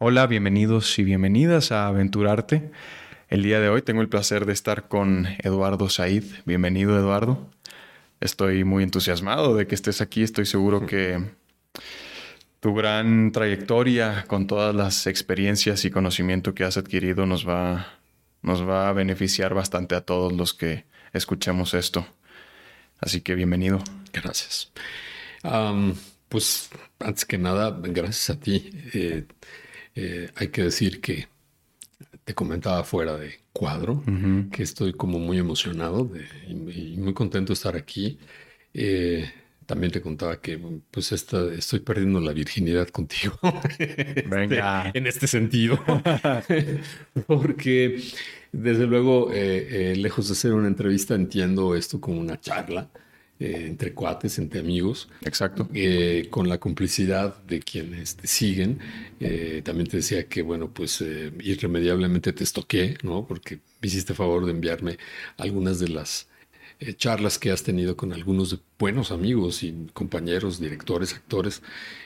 Hola, bienvenidos y bienvenidas a Aventurarte. El día de hoy tengo el placer de estar con Eduardo Said. Bienvenido, Eduardo. Estoy muy entusiasmado de que estés aquí. Estoy seguro que tu gran trayectoria con todas las experiencias y conocimiento que has adquirido nos va, nos va a beneficiar bastante a todos los que escuchemos esto. Así que bienvenido. Gracias. pues antes que nada, gracias a ti. Eh, eh, hay que decir que te comentaba fuera de cuadro que estoy como muy emocionado y, muy contento de estar aquí. Eh, también te contaba que pues esta, estoy perdiendo la virginidad contigo. Venga. en este sentido. Porque desde luego, eh, lejos de ser una entrevista, entiendo esto como una charla. Eh, entre cuates, entre amigos. Exacto. Eh, con la complicidad de quienes te siguen. Eh, también te decía que, bueno, pues irremediablemente te estoqué, ¿no? Porque me hiciste favor de enviarme algunas de las charlas que has tenido con algunos buenos amigos y compañeros, directores, actores,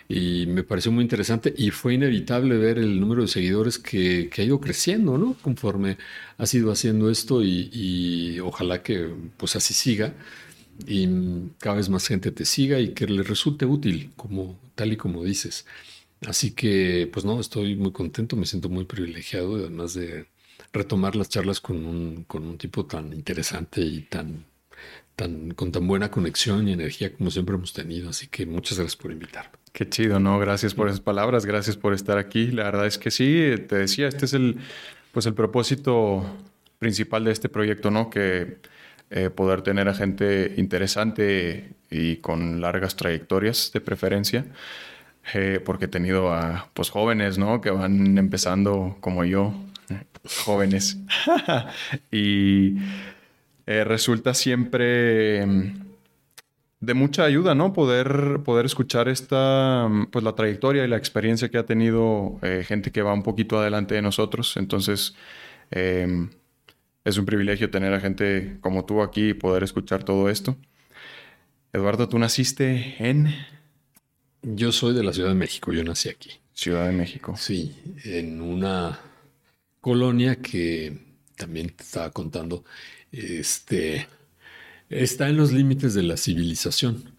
y me pareció muy interesante y fue inevitable ver el número de seguidores que, ha ido creciendo, ¿no? Conforme has ido haciendo esto y, y ojalá que pues así siga y cada vez más gente te siga y que le resulte útil, como tal y como dices. Así que, pues no, estoy muy contento, me siento muy privilegiado, además de retomar las charlas con un, con un tipo tan interesante y tan, tan, con tan buena conexión y energía como siempre hemos tenido. Así que muchas gracias por invitarme. Qué chido, ¿no? Gracias por esas palabras, gracias por estar aquí. La verdad es que sí, te decía, este es el, pues el propósito principal de este proyecto, ¿no? Que eh, poder tener a gente interesante y con largas trayectorias de preferencia, eh, porque he tenido a pues, jóvenes ¿no? que van empezando como yo, jóvenes, y eh, resulta siempre mm, de mucha ayuda, ¿no? Poder, poder escuchar esta, mm, pues la trayectoria y la experiencia que ha tenido gente que va un poquito adelante de nosotros. Entonces, es un privilegio tener a gente como tú aquí y poder escuchar todo esto. Eduardo, tú naciste en... Yo soy de la Ciudad de México, yo nací aquí. Ciudad de México. Sí, en una colonia que también te estaba contando, este, está en los límites de la civilización.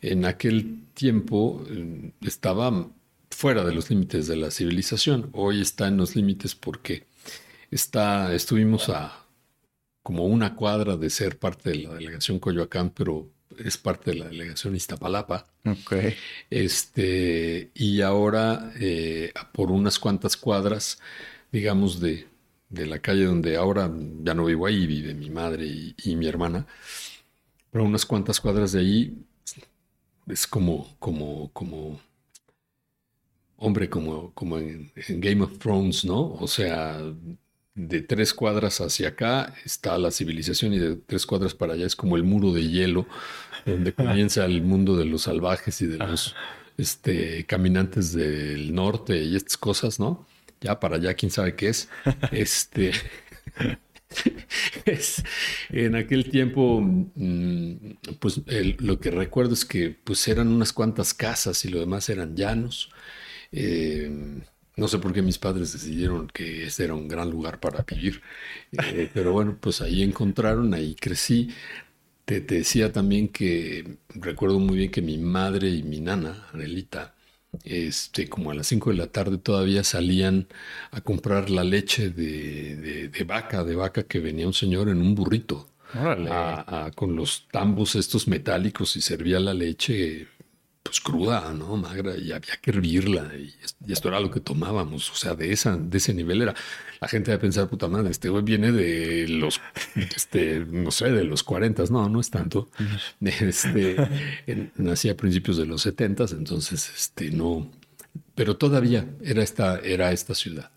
En aquel tiempo eh, estaba fuera de los límites de la civilización, hoy está en los límites porque Está, estuvimos a como una cuadra de ser parte de la delegación Coyoacán, pero es parte de la delegación Iztapalapa. Okay. Este, y ahora, eh, por unas cuantas cuadras, digamos, de, de, la calle donde ahora ya no vivo ahí, vive mi madre y, mi hermana, pero unas cuantas cuadras de ahí es como, como, como, hombre, como, como en Game of Thrones, ¿no? O sea, de tres cuadras hacia acá está la civilización y de tres cuadras para allá es como el muro de hielo donde comienza el mundo de los salvajes y de los este, caminantes del norte y estas cosas, ¿no? Ya para allá, quién sabe qué es. Este. en aquel tiempo, mm, pues lo que recuerdo es que pues eran unas cuantas casas y lo demás eran llanos. Eh, no sé por qué mis padres decidieron que este era un gran lugar para vivir, eh, pero bueno, pues ahí encontraron, ahí crecí. Te, decía también que recuerdo muy bien que mi madre y mi nana, Anelita, este, como a las 5 de la tarde todavía salían a comprar la leche de, vaca, de vaca que venía un señor en un burrito. con los tambos estos metálicos y servía la leche pues cruda, ¿no? Magra, y había que hervirla, y, esto era lo que tomábamos, o sea, de, esa, de ese nivel era. La gente va a pensar, puta madre, este güey viene de los, este, no sé, de los 40, no, no es tanto. Este, nací a principios de los 70, entonces, este, no, pero todavía era esta, era esta ciudad.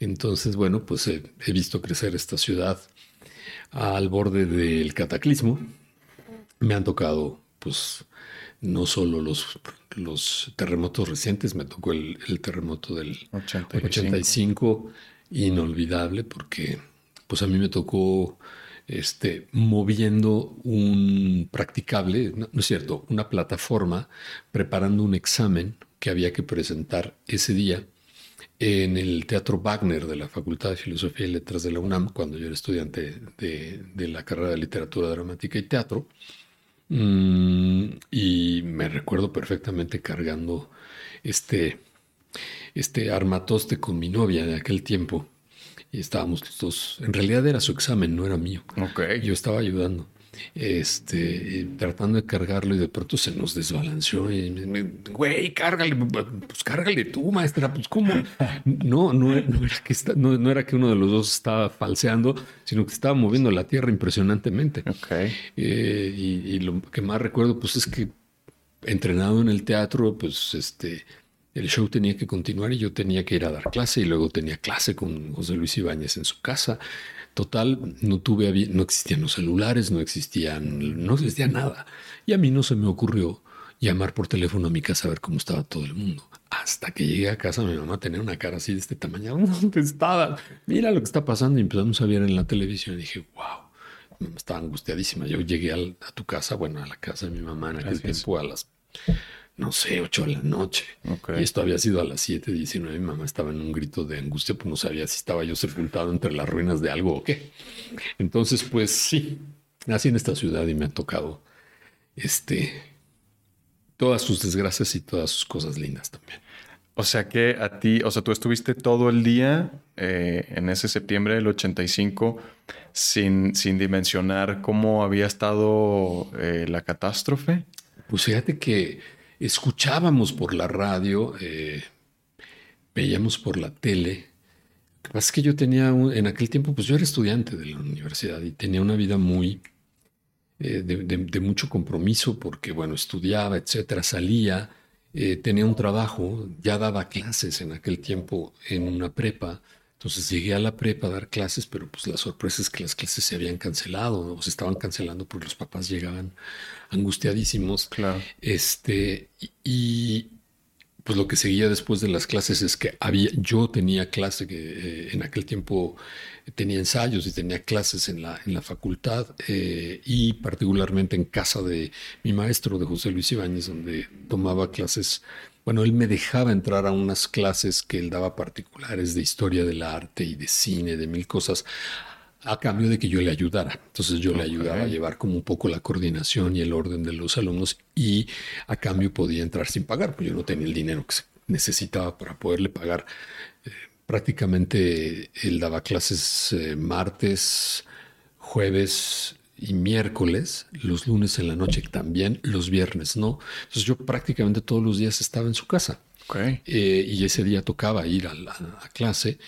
Entonces, bueno, pues he visto crecer esta ciudad al borde del cataclismo. Me han tocado, pues, no solo los, los terremotos recientes, me tocó el, terremoto del 85. inolvidable, porque pues a mí me tocó este, moviendo un practicable, no, es cierto, una plataforma, preparando un examen que había que presentar ese día en el Teatro Wagner de la Facultad de Filosofía y Letras de la UNAM, cuando yo era estudiante de, la carrera de Literatura Dramática y Teatro. Mm, y me recuerdo perfectamente cargando este, este armatoste con mi novia de aquel tiempo. Y estábamos los dos. En realidad era su examen, no era mío. Okay. Yo estaba ayudando este, tratando de cargarlo y de pronto se nos desbalanceó y me, güey, cárgale, pues cárgale tú, maestra, pues cómo. No, no, era que no, era que uno de los dos estaba falseando, sino que estaba moviendo la tierra impresionantemente. Okay. Eh, y, y, lo que más recuerdo, pues es que entrenado en el teatro, pues este, el show tenía que continuar y yo tenía que ir a dar clase y luego tenía clase con José Luis Ibáñez en su casa. Total, no tuve, no existían los celulares, no existían, no existía nada. Y a mí no se me ocurrió llamar por teléfono a mi casa a ver cómo estaba todo el mundo. Hasta que llegué a casa, mi mamá tenía una cara así de este tamaño. ¿Dónde estaba? Mira lo que está pasando. Y empezamos a ver en la televisión y dije, wow, estaba angustiadísima. Yo llegué a tu casa, bueno, a la casa de mi mamá en aquel tiempo a las no sé, 8 de la noche. Y esto había sido a las 7, 19. Mi mamá estaba en un grito de angustia, pues no sabía si estaba yo sepultado entre las ruinas de algo o qué. Entonces, pues sí, nací en esta ciudad y me han tocado este, todas sus desgracias y todas sus cosas lindas también. O sea que a ti, o sea, tú estuviste todo el día eh, en ese septiembre del 85 sin, sin dimensionar cómo había estado eh, la catástrofe. Pues fíjate que escuchábamos por la radio, eh, veíamos por la tele. Lo que pasa es que yo tenía, en aquel tiempo, pues yo era estudiante de la universidad y tenía una vida muy, eh, de, mucho compromiso porque, bueno, estudiaba, etcétera, salía, eh, tenía un trabajo, ya daba clases en aquel tiempo en una prepa. Entonces llegué a la prepa a dar clases, pero pues la sorpresa es que las clases se habían cancelado o se estaban cancelando porque los papás llegaban angustiadísimos. Claro. Este, y, pues lo que seguía después de las clases es que había, yo tenía clase que eh, en aquel tiempo tenía ensayos y tenía clases en la, en la facultad eh, y particularmente en casa de mi maestro de José Luis Ibáñez, donde tomaba clases bueno, él me dejaba entrar a unas clases que él daba particulares de historia del arte y de cine, de mil cosas, a cambio de que yo le ayudara. Entonces yo le ayudaba a llevar como un poco la coordinación y el orden de los alumnos y a cambio podía entrar sin pagar, pues yo no tenía el dinero que se necesitaba para poderle pagar. Eh, prácticamente él daba clases eh, martes, jueves, y miércoles, los lunes en la noche también, los viernes no. Entonces yo prácticamente todos los días estaba en su casa. Eh, y ese día tocaba ir a la clase.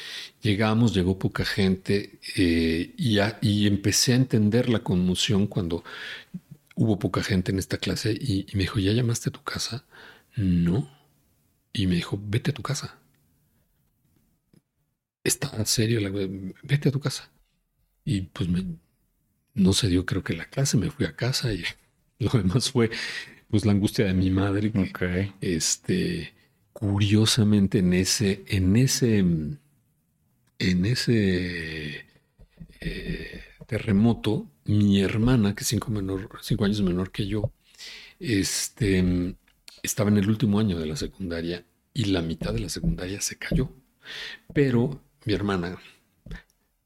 Llegamos, llegó poca gente eh, y, y, empecé a entender la conmoción cuando hubo poca gente en esta clase y, y me dijo, ¿ya llamaste a tu casa? No. Y me dijo, vete a tu casa. Está en serio, vete a tu casa. Y pues me, no se dio creo que la clase, me fui a casa y lo demás fue pues la angustia de mi madre. Este, curiosamente en ese, en ese, en ese eh, terremoto, mi hermana, que es cinco, menor, cinco años menor que yo, este, estaba en el último año de la secundaria y la mitad de la secundaria se cayó. Pero mi hermana,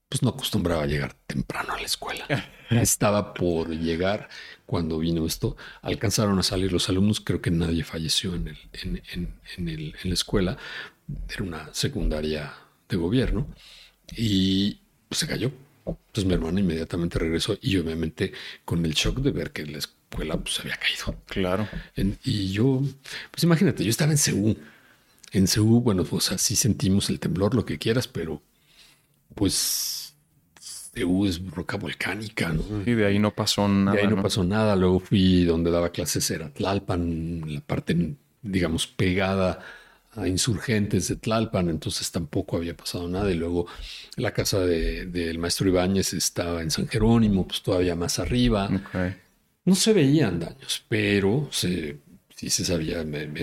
pues no acostumbraba a llegar temprano a la escuela. Estaba por llegar cuando vino esto. Alcanzaron a salir los alumnos. Creo que nadie falleció en, el, en, el, en la escuela. Era una secundaria de gobierno. Y pues, se cayó. Entonces mi hermana inmediatamente regresó y obviamente con el shock de ver que la escuela pues, se había caído. Claro. y yo, pues imagínate, yo estaba en Ceú. En Ceú, bueno, pues así sentimos el temblor, lo que quieras, pero pues EU es roca volcánica, ¿no? Y de ahí no pasó nada. De ahí no, pasó nada. Luego fui donde daba clases, era Tlalpan, la parte, digamos, pegada a insurgentes de Tlalpan, entonces tampoco había pasado nada. Y luego la casa del maestro Ibáñez estaba en San Jerónimo, pues todavía más arriba. No se veían daños, pero se, sí se sabía en, el,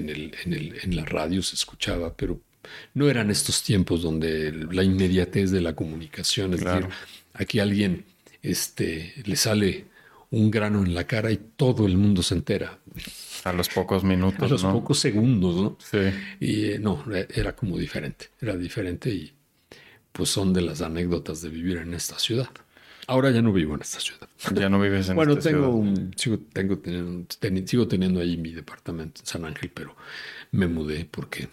en, el, en la radio, se escuchaba, pero no eran estos tiempos donde la inmediatez de la comunicación, es decir, aquí alguien este, le sale un grano en la cara y todo el mundo se entera. A los pocos minutos. A los ¿no? pocos segundos, ¿no? Sí. Y eh, no, e- era como diferente, era diferente y pues son de las anécdotas de vivir en esta ciudad. Ahora ya no vivo en esta ciudad. Ya no vives en Bueno, esta tengo ciudad. un, sigo, tengo teniendo, teni- sigo teniendo ahí mi departamento en San Ángel, pero me mudé porque,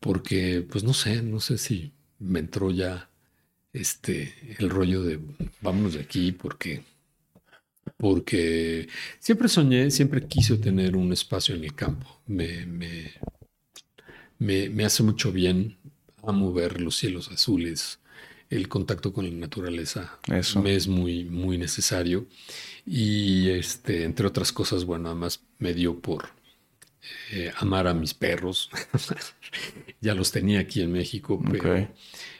porque, pues no sé, no sé si me entró ya este el rollo de vámonos de aquí porque, porque siempre soñé, siempre quise tener un espacio en el campo. Me, me, me, me hace mucho bien. Amo ver los cielos azules, el contacto con la naturaleza Eso. me es muy, muy necesario. Y este, entre otras cosas, bueno, además me dio por eh, amar a mis perros. ya los tenía aquí en México, pero.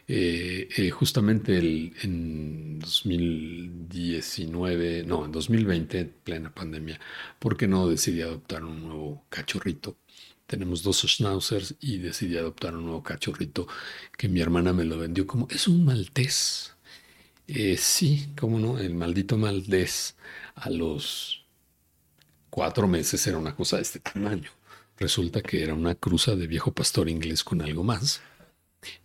Eh, eh, justamente el- en 2019, no, en 2020, en plena pandemia, ¿por qué no decidí adoptar un nuevo cachorrito? Tenemos dos schnauzers y decidí adoptar un nuevo cachorrito que mi hermana me lo vendió como, es un maltés. Eh, sí, cómo no, el maldito maltés a los cuatro meses era una cosa de este tamaño. Resulta que era una cruza de viejo pastor inglés con algo más.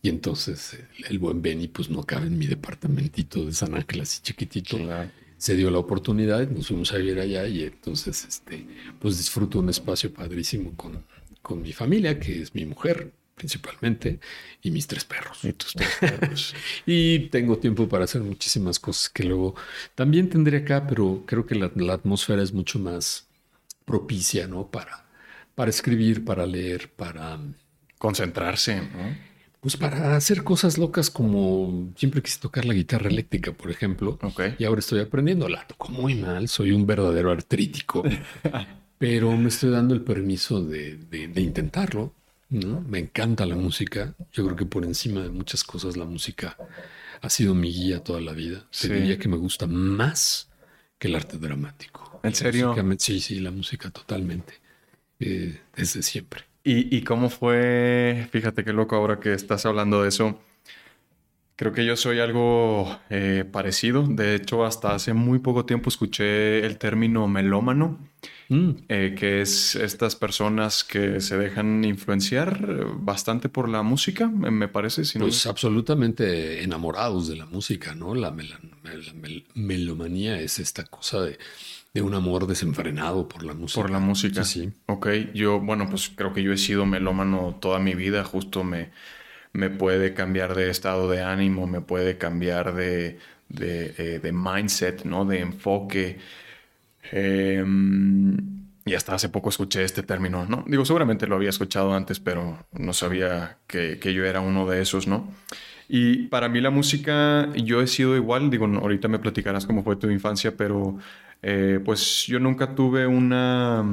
Y entonces el, el buen Benny pues no cabe en mi departamentito de San Ángel así chiquitito. Claro. Se dio la oportunidad, nos fuimos a vivir allá y entonces este, pues disfruto un espacio padrísimo con, con mi familia, que es mi mujer principalmente, y mis tres perros. Y tus tres perros. Y tengo tiempo para hacer muchísimas cosas que luego también tendré acá, pero creo que la, la atmósfera es mucho más propicia, ¿no? Para, para escribir, para leer, para, Concentrarse, ¿no? Pues para hacer cosas locas como siempre quise tocar la guitarra eléctrica, por ejemplo. Y ahora estoy aprendiendo. La toco muy mal, soy un verdadero artrítico, pero me estoy dando el permiso de, de- de intentarlo. ¿no? Me encanta la música. Yo creo que por encima de muchas cosas la música ha sido mi guía toda la vida. Te Sí. diría que me gusta más que el arte dramático. ¿En serio? Sí, sí, la música totalmente. Eh, desde siempre. ¿Y, y cómo fue? Fíjate qué loco ahora que estás hablando de eso. Creo que yo soy algo eh, parecido. De hecho, hasta hace muy poco tiempo escuché el término melómano, Mm, eh, que es estas personas que se dejan influenciar bastante por la música, me parece. Si no Pues absolutamente enamorados de la música, ¿no? La mel- melomanía es esta cosa de, de un amor desenfrenado por la música. Por la música. Sí, sí. Ok, yo, bueno, pues creo que yo he sido melómano toda mi vida, justo me, me puede cambiar de estado de ánimo, me puede cambiar de, de, eh, de mindset, ¿no? De enfoque. Em, y hasta hace poco escuché este término, ¿no? Digo, seguramente lo había escuchado antes, pero no sabía que, que yo era uno de esos, ¿no? Y para mí la música, yo he sido igual, digo, ahorita me platicarás cómo fue tu infancia, pero eh, pues yo nunca tuve una,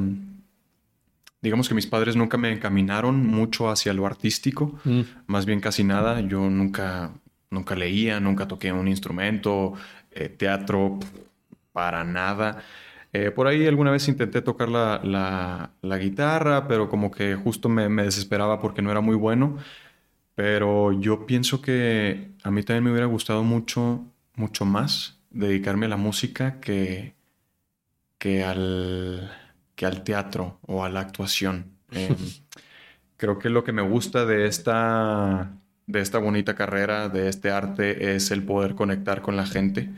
digamos que mis padres nunca me encaminaron mucho hacia lo artístico, Mm, más bien casi nada, yo nunca, nunca leía, nunca toqué un instrumento, eh, teatro, para nada. Eh, por ahí alguna vez intenté tocar la, la- la guitarra, pero como que justo me, me desesperaba porque no era muy bueno. Pero yo pienso que a mí también me hubiera gustado mucho, mucho más dedicarme a la música que, que al, que al teatro o a la actuación. Eh, creo que lo que me gusta de esta, de esta bonita carrera, de este arte, es el poder conectar con la gente.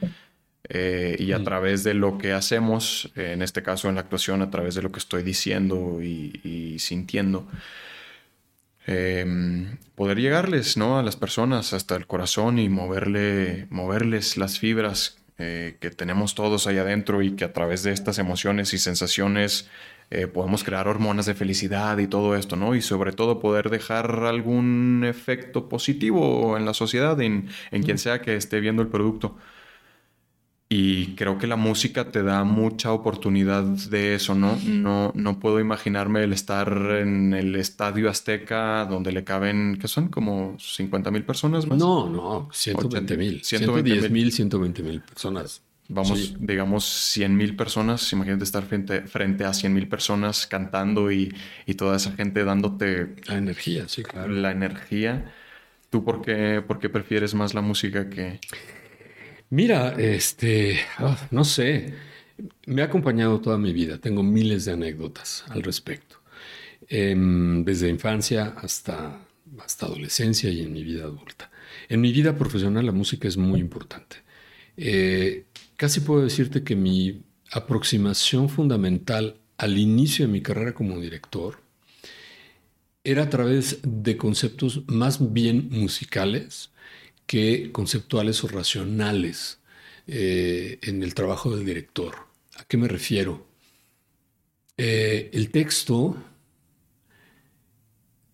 eh, y a Mm. través de lo que hacemos, en este caso en la actuación, a través de lo que estoy diciendo y, y sintiendo, eh, poder llegarles, ¿no? A las personas hasta el corazón y moverle, moverles las fibras eh, que tenemos todos ahí adentro y que a través de estas emociones y sensaciones eh, podemos crear hormonas de felicidad y todo esto, ¿no? Y sobre todo poder dejar algún efecto positivo en la sociedad, en, en quien sea que esté viendo el producto. Y creo que la música te da mucha oportunidad de eso, ¿no? No, no puedo imaginarme el estar en el Estadio Azteca donde le caben, ¿qué son? Como 50 mil personas más. No, no, 120 mil. 120 110 mil, 120 mil personas. Vamos, Sí. digamos, 100 mil personas. Imagínate estar frente, frente a 100 mil personas cantando y, y toda esa gente dándote La energía, sí, claro. la energía. ¿Tú por qué, por qué prefieres más la música que... Mira, este, ah, no sé. me ha acompañado toda mi vida. Tengo miles de anécdotas al respecto. Em, desde infancia hasta, hasta adolescencia y en mi vida adulta. En mi vida profesional la música es muy importante. Eh, casi puedo decirte que mi aproximación fundamental al inicio de mi carrera como director era a través de conceptos más bien musicales que conceptuales o racionales eh, en el trabajo del director. ¿A qué me refiero? Eh, el texto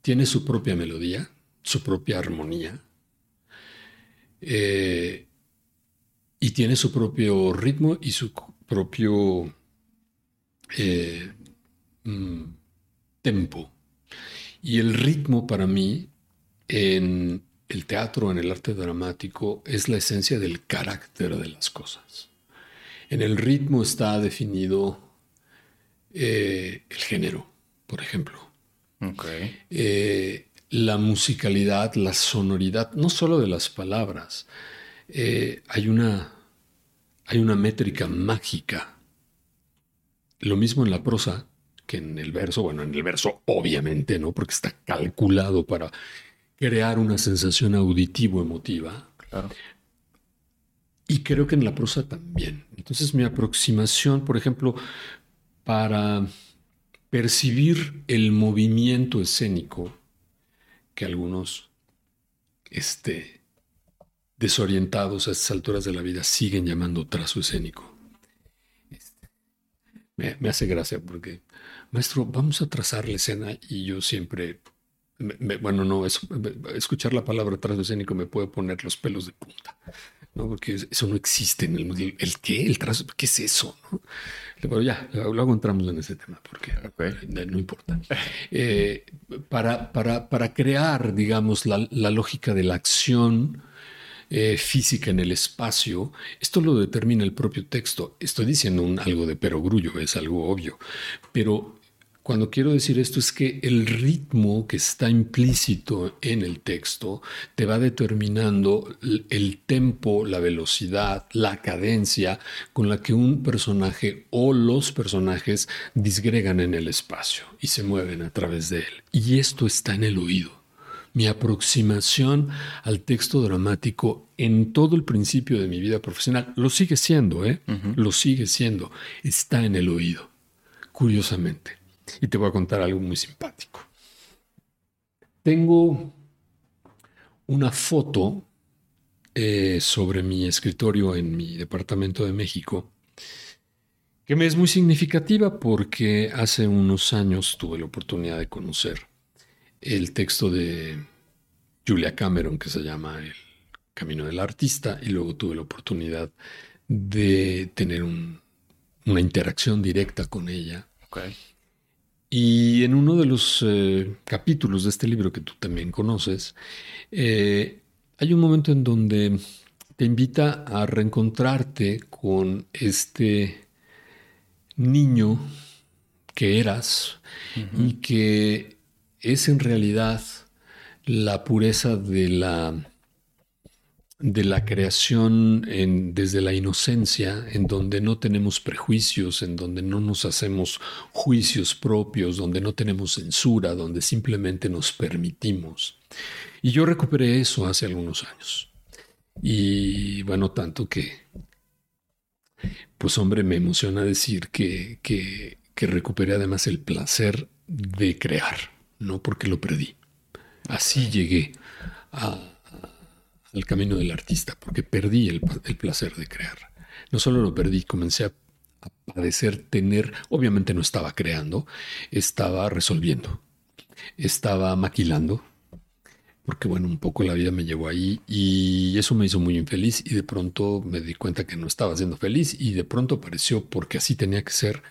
tiene su propia melodía, su propia armonía, eh, y tiene su propio ritmo y su propio mm, tempo. Y el ritmo para mí en el teatro, en el arte dramático, es la esencia del carácter de las cosas. En el ritmo está definido eh, el género, por ejemplo. Eh, la musicalidad, la sonoridad, no solo de las palabras. Eh, hay, una, hay una métrica mágica. Lo mismo en la prosa que en el verso. Bueno, en el verso obviamente, ¿no? Porque está calculado para crear una sensación auditivo-emotiva. Claro. Y creo que en la prosa también. Entonces mi aproximación, por ejemplo, para percibir el movimiento escénico que algunos este, desorientados a estas alturas de la vida siguen llamando trazo escénico. Este, me, hace gracia porque, maestro, vamos a trazar la escena y yo siempre, bueno, no, escuchar la palabra trazo escénico me puede poner los pelos de punta. ¿no? Porque eso no existe en el mundo. ¿El qué? ¿Qué es eso? Pero ya, luego entramos en ese tema, porque no, importa. Eh, para, para, para, crear, digamos, la, la, lógica de la acción eh, física en el espacio, esto lo determina el propio texto. Estoy diciendo un, algo de perogrullo, es algo obvio, pero cuando quiero decir esto es que el ritmo que está implícito en el texto te va determinando el tempo, la velocidad, la cadencia con la que un personaje o los personajes disgregan en el espacio y se mueven a través de él. Y esto está en el oído. Mi aproximación al texto dramático en todo el principio de mi vida profesional lo sigue siendo, ¿eh? Lo sigue siendo. Está en el oído, curiosamente. Y te voy a contar algo muy simpático. Tengo una foto eh, sobre mi escritorio en mi departamento de México que me es muy significativa porque hace unos años tuve la oportunidad de conocer el texto de Julia Cameron que se llama El Camino del Artista y luego tuve la oportunidad de tener una interacción directa con ella. Okay. Y en uno de los eh, capítulos de este libro que tú también conoces, eh, hay un momento en donde te invita a reencontrarte con este niño que eras y que es en realidad la pureza de la de la creación desde la inocencia, en donde no tenemos prejuicios, en donde no nos hacemos juicios propios, donde no tenemos censura, donde simplemente nos permitimos. Y yo recuperé eso hace algunos años. Y bueno, tanto que, pues hombre, me emociona decir que, que, que recuperé además el placer de crear, no porque lo perdí. Así llegué a el camino del artista, porque perdí el, placer de crear. No solo lo perdí, comencé a, padecer tener, obviamente no estaba creando, estaba resolviendo, estaba maquilando, porque bueno, un poco la vida me llevó ahí y eso me hizo muy infeliz y de pronto me di cuenta que no estaba siendo feliz y de pronto apareció porque así tenía que ser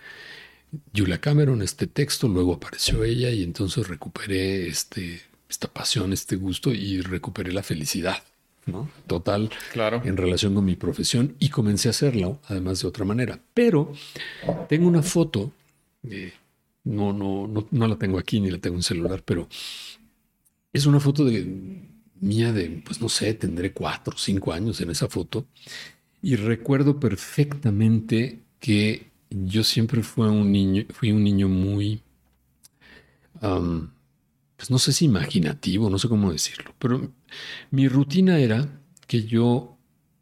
Julia Cameron, este texto, luego apareció ella y entonces recuperé este, esta pasión, este gusto y recuperé la felicidad. Total claro. en relación con mi profesión y comencé a hacerlo además de otra manera. Pero tengo una foto, eh, no, no, no, la tengo aquí ni la tengo en celular, pero es una foto de mía de, pues no sé, tendré cuatro o cinco años en esa foto y recuerdo perfectamente que yo siempre fui un niño, fui un niño muy, pues no sé si imaginativo, no sé cómo decirlo, pero mi rutina era que yo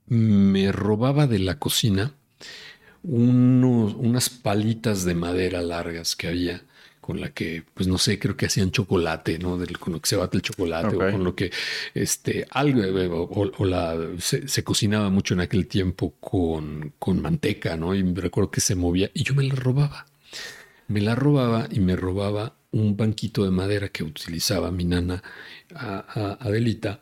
me robaba de la cocina unas palitas de madera largas que había con la que, pues no sé, creo que hacían chocolate, ¿no? con lo que se bate el chocolate o con lo que, este, algo, eh, o, la, se, cocinaba mucho en aquel tiempo con, con manteca, ¿no? Y me recuerdo que se movía y yo me la robaba. Me la robaba y me robaba un banquito de madera que utilizaba mi nana Adelita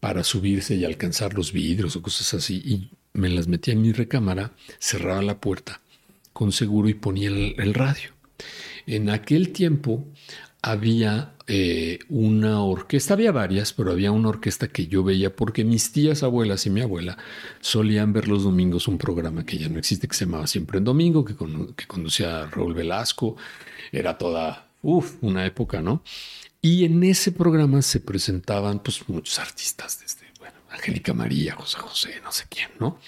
para subirse y alcanzar los vidrios o cosas así. Y me las metía en mi recámara, cerraba la puerta con seguro y ponía el radio. En aquel tiempo había eh, una orquesta, había varias, pero había una orquesta que yo veía porque mis tías abuelas y mi abuela solían ver los domingos un programa que ya no existe, que se llamaba Siempre en Domingo, que, que conducía Raúl Velasco. Era toda, uff, una época, ¿no? Y en ese programa se presentaban pues muchos artistas, desde, bueno, Angélica María, José José, no sé quién, ¿no?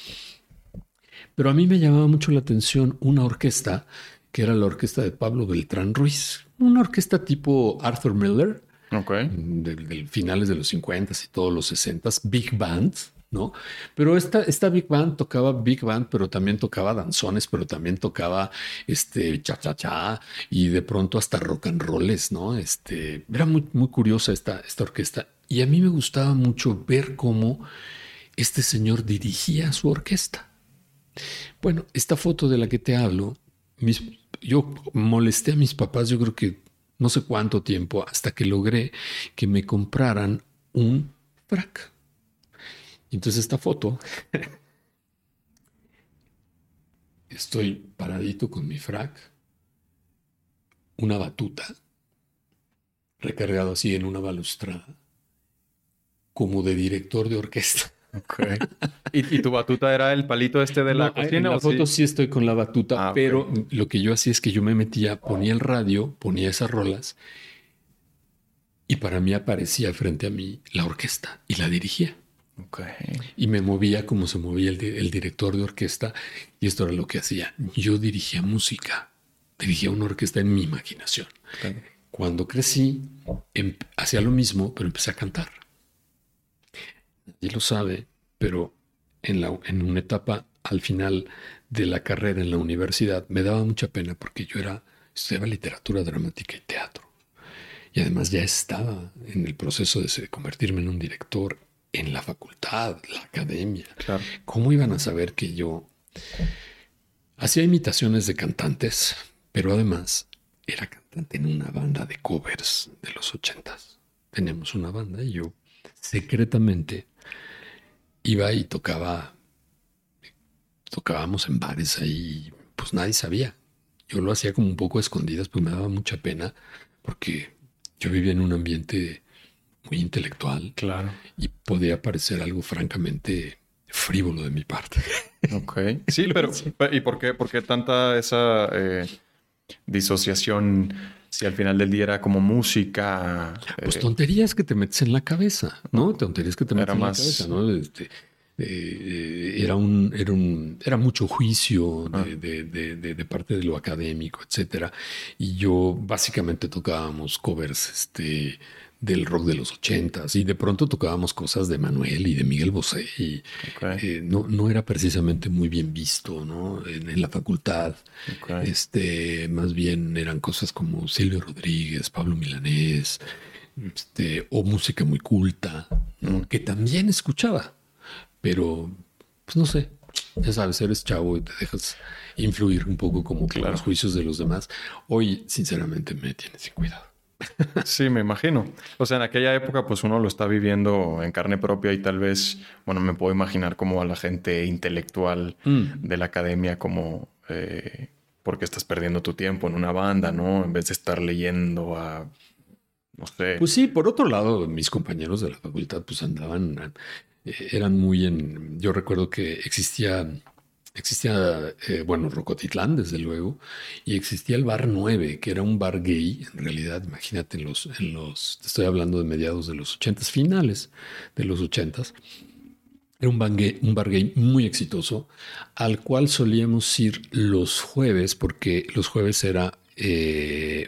Pero a mí me llamaba mucho la atención una orquesta que era la orquesta de Pablo Beltrán Ruiz, una orquesta tipo Arthur Miller, okay. de, finales de los 50 y todos los 60 Big Band, ¿no? Pero esta, esta Big Band tocaba Big Band, pero también tocaba danzones, pero también tocaba este cha cha cha y de pronto hasta rock and rolls, ¿no? Este, era muy, muy curiosa esta, esta orquesta y a mí me gustaba mucho ver cómo este señor dirigía su orquesta. Bueno, esta foto de la que te hablo yo molesté a mis papás, yo creo que no sé cuánto tiempo, hasta que logré que me compraran un frac. Entonces esta foto, estoy paradito con mi frac, una batuta, recargado así en una balustrada, como de director de orquesta. ¿Y, tu batuta era el palito este de la cocina? En la foto sí? estoy con la batuta, ah, pero lo que yo hacía es que yo me metía, ponía el radio, ponía esas rolas y para mí aparecía frente a mí la orquesta y la dirigía. Y me movía como se movía el, director de orquesta y esto era lo que hacía. Yo dirigía música, dirigía una orquesta en mi imaginación. Cuando crecí, em, hacía lo mismo, pero empecé a cantar nadie lo sabe, pero en, la, en una etapa al final de la carrera en la universidad me daba mucha pena porque yo era, estudiaba literatura dramática y teatro. Y además ya estaba en el proceso de convertirme en un director en la facultad, la academia. ¿Cómo iban a saber que yo hacía imitaciones de cantantes, pero además era cantante en una banda de covers de los ochentas? Tenemos una banda y yo secretamente iba y tocaba, tocábamos en bares ahí, pues nadie sabía. Yo lo hacía como un poco a escondidas, pues me daba mucha pena porque yo vivía en un ambiente muy intelectual. Claro. Y podía parecer algo francamente frívolo de mi parte. Ok. Sí, pero ¿y por qué, por qué tanta esa eh, disociación si al final del día era como música. Pues eh, tonterías que te metes en la cabeza, ¿no? Tonterías que te metes en la cabeza, ¿no? Este, eh, era un, era un, era mucho juicio ah. de, de, parte de lo académico, etcétera. Y yo básicamente tocábamos covers, este, del rock de los ochentas y de pronto tocábamos cosas de Manuel y de Miguel Bosé y eh, no, no, era precisamente muy bien visto ¿no? en, la facultad. Este, más bien eran cosas como Silvio Rodríguez, Pablo Milanés, este, o música muy culta, que también escuchaba, pero pues no sé, ya sabes, eres chavo y te dejas influir un poco como por los juicios de los demás. Hoy, sinceramente, me tienes sin cuidado. Sí, me imagino. O sea, en aquella época, pues uno lo está viviendo en carne propia y tal vez, bueno, me puedo imaginar como a la gente intelectual mm. de la academia, como, eh, porque estás perdiendo tu tiempo en una banda, ¿no? En vez de estar leyendo a, no sé. Pues sí, por otro lado, mis compañeros de la facultad, pues andaban, eh, eran muy en, yo recuerdo que existía Existía, eh, bueno, Rocotitlán, desde luego, y existía el Bar 9, que era un bar gay, en realidad, imagínate, en los, en los, estoy hablando de mediados de los ochentas, finales de los ochentas, Era un, un bar gay muy exitoso, al cual solíamos ir los jueves, porque los jueves era eh,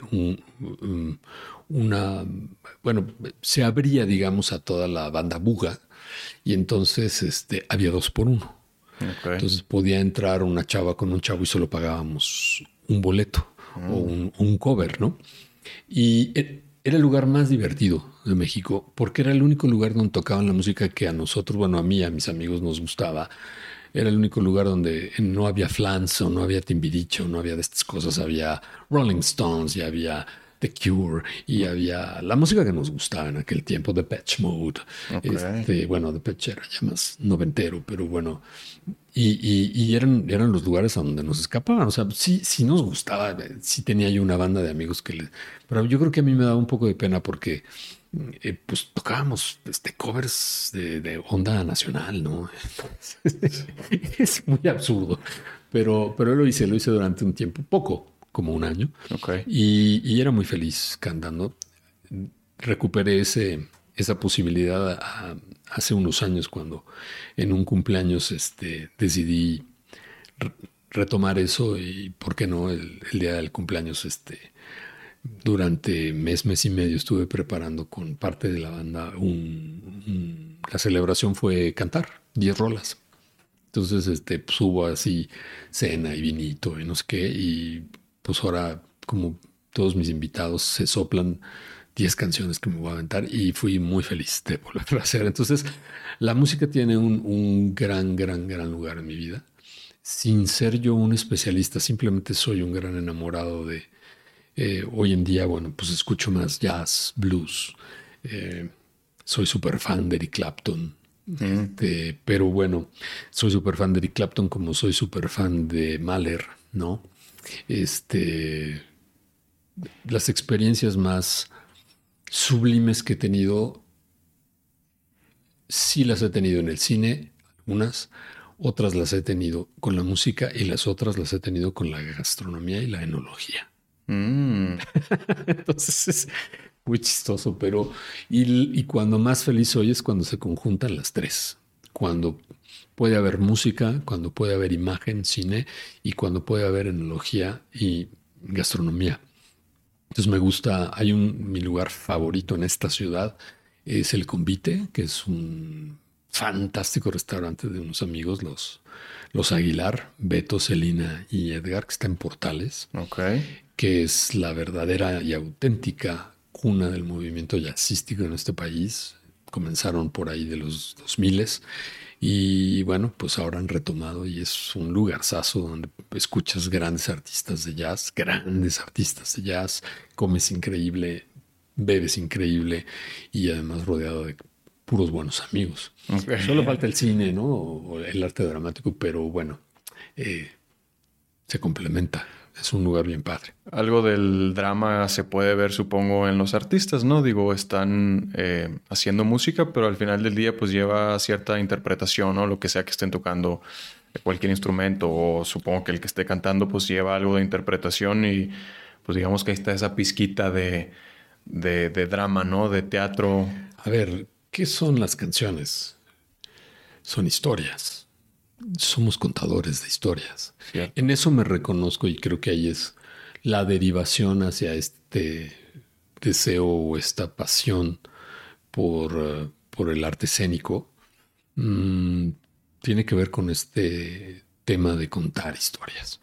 una, bueno, se abría, digamos, a toda la banda buga, y entonces este, había dos por uno. Entonces podía entrar una chava con un chavo y solo pagábamos un boleto o un, un, cover, ¿no? Y eh, era el lugar más divertido de México porque era el único lugar donde tocaban la música que a nosotros, bueno, a mí, a mis amigos nos gustaba. Era el único lugar donde no había flans o no había Timbiriche o no había de estas cosas. Había Rolling Stones y había The Cure y había la música que nos gustaba en aquel tiempo, The Patch Mode. Este, bueno, The Patch era ya más noventero, pero bueno, y, eran, eran los lugares a donde nos escapaban. O sea, sí, sí nos gustaba. Sí tenía yo una banda de amigos que le. Pero yo creo que a mí me daba un poco de pena porque eh, pues tocábamos este, covers de, onda nacional, ¿no? es muy absurdo. Pero, pero lo hice, lo hice durante un tiempo, poco, como un año. Y, y, era muy feliz cantando. Recuperé ese, esa posibilidad hace unos años cuando en un cumpleaños este, decidí retomar eso y, ¿por qué no? El, día del cumpleaños, este, durante mes, mes y medio estuve preparando con parte de la banda un, la celebración fue cantar 10 rolas. Entonces, este, hubo así cena y vinito y no sé qué, y pues ahora como todos mis invitados se soplan 10 canciones que me voy a aventar y fui muy feliz de volver a hacer. Entonces, la música tiene un, gran, gran, gran lugar en mi vida. Sin ser yo un especialista, simplemente soy un gran enamorado de... Eh, hoy en día, bueno, pues escucho más jazz, blues. Eh, soy súper fan de Eric Clapton. Este, pero bueno, soy súper fan de Eric Clapton como soy súper fan de Mahler, ¿no? Este, las experiencias más sublimes que he tenido, sí las he tenido en el cine, algunas, otras las he tenido con la música y las otras las he tenido con la gastronomía y la enología. Mm. Entonces es muy chistoso, pero y, y, cuando más feliz soy es cuando se conjuntan las tres. Cuando puede haber música, cuando puede haber imagen, cine y cuando puede haber enología y gastronomía. Entonces me gusta, hay un, mi lugar favorito en esta ciudad es el Convite, que es un fantástico restaurante de unos amigos, los, los Aguilar, Beto, Celina y Edgar, que está en Portales, que es la verdadera y auténtica cuna del movimiento jazzístico en este país. Comenzaron por ahí de los 2000 y bueno, pues ahora han retomado y es un lugarzazo donde escuchas grandes artistas de jazz, grandes artistas de jazz, comes increíble, bebes increíble y además rodeado de puros buenos amigos. Solo falta el cine, ¿no? O el arte dramático, pero bueno, eh, se complementa es un lugar bien padre. Algo del drama se puede ver, supongo, en los artistas, ¿no? Digo, están eh, haciendo música, pero al final del día, pues lleva cierta interpretación, ¿no? Lo que sea que estén tocando cualquier instrumento, o supongo que el que esté cantando, pues lleva algo de interpretación y, pues digamos que ahí está esa pizquita de, de, de drama, ¿no? De teatro. A ver, ¿qué son las canciones? Son historias somos contadores de historias. En eso me reconozco y creo que ahí es la derivación hacia este deseo o esta pasión por, eh, por el arte escénico. Mm, tiene que ver con este tema de contar historias.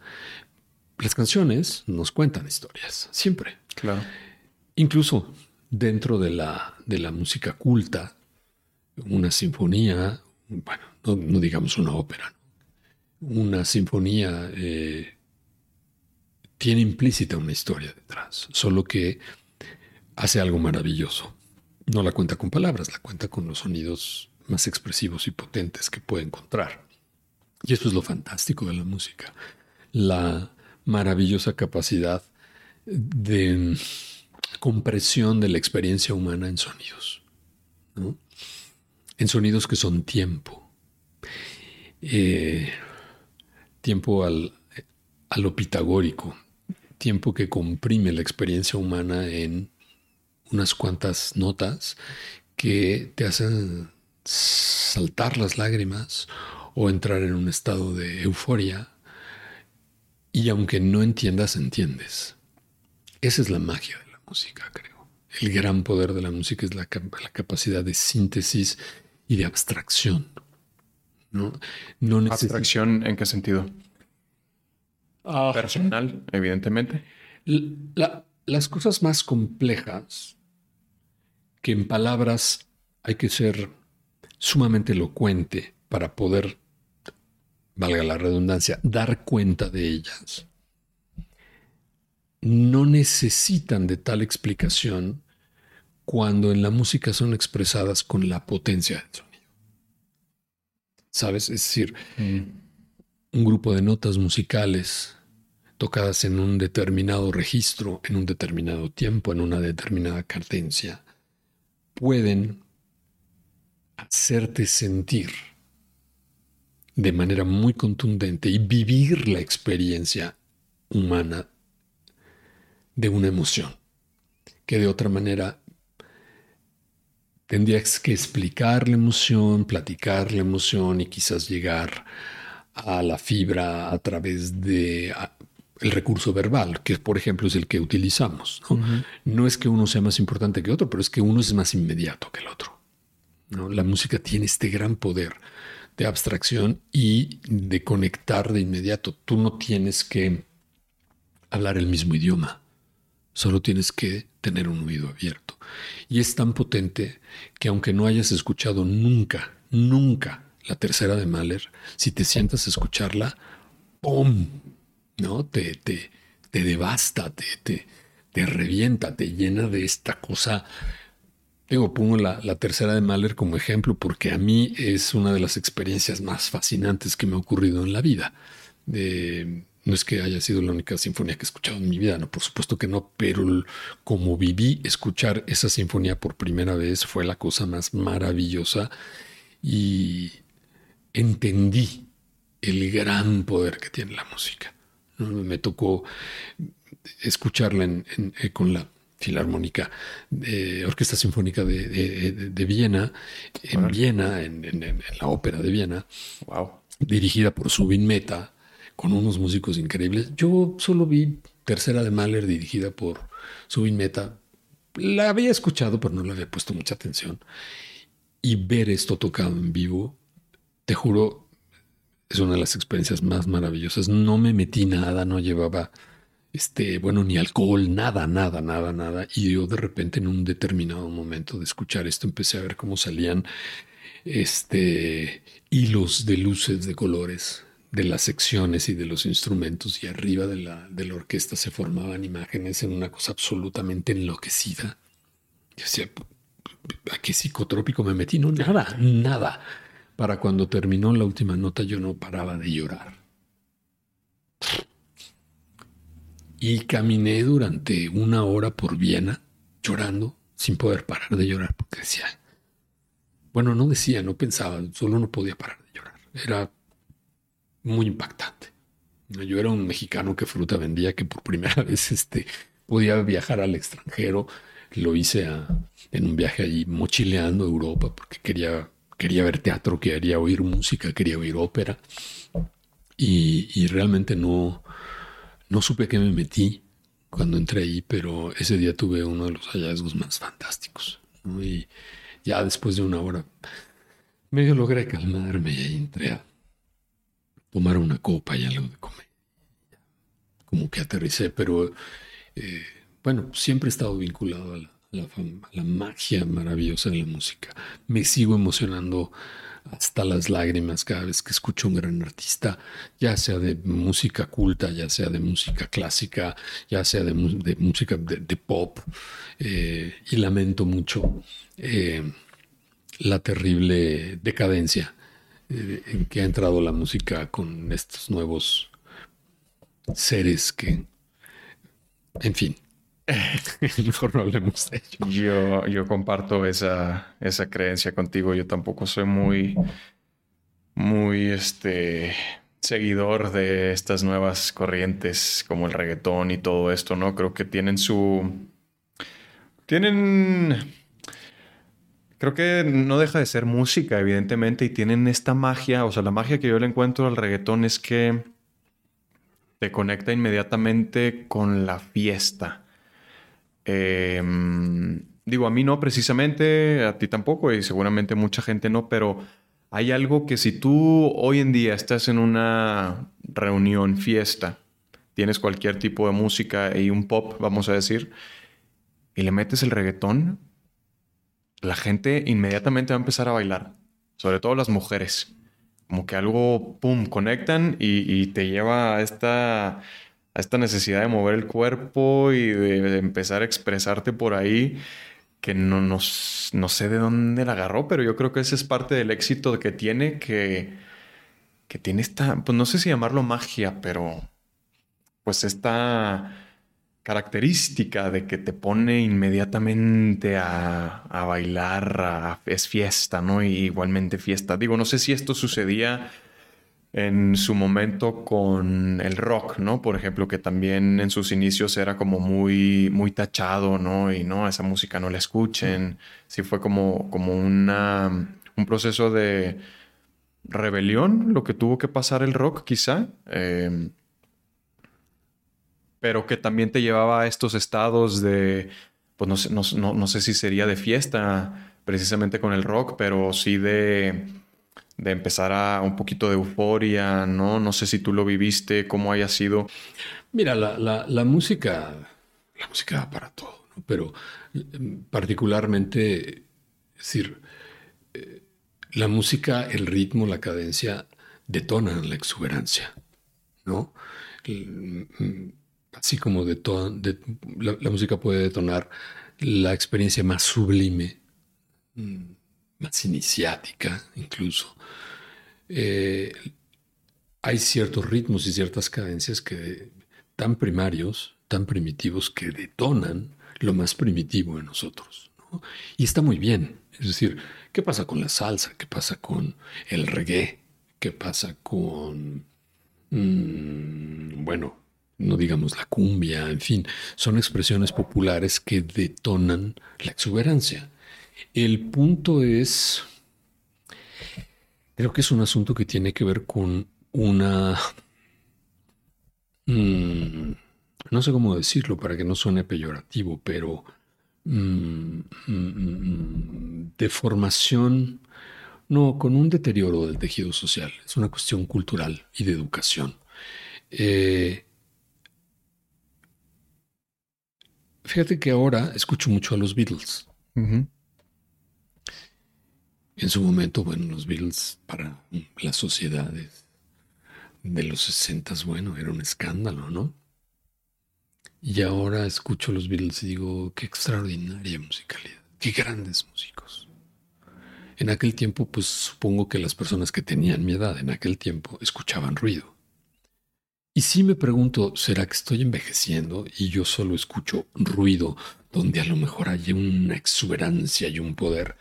Las canciones nos cuentan historias, siempre. Claro. Incluso dentro de la, de la música culta, una sinfonía, bueno, no, digamos una ópera, una sinfonía eh, tiene implícita una historia detrás, solo que hace algo maravilloso. No la cuenta con palabras, la cuenta con los sonidos más expresivos y potentes que puede encontrar. Y eso es lo fantástico de la música, la maravillosa capacidad de compresión de la experiencia humana en sonidos, en sonidos que son tiempo. Eh, tiempo al, a lo pitagórico, tiempo que comprime la experiencia humana en unas cuantas notas que te hacen saltar las lágrimas o entrar en un estado de euforia. Y aunque no entiendas, entiendes. Esa es la magia de la música, creo. El gran poder de la música es la, capacidad de síntesis y de abstracción. ¿No? no ¿Abstracción en qué sentido? Ah. Personal, evidentemente. las cosas más complejas que en palabras hay que ser sumamente elocuente para poder, valga la redundancia, dar cuenta de ellas, no necesitan de tal explicación cuando en la música son expresadas con la potencia del. ¿Sabes? Es decir, mm. un grupo de notas musicales tocadas en un determinado registro, en un determinado tiempo, en una determinada cadencia, pueden hacerte sentir de manera muy contundente y vivir la experiencia humana de una emoción, que de otra manera tendrías que explicar la emoción, platicar la emoción y quizás llegar a la fibra a través de el recurso verbal, que por ejemplo es el que utilizamos. ¿no? es que uno sea más importante que otro, pero es que uno es más inmediato que el otro. ¿no? La música tiene este gran poder de abstracción y de conectar de inmediato. Tú no tienes que hablar el mismo idioma, solo tienes que tener un oído abierto. Y es tan potente que aunque no hayas escuchado nunca, nunca la tercera de Mahler, si te sientas a escucharla, ¡pum! ¿no? Te, te, te devasta, te, te, te, revienta, te llena de esta cosa. Digo, pongo la, tercera de Mahler como ejemplo porque a mí es una de las experiencias más fascinantes que me ha ocurrido en la vida. No es que haya sido la única sinfonía que he escuchado en mi vida, no, por supuesto que no, pero como viví escuchar esa sinfonía por primera vez fue la cosa más maravillosa y entendí el gran poder que tiene la música. Me tocó escucharla eh, con la Filarmónica, de Orquesta Sinfónica de, Viena, en Viena, en, la ópera de Viena, dirigida por Subin Meta, con unos músicos increíbles. Yo solo vi Tercera de Mahler, dirigida por Subin Meta. La había escuchado, pero no le había puesto mucha atención. Y ver esto tocado en vivo, te juro, es una de las experiencias más maravillosas. No me metí nada, no llevaba, este, bueno, ni alcohol, nada, nada, nada, nada. Y yo de repente en un determinado momento de escuchar esto empecé a ver cómo salían, este, hilos de luces, de colores de las secciones y de los instrumentos y arriba de la, de la orquesta se formaban imágenes en una cosa absolutamente enloquecida. Yo decía, ¿a qué psicotrópico me metí? No, nada, nada para cuando terminó la última nota yo no paraba de llorar. Y caminé durante una hora por Viena llorando sin poder parar de llorar porque decía, bueno, no decía, no pensaba, solo no podía parar de llorar. Era muy impactante. Yo era un mexicano que fruta vendía, que por primera vez este, podía viajar al extranjero. Lo hice en un viaje allí mochileando a Europa porque quería quería ver teatro, quería oír música, quería oír ópera. Y, realmente no, no supe qué me metí cuando entré ahí, pero ese día tuve uno de los hallazgos más fantásticos. Y ya después de una hora medio logré calmarme y entré a tomar una copa y algo de comer. Como que aterricé, pero eh, bueno, siempre he estado vinculado a la, la, magia maravillosa de la música. Me sigo emocionando hasta las lágrimas cada vez que escucho a un gran artista, ya sea de música culta, ya sea de música clásica, ya sea de, música de, pop. Eh, y lamento mucho eh, la terrible decadencia eh, en que ha entrado la música con estos nuevos seres que, en fin, Mejor no hablemos de ello. Yo, yo comparto esa, esa creencia contigo. Yo tampoco soy muy, muy este, seguidor de estas nuevas corrientes como el reggaetón y todo esto, ¿no? Creo que tienen su. Tienen. Creo que no deja de ser música, evidentemente, y tienen esta magia, o sea, la magia que yo le encuentro al reggaetón es que te conecta inmediatamente con la fiesta. Em, digo, a mí no precisamente, a ti tampoco, y seguramente mucha gente no, pero hay algo que si tú hoy en día estás en una reunión, fiesta, tienes cualquier tipo de música y un pop, vamos a decir, y le metes el reggaetón, la gente inmediatamente va a empezar a bailar, sobre todo las mujeres. Como que algo, pum, conectan y, te lleva a esta, a esta necesidad de mover el cuerpo y de, empezar a expresarte por ahí, que no, no, no, sé de dónde la agarró, pero yo creo que ese es parte del éxito que tiene, que, que tiene esta, pues no sé si llamarlo magia, pero pues esta característica de que te pone inmediatamente a, bailar, es fiesta, ¿no? Y igualmente fiesta. Digo, no sé si esto sucedía en su momento con el rock, ¿no? Por ejemplo, que también en sus inicios era como muy, muy tachado, ¿no? Y no, esa música no la escuchen. Sí fue como, como una, un proceso de rebelión lo que tuvo que pasar el rock, quizá. Eh, pero que también te llevaba a estos estados de, pues no sé, no, sé si sería de fiesta precisamente con el rock, pero sí de, de empezar a un poquito de euforia, ¿no? No sé si tú lo viviste, cómo haya sido. Mira, la, la, música, la música para todo, ¿no? pero mm, particularmente, es decir, eh, la música, el ritmo, la cadencia detonan la exuberancia, ¿no? Así como de la, música puede detonar la experiencia más sublime, mm, más iniciática incluso. Eh, hay ciertos ritmos y ciertas cadencias que tan primarios, tan primitivos, que detonan lo más primitivo en nosotros. Y está muy bien. Es decir, ¿qué pasa con la salsa? ¿Qué pasa con el reggae? ¿Qué pasa con, mm, bueno, no digamos la cumbia, en fin, son expresiones populares que detonan la exuberancia. El punto es, creo que es un asunto que tiene que ver con una, mm, no sé cómo decirlo para que no suene peyorativo, pero mm, mm, deformación, no, con un deterioro del tejido social. Es una cuestión cultural y de educación. Eh, Fíjate que ahora escucho mucho a los Beatles. En su momento, bueno, los Beatles para las sociedades de los 60, bueno, era un escándalo, ¿no? Y ahora escucho a los Beatles y digo, qué extraordinaria musicalidad, qué grandes músicos. En aquel tiempo, pues supongo que las personas que tenían mi edad en aquel tiempo escuchaban ruido. Y sí me pregunto, ¿será que estoy envejeciendo y yo solo escucho ruido donde a lo mejor hay una exuberancia y un poder?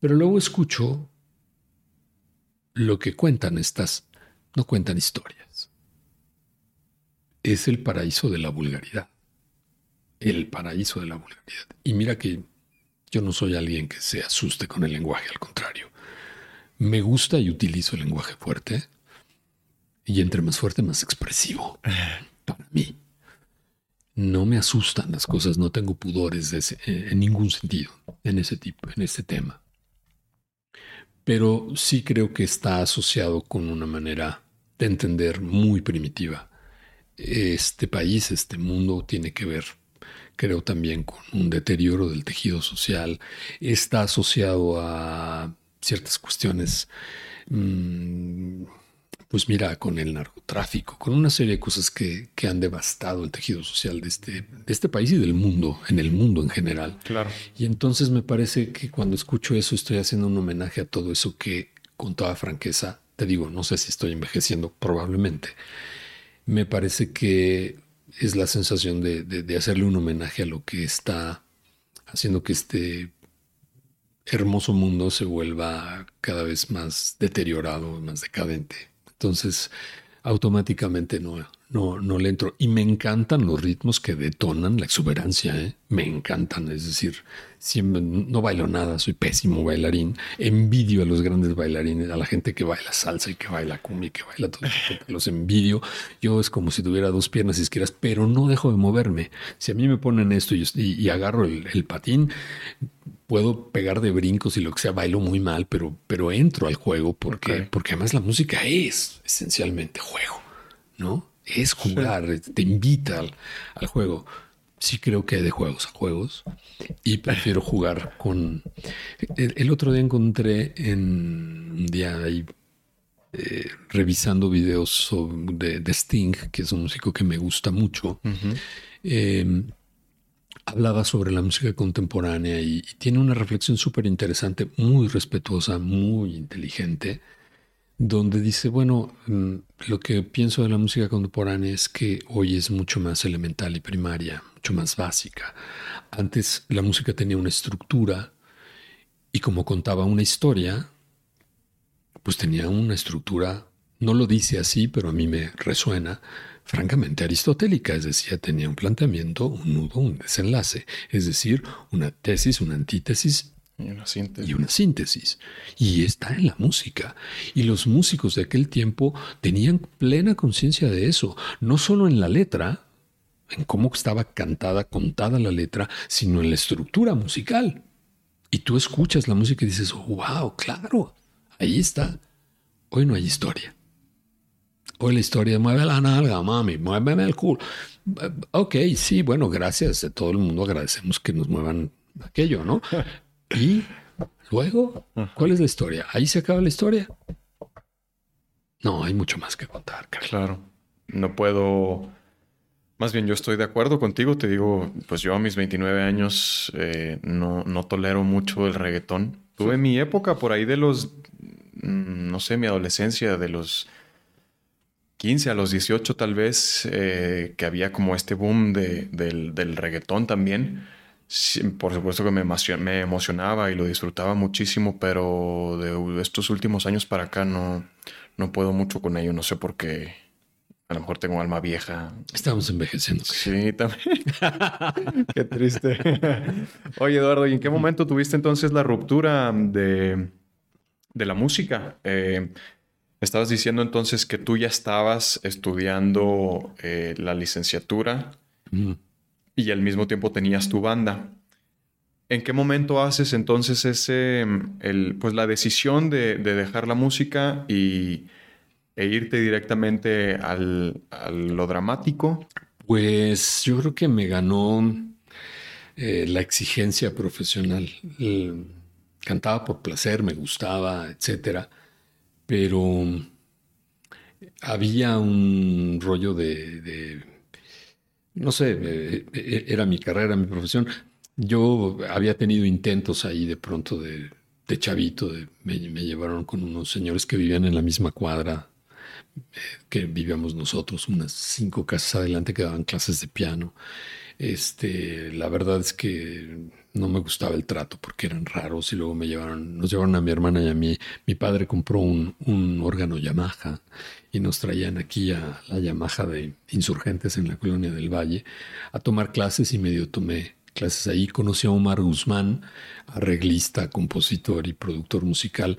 Pero luego escucho lo que cuentan estas, no cuentan historias. Es el paraíso de la vulgaridad. El paraíso de la vulgaridad. Y mira que yo no soy alguien que se asuste con el lenguaje, al contrario. Me gusta y utilizo el lenguaje fuerte y entre más fuerte, más expresivo. Para mí. No me asustan las cosas, no tengo pudores eh, en ningún sentido en ese tipo, en este tema. Pero sí creo que está asociado con una manera de entender muy primitiva. Este país, este mundo tiene que ver, creo también, con un deterioro del tejido social. Está asociado a ciertas cuestiones mm, pues mira, con el narcotráfico, con una serie de cosas que, han devastado el tejido social de este, de este país y del mundo, en el mundo en general. Claro. Y entonces me parece que cuando escucho eso estoy haciendo un homenaje a todo eso que, con toda franqueza, te digo, no sé si estoy envejeciendo, probablemente. Me parece que es la sensación de, de hacerle un homenaje a lo que está haciendo que este hermoso mundo se vuelva cada vez más deteriorado, más decadente. Entonces, automáticamente no, no, no le entro. Y me encantan los ritmos que detonan la exuberancia, ¿eh? me encantan. Es decir, siempre, no bailo nada, soy pésimo bailarín. Envidio a los grandes bailarines, a la gente que baila salsa y que baila cumbia y que baila todo. Los envidio. Yo es como si tuviera dos piernas izquierdas, pero no dejo de moverme. Si a mí me ponen esto y, agarro el, patín, puedo pegar de brincos y lo que sea, bailo muy mal, pero, pero entro al juego porque, porque además la música es esencialmente juego, ¿no? Es jugar, te invita al, juego. Sí creo que hay de juegos a juegos y prefiero jugar con... El, otro día encontré en un día ahí eh, revisando videos de, Sting, que es un músico que me gusta mucho. Em, hablaba sobre la música contemporánea y tiene una reflexión súper interesante, muy respetuosa, muy inteligente donde dice, bueno, mm, lo que pienso de la música contemporánea es que hoy es mucho más elemental y primaria, mucho más básica. Antes la música tenía una estructura y como contaba una historia, pues tenía una estructura, no lo dice así, pero a mí me resuena, francamente aristotélica, es decir, tenía un planteamiento, un nudo, un desenlace, es decir, una tesis, una antítesis y una síntesis. Y una síntesis. Y está en la música. Y los músicos de aquel tiempo tenían plena conciencia de eso, no solo en la letra, en cómo estaba cantada, contada la letra, sino en la estructura musical. Y tú escuchas la música y dices, wow, claro, ahí está. Hoy no hay historia. Hoy la historia mueve la nalga, mami, muéveme el culo. Ok, sí, bueno, gracias. De todo el mundo agradecemos que nos muevan aquello, ¿no? Y luego, ¿cuál es la historia? ¿Ahí se acaba la historia? No, hay mucho más que contar. Claro. No puedo... Más bien, yo estoy de acuerdo contigo. Te digo, pues yo a mis 29 años eh, no, no tolero mucho el reggaetón. Tuve mi época por ahí de los, mm, no sé, mi adolescencia, de los 15 a los 18 tal vez, eh, que había como este boom de, del, del reggaetón también por supuesto que me, me, emocionaba y lo disfrutaba muchísimo, pero de estos últimos años para acá no, no puedo mucho con ello. No sé por qué. A lo mejor tengo alma vieja. Estamos envejeciendo. Sí, también. qué triste. Oye, Eduardo, ¿y en qué momento tuviste entonces la ruptura de, de la música? Eh, estabas diciendo entonces que tú ya estabas estudiando eh, la licenciatura y al mismo tiempo tenías tu banda. ¿En qué momento haces entonces ese, el, pues la decisión de, dejar la música y, e irte directamente al, a lo dramático? Pues yo creo que me ganó eh, la exigencia profesional. cantaba por placer, me gustaba, etcétera, pero había un rollo de no sé, eh, eh, era mi carrera, mi profesión. Yo había tenido intentos ahí de pronto de, chavito, me, llevaron con unos señores que vivían en la misma cuadra eh, que vivíamos nosotros, unas cinco casas adelante que daban clases de piano. Este, la verdad es que no me gustaba el trato porque eran raros y luego me llevaron, nos llevaron a mi hermana y a mí. Mi padre compró un, un órgano Yamaha y nos traían aquí a la Yamaha de insurgentes en la colonia del Valle a tomar clases y medio tomé clases ahí. Conocí a Omar Guzmán, arreglista, compositor y productor musical.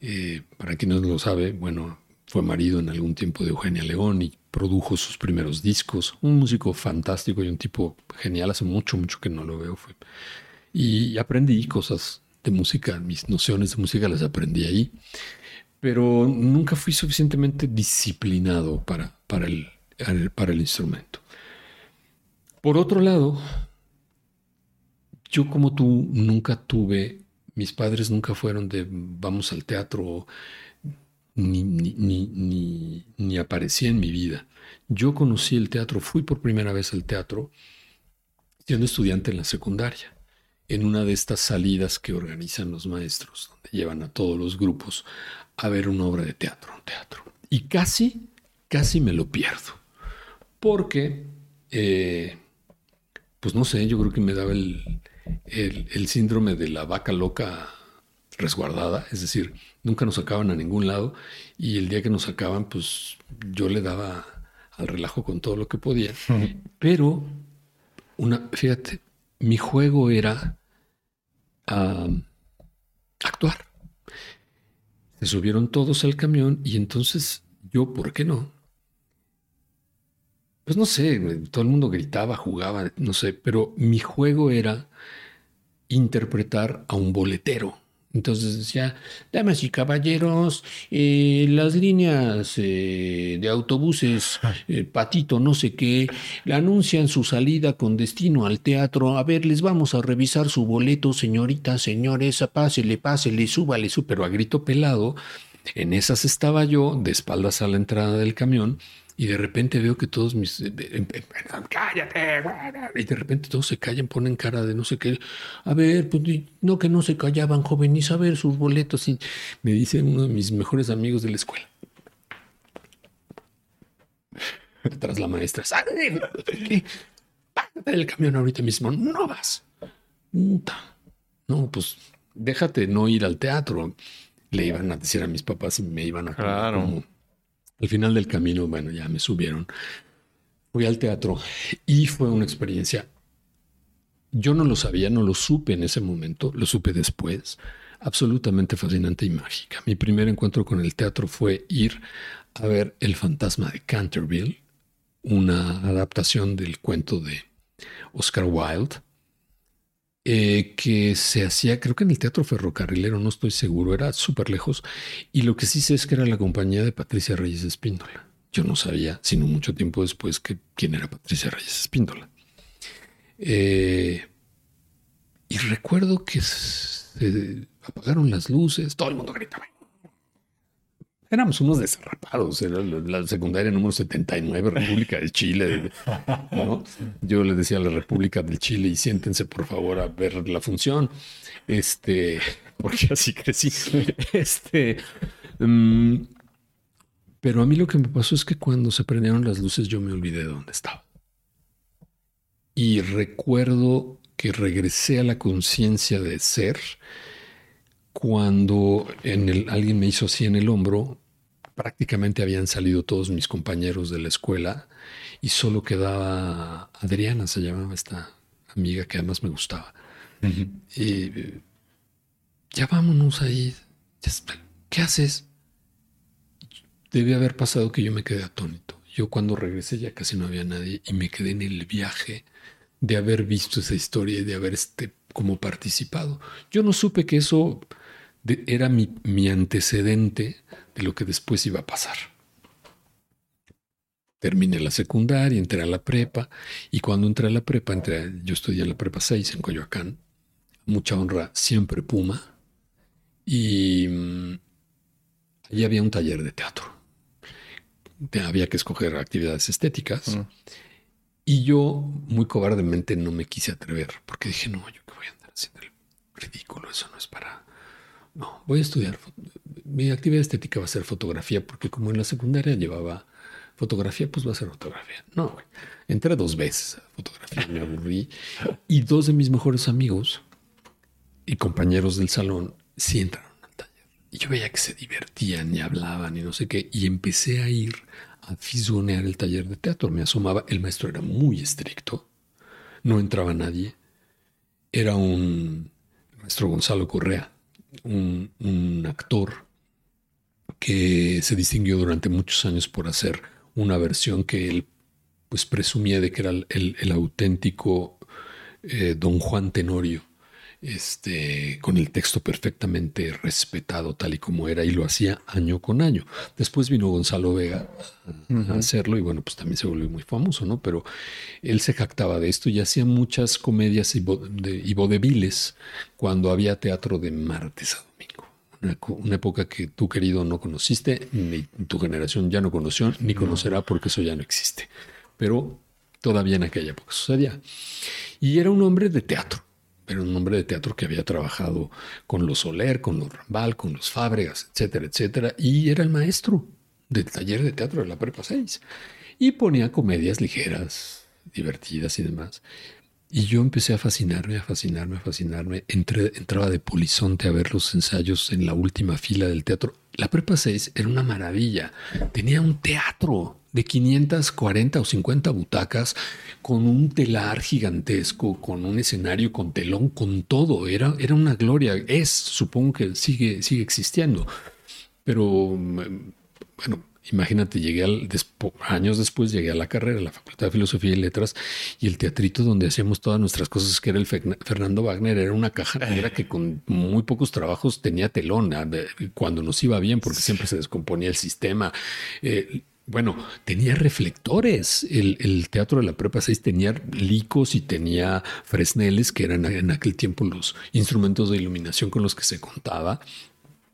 Eh, para quien no lo sabe, bueno, fue marido en algún tiempo de Eugenia León y produjo sus primeros discos. Un músico fantástico y un tipo genial. Hace mucho, mucho que no lo veo. Y aprendí cosas de música, mis nociones de música las aprendí ahí pero nunca fui suficientemente disciplinado para, para, el, para el instrumento. Por otro lado, yo como tú nunca tuve, mis padres nunca fueron de vamos al teatro, ni, ni, ni, ni, aparecía en mi vida. Yo conocí el teatro, fui por primera vez al teatro siendo estudiante en la secundaria, en una de estas salidas que organizan los maestros, donde llevan a todos los grupos a ver una obra de teatro, un teatro. Y casi, casi me lo pierdo. Porque, eh, pues no sé, yo creo que me daba el, el, síndrome de la vaca loca resguardada, es decir, nunca nos sacaban a ningún lado y el día que nos sacaban, pues yo le daba al relajo con todo lo que podía. Pero, una, fíjate, mi juego era actuar. Se subieron todos al camión y entonces yo, ¿por qué no? Pues no sé, todo el mundo gritaba, jugaba, no sé, pero mi juego era interpretar a un boletero. Entonces decía, damas y caballeros, eh, las líneas eh, de autobuses, eh, patito no sé qué, le anuncian su salida con destino al teatro. A ver, les vamos a revisar su boleto, señorita, señores, pásele, pásele, súbale, súbale, pero a grito pelado. En esas estaba yo, de espaldas a la entrada del camión, y de repente veo que todos mis... Eh, em, em, cállate. Y de repente todos se callan, ponen cara de no sé qué. A ver, pues no que no se callaban, joven, ni saber sus boletos. Y me dice uno de mis mejores amigos de la escuela. Tras la maestra. Bájate del camión ahorita mismo. No vas. No, pues déjate no ir al teatro. Le iban a decir a mis papás y me iban a... Claro. Al final del camino, bueno, ya me subieron. Fui al teatro y fue una experiencia. Yo no lo sabía, no lo supe en ese momento, lo supe después. Absolutamente fascinante y mágica. Mi primer encuentro con el teatro fue ir a ver El fantasma de Canterville, una adaptación del cuento de Oscar Wilde eh, que se hacía, creo que en el Teatro Ferrocarrilero, no estoy seguro, era súper lejos. Y lo que sí sé es que era la compañía de Patricia Reyes Espíndola. Yo no sabía, sino mucho tiempo después, que quién era Patricia Reyes Espíndola. Eh, y recuerdo que se apagaron las luces, todo el mundo gritaba éramos unos desarrapados, era la secundaria número 79, República de Chile. Yo le decía a la República del Chile y siéntense por favor a ver la función, este, porque así crecí. Este, mm, pero a mí lo que me pasó es que cuando se prendieron las luces yo me olvidé de dónde estaba. Y recuerdo que regresé a la conciencia de ser cuando en el, alguien me hizo así en el hombro, prácticamente habían salido todos mis compañeros de la escuela y solo quedaba Adriana, se llamaba esta amiga que además me gustaba. Y ya vámonos ahí. ¿Qué haces? Debe haber pasado que yo me quedé atónito. Yo cuando regresé ya casi no había nadie y me quedé en el viaje de haber visto esa historia y de haber este, como participado. Yo no supe que eso era mi, antecedente lo que después iba a pasar. Terminé la secundaria, entré a la prepa y cuando entré a la prepa, entré, yo estudié la prepa 6 en Coyoacán, mucha honra, siempre Puma, y mm, allí había un taller de teatro. Había que escoger actividades estéticas. Y yo muy cobardemente no me quise atrever, porque dije, no, yo qué voy a andar haciendo el ridículo, eso no es para, no, voy a estudiar. Mi actividad estética va a ser fotografía, porque como en la secundaria llevaba fotografía, pues va a ser fotografía. No, entré dos veces a fotografía, me aburrí. Y dos de mis mejores amigos y compañeros del salón sí entraron al taller. Y yo veía que se divertían y hablaban y no sé qué. Y empecé a ir a fisgonear el taller de teatro. Me asomaba, el maestro era muy estricto, no entraba nadie. Era un maestro Gonzalo Correa un, actor que se distinguió durante muchos años por hacer una versión que él pues presumía de que era el, auténtico eh, Don Juan Tenorio este, con el texto perfectamente respetado tal y como era y lo hacía año con año. Después vino Gonzalo Vega a, hacerlo y bueno, pues también se volvió muy famoso, ¿no? Pero él se jactaba de esto y hacía muchas comedias y, vodevils cuando había teatro de martes a domingo. Una, una, época que tú, querido, no conociste, ni tu generación ya no conoció, ni conocerá porque eso ya no existe. Pero todavía en aquella época sucedía. Y era un hombre de teatro era un hombre de teatro que había trabajado con los Soler, con los Rambal, con los Fábregas, etcétera, etcétera, y era el maestro del taller de teatro de la Prepa 6. Y ponía comedias ligeras, divertidas y demás. Y yo empecé a fascinarme, a fascinarme, a fascinarme. Entraba de polizonte a ver los ensayos en la última fila del teatro. La Prepa 6 era una maravilla. Tenía un teatro de 540 o 50 butacas con un telar gigantesco, con un escenario con telón, con todo. Era, era una gloria. Es, supongo que sigue, sigue existiendo. Pero, mm, bueno, Imagínate, llegué al, años después llegué a la carrera, a la Facultad de Filosofía y Letras, y el teatrito donde hacíamos todas nuestras cosas, que era el Fernando Wagner, era una caja negra que con muy pocos trabajos tenía telón, cuando nos iba bien, porque siempre se descomponía el sistema. Eh, bueno, tenía reflectores. El, teatro de la Prepa 6 tenía licos y tenía fresneles, que eran en aquel tiempo los instrumentos de iluminación con los que se contaba.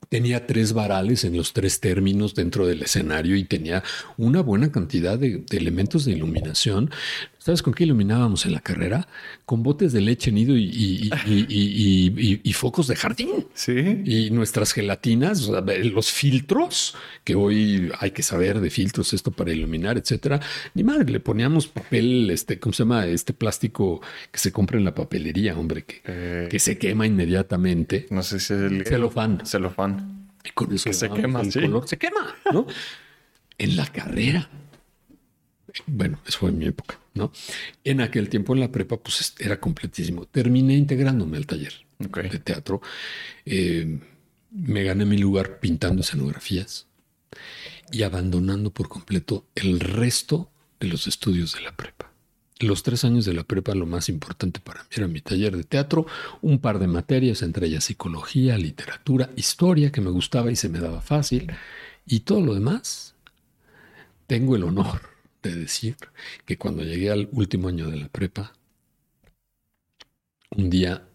Tenía tres varales en los tres términos dentro del escenario y tenía una buena cantidad de, elementos de iluminación. ¿Sabes con qué iluminábamos en la carrera? Con botes de leche nido y, y, focos de jardín. Sí. Y nuestras gelatinas, los filtros, que hoy hay que saber de filtros, esto para iluminar, etcétera. Ni madre, le poníamos papel, este, ¿cómo se llama? Este plástico que se compra en la papelería, hombre, que, eh. que se quema inmediatamente. No sé si es el celofán. Celofán. Y con eso se quema, el color se quema, ¿no? en la carrera. Bueno, eso fue en mi época. ¿No? En aquel tiempo en la prepa, pues era completísimo. Terminé integrándome al taller de teatro. Eh, me gané mi lugar pintando escenografías y abandonando por completo el resto de los estudios de la prepa. Los tres años de la prepa, lo más importante para mí era mi taller de teatro, un par de materias, entre ellas psicología, literatura, historia, que me gustaba y se me daba fácil, y todo lo demás. Tengo el honor decir que cuando llegué al último año de la prepa, un día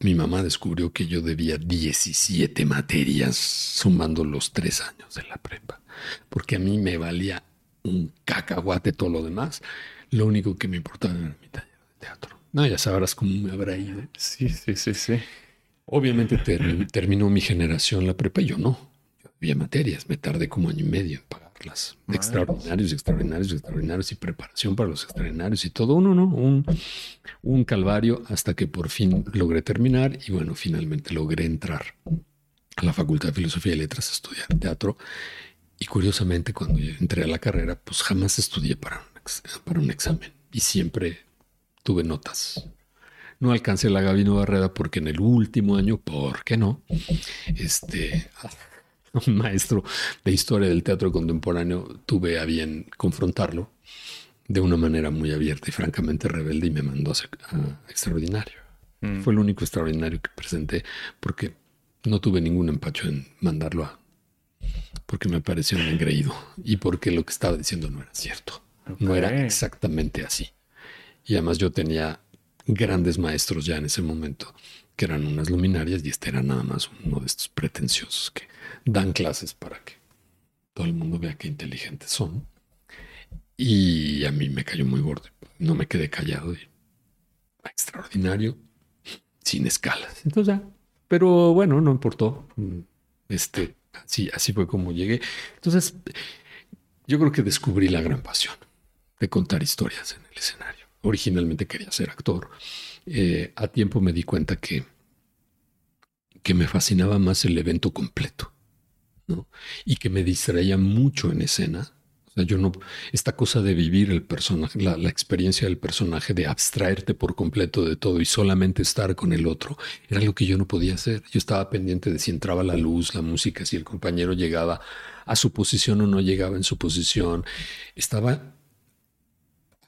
mi mamá descubrió que yo debía 17 materias sumando los tres años de la prepa, porque a mí me valía un cacahuate todo lo demás. Lo único que me importaba era mi taller de teatro. No, ya sabrás cómo me habrá ido. Sí, sí, sí, sí. Obviamente terminó mi generación la prepa y yo no. Yo había materias, me tardé como año y medio en pagar extraordinarios, extraordinarios, extraordinarios y preparación para los extraordinarios y todo uno, ¿no? Un, un calvario hasta que por fin logré terminar y bueno, finalmente logré entrar a la Facultad de Filosofía y Letras a estudiar teatro. Y curiosamente, cuando entré a la carrera, pues jamás estudié para un, para un examen y siempre tuve notas. No alcancé la Gabino Barreda porque en el último año, ¿por qué no? Este, un maestro de historia del teatro contemporáneo, tuve a bien confrontarlo de una manera muy abierta y francamente rebelde y me mandó a, extraordinario. Mm. Fue el único extraordinario que presenté porque no tuve ningún empacho en mandarlo a... porque me pareció un engreído y porque lo que estaba diciendo no era cierto. No era exactamente así. Y además yo tenía grandes maestros ya en ese momento que eran unas luminarias y este era nada más uno de estos pretenciosos que dan clases para que todo el mundo vea qué inteligentes son. Y a mí me cayó muy gordo. No me quedé callado. Y, extraordinario, sin escalas. Entonces, pero bueno, no importó. Este, así, así fue como llegué. Entonces, yo creo que descubrí la gran pasión de contar historias en el escenario. Originalmente quería ser actor. Eh, a tiempo me di cuenta que, que me fascinaba más el evento completo y que me distraía mucho en escena. O sea, yo no, esta cosa de vivir el personaje, la, experiencia del personaje, de abstraerte por completo de todo y solamente estar con el otro, era algo que yo no podía hacer. Yo estaba pendiente de si entraba la luz, la música, si el compañero llegaba a su posición o no llegaba en su posición. Estaba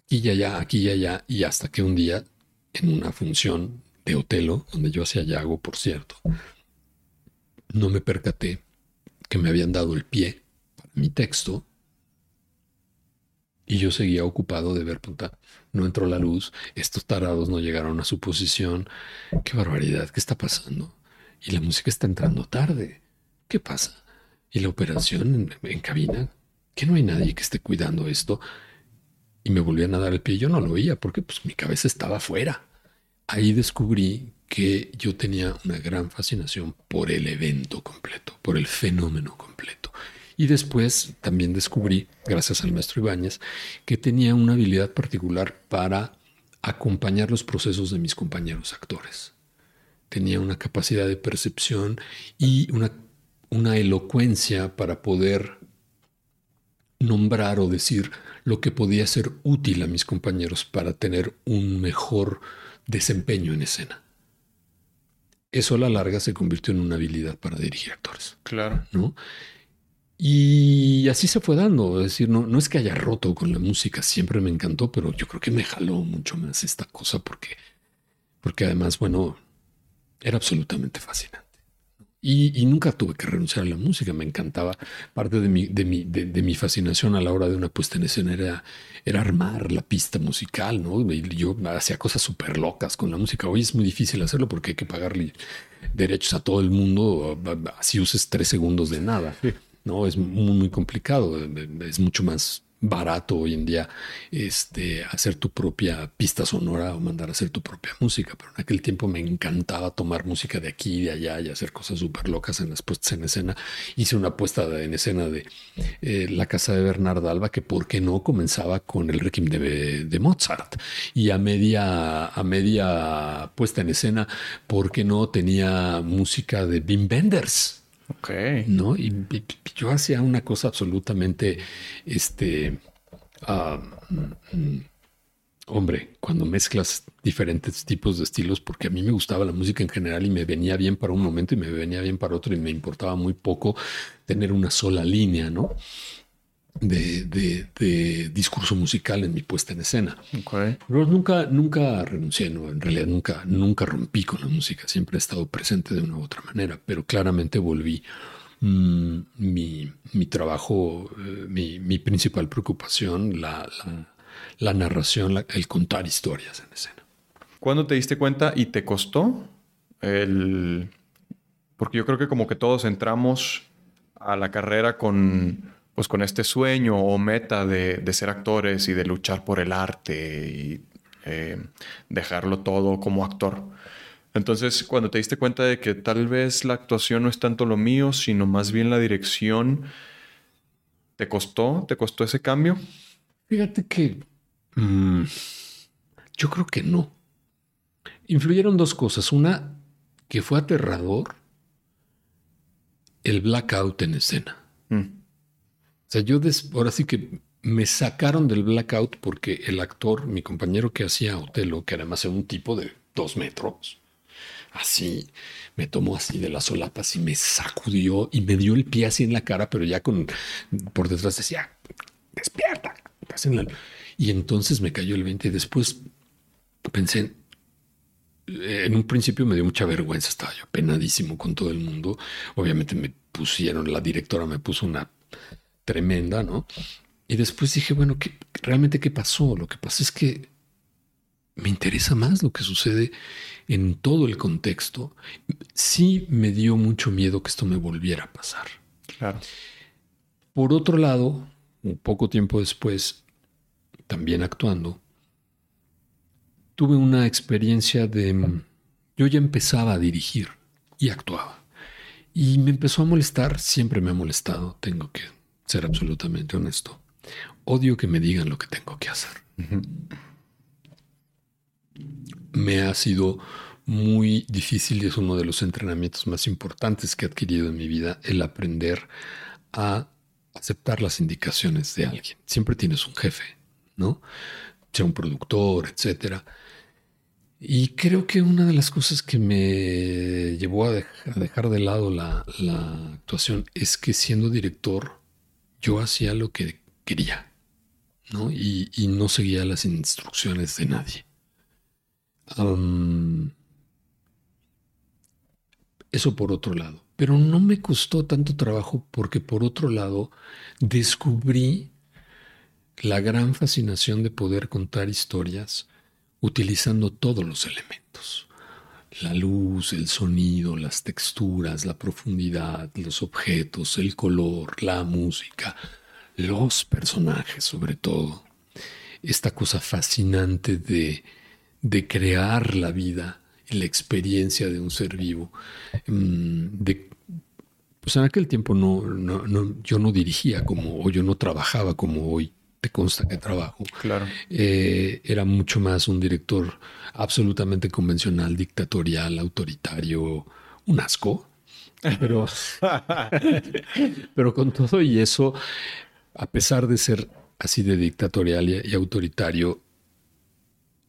aquí y allá, aquí y allá, y hasta que un día, en una función de Otelo, donde yo hacía Yago, por cierto, no me percaté que me habían dado el pie para mi texto y yo seguía ocupado de ver, puta, no entró la luz, estos tarados no llegaron a su posición, qué barbaridad, ¿qué está pasando? Y la música está entrando tarde, ¿qué pasa? Y la operación en, cabina, que no hay nadie que esté cuidando esto. Y me volvían a dar el pie, yo no lo oía porque pues mi cabeza estaba afuera. Ahí descubrí que yo tenía una gran fascinación por el evento completo, por el fenómeno completo. Y después también descubrí, gracias al maestro Ibáñez, que tenía una habilidad particular para acompañar los procesos de mis compañeros actores. Tenía una capacidad de percepción y una, una elocuencia para poder nombrar o decir lo que podía ser útil a mis compañeros para tener un mejor desempeño en escena. Eso a la larga se convirtió en una habilidad para dirigir actores. Claro. ¿no? Y así se fue dando. Es decir, no, no es que haya roto con la música, siempre me encantó, pero yo creo que me jaló mucho más esta cosa porque, porque además, bueno, era absolutamente fascinante. Y, nunca tuve que renunciar a la música, me encantaba. Parte de mi, de mi, de, mi fascinación a la hora de una puesta en escena era, era armar la pista musical, ¿no? yo hacía cosas súper locas con la música. Hoy es muy difícil hacerlo porque hay que pagarle derechos a todo el mundo, así uses tres segundos de nada. No, es muy, muy complicado, es mucho más barato hoy en día este, hacer tu propia pista sonora o mandar a hacer tu propia música, pero en aquel tiempo me encantaba tomar música de aquí y de allá y hacer cosas súper locas en las puestas en escena. Hice una puesta en escena de eh, La casa de Bernarda Alba que, ¿por qué no? Comenzaba con el Requiem de, de, Mozart y a media, a media puesta en escena, ¿por qué no? Tenía música de Bim Benders Ok. ¿No? Y, yo hacía una cosa absolutamente, este, ah, mm, hombre, cuando mezclas diferentes tipos de estilos, porque a mí me gustaba la música en general y me venía bien para un momento y me venía bien para otro y me importaba muy poco tener una sola línea, ¿no? De, discurso musical en mi puesta en escena. Pero nunca, nunca renuncié, en realidad nunca, nunca rompí con la música, siempre he estado presente de una u otra manera, pero claramente volví mm, mi, trabajo, eh, mi, principal preocupación, la, narración, el contar historias en escena. ¿Cuándo te diste cuenta y te costó el... Porque yo creo que como que todos entramos a la carrera con pues con este sueño o meta de, ser actores y de luchar por el arte y eh, dejarlo todo como actor. Entonces, cuando te diste cuenta de que tal vez la actuación no es tanto lo mío, sino más bien la dirección, ¿te costó? ¿Te costó ese cambio? Fíjate que mm, yo creo que no. Influyeron dos cosas. Una, que fue aterrador el blackout en escena. O sea, yo ahora sí que me sacaron del blackout porque el actor, mi compañero que hacía Otelo, que además era un tipo de dos metros, así, me tomó así de las solapas y me sacudió y me dio el pie así en la cara, pero ya con por detrás decía, despierta. Y entonces me cayó el 20 y después pensé, en un principio me dio mucha vergüenza, estaba yo penadísimo con todo el mundo. Obviamente me pusieron, la directora me puso una tremenda, ¿no? Y después dije, bueno, ¿qué, ¿realmente qué pasó? Lo que pasa es que me interesa más lo que sucede en todo el contexto. Sí me dio mucho miedo que esto me volviera a pasar. Claro. Por otro lado, un poco tiempo después, también actuando, tuve una experiencia de... Yo ya empezaba a dirigir y actuaba. Y me empezó a molestar, siempre me ha molestado, tengo que ser absolutamente honesto. Odio que me digan lo que tengo que hacer. Me ha sido muy difícil y es uno de los entrenamientos más importantes que he adquirido en mi vida, el aprender a aceptar las indicaciones de alguien. Siempre tienes un jefe, ¿no? Sea un productor, etcétera. Y creo que una de las cosas que me llevó a, dejar de lado la, la actuación es que siendo director yo hacía lo que quería, ¿no? Y, no seguía las instrucciones de nadie. eso por otro lado. Pero no me costó tanto trabajo porque por otro lado descubrí la gran fascinación de poder contar historias utilizando todos los elementos. La luz, el sonido, las texturas, la profundidad, los objetos, el color, la música, los personajes sobre todo. Esta cosa fascinante de, de crear la vida y la experiencia de un ser vivo. Mm, de, pues en aquel tiempo no, no, yo no dirigía como, o yo no trabajaba como hoy te consta que trabajo. Claro. Eh, era mucho más un director absolutamente convencional, dictatorial, autoritario, un asco. Pero, pero con todo y eso, a pesar de ser así de dictatorial y, autoritario,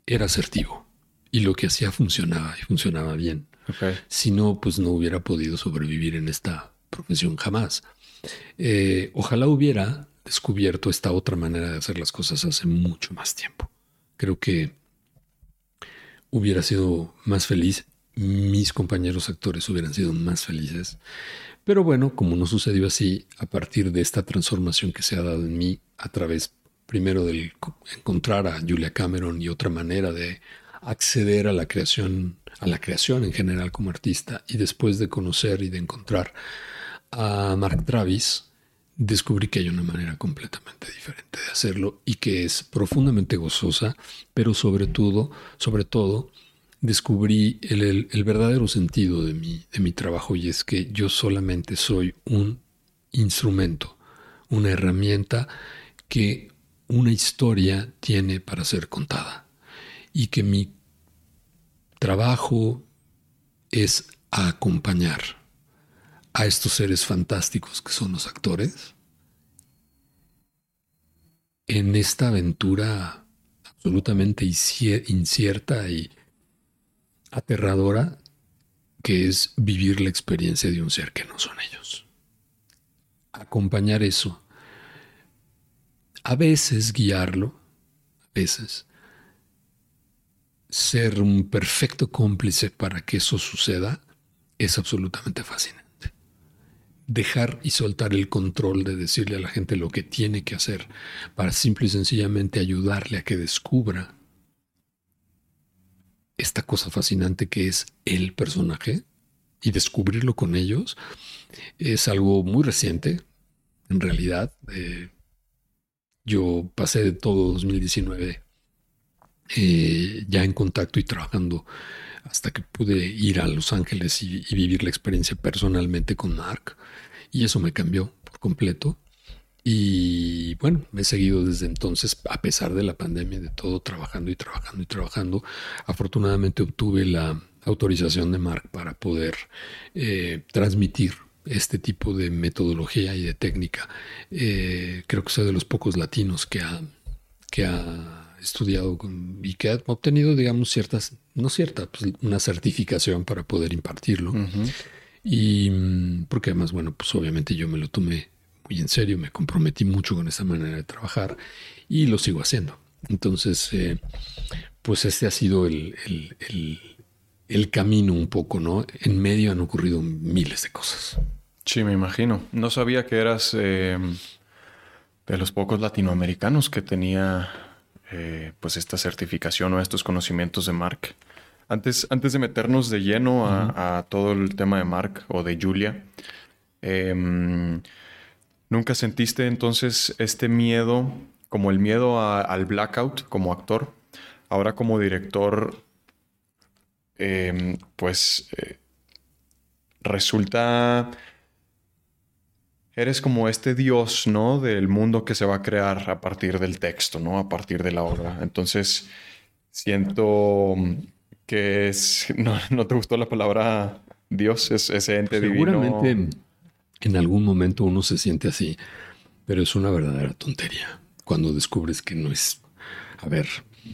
era asertivo. Y lo que hacía funcionaba y funcionaba bien. Si no, pues no hubiera podido sobrevivir en esta profesión jamás. Eh, ojalá hubiera descubierto esta otra manera de hacer las cosas hace mucho más tiempo. Creo que hubiera sido más feliz, mis compañeros actores hubieran sido más felices. Pero bueno, como no sucedió así, a partir de esta transformación que se ha dado en mí a través primero de encontrar a Julia Cameron y otra manera de acceder a la creación, a la creación en general como artista, y después de conocer y de encontrar a Mark Travis, descubrí que hay una manera completamente diferente de hacerlo y que es profundamente gozosa, pero sobre todo, sobre todo, descubrí el, verdadero sentido de mi, de mi trabajo y es que yo solamente soy un instrumento, una herramienta que una historia tiene para ser contada y que mi trabajo es acompañar a estos seres fantásticos que son los actores en esta aventura absolutamente incierta y aterradora que es vivir la experiencia de un ser que no son ellos. Acompañar eso. A veces guiarlo, a veces ser un perfecto cómplice para que eso suceda es absolutamente fascinante dejar y soltar el control de decirle a la gente lo que tiene que hacer para simple y sencillamente ayudarle a que descubra esta cosa fascinante que es el personaje y descubrirlo con ellos es algo muy reciente en realidad. Eh, yo pasé de todo 2019 eh, ya en contacto y trabajando hasta que pude ir a Los Ángeles y, vivir la experiencia personalmente con Mark. Y eso me cambió por completo. Y bueno, me he seguido desde entonces, a pesar de la pandemia, de todo, trabajando y trabajando y trabajando. Afortunadamente obtuve la autorización de Mark para poder eh, transmitir este tipo de metodología y de técnica. Eh, creo que soy de los pocos latinos que ha, que ha estudiado y que ha obtenido, digamos, ciertas, no cierta, pues una certificación para poder impartirlo. Y mm, porque además, bueno, pues obviamente yo me lo tomé muy en serio, me comprometí mucho con esa manera de trabajar y lo sigo haciendo. Entonces, eh, pues este ha sido el, el, camino un poco, ¿no? En medio han ocurrido miles de cosas. Sí, me imagino. No sabía que eras eh, de los pocos latinoamericanos que tenía eh, pues esta certificación o estos conocimientos de Mark. Antes, antes de meternos de lleno a, todo el tema de Mark o de Julia, em, ¿nunca sentiste entonces este miedo, como el miedo al blackout como actor? Ahora como director, em, pues eh, resulta eres como este dios, ¿no? Del mundo que se va a crear a partir del texto, ¿no? A partir de la obra. Entonces, siento que es... No, te gustó la palabra Dios, es ese ente divino. Seguramente en algún momento uno se siente así, pero es una verdadera tontería cuando descubres que no es... A ver,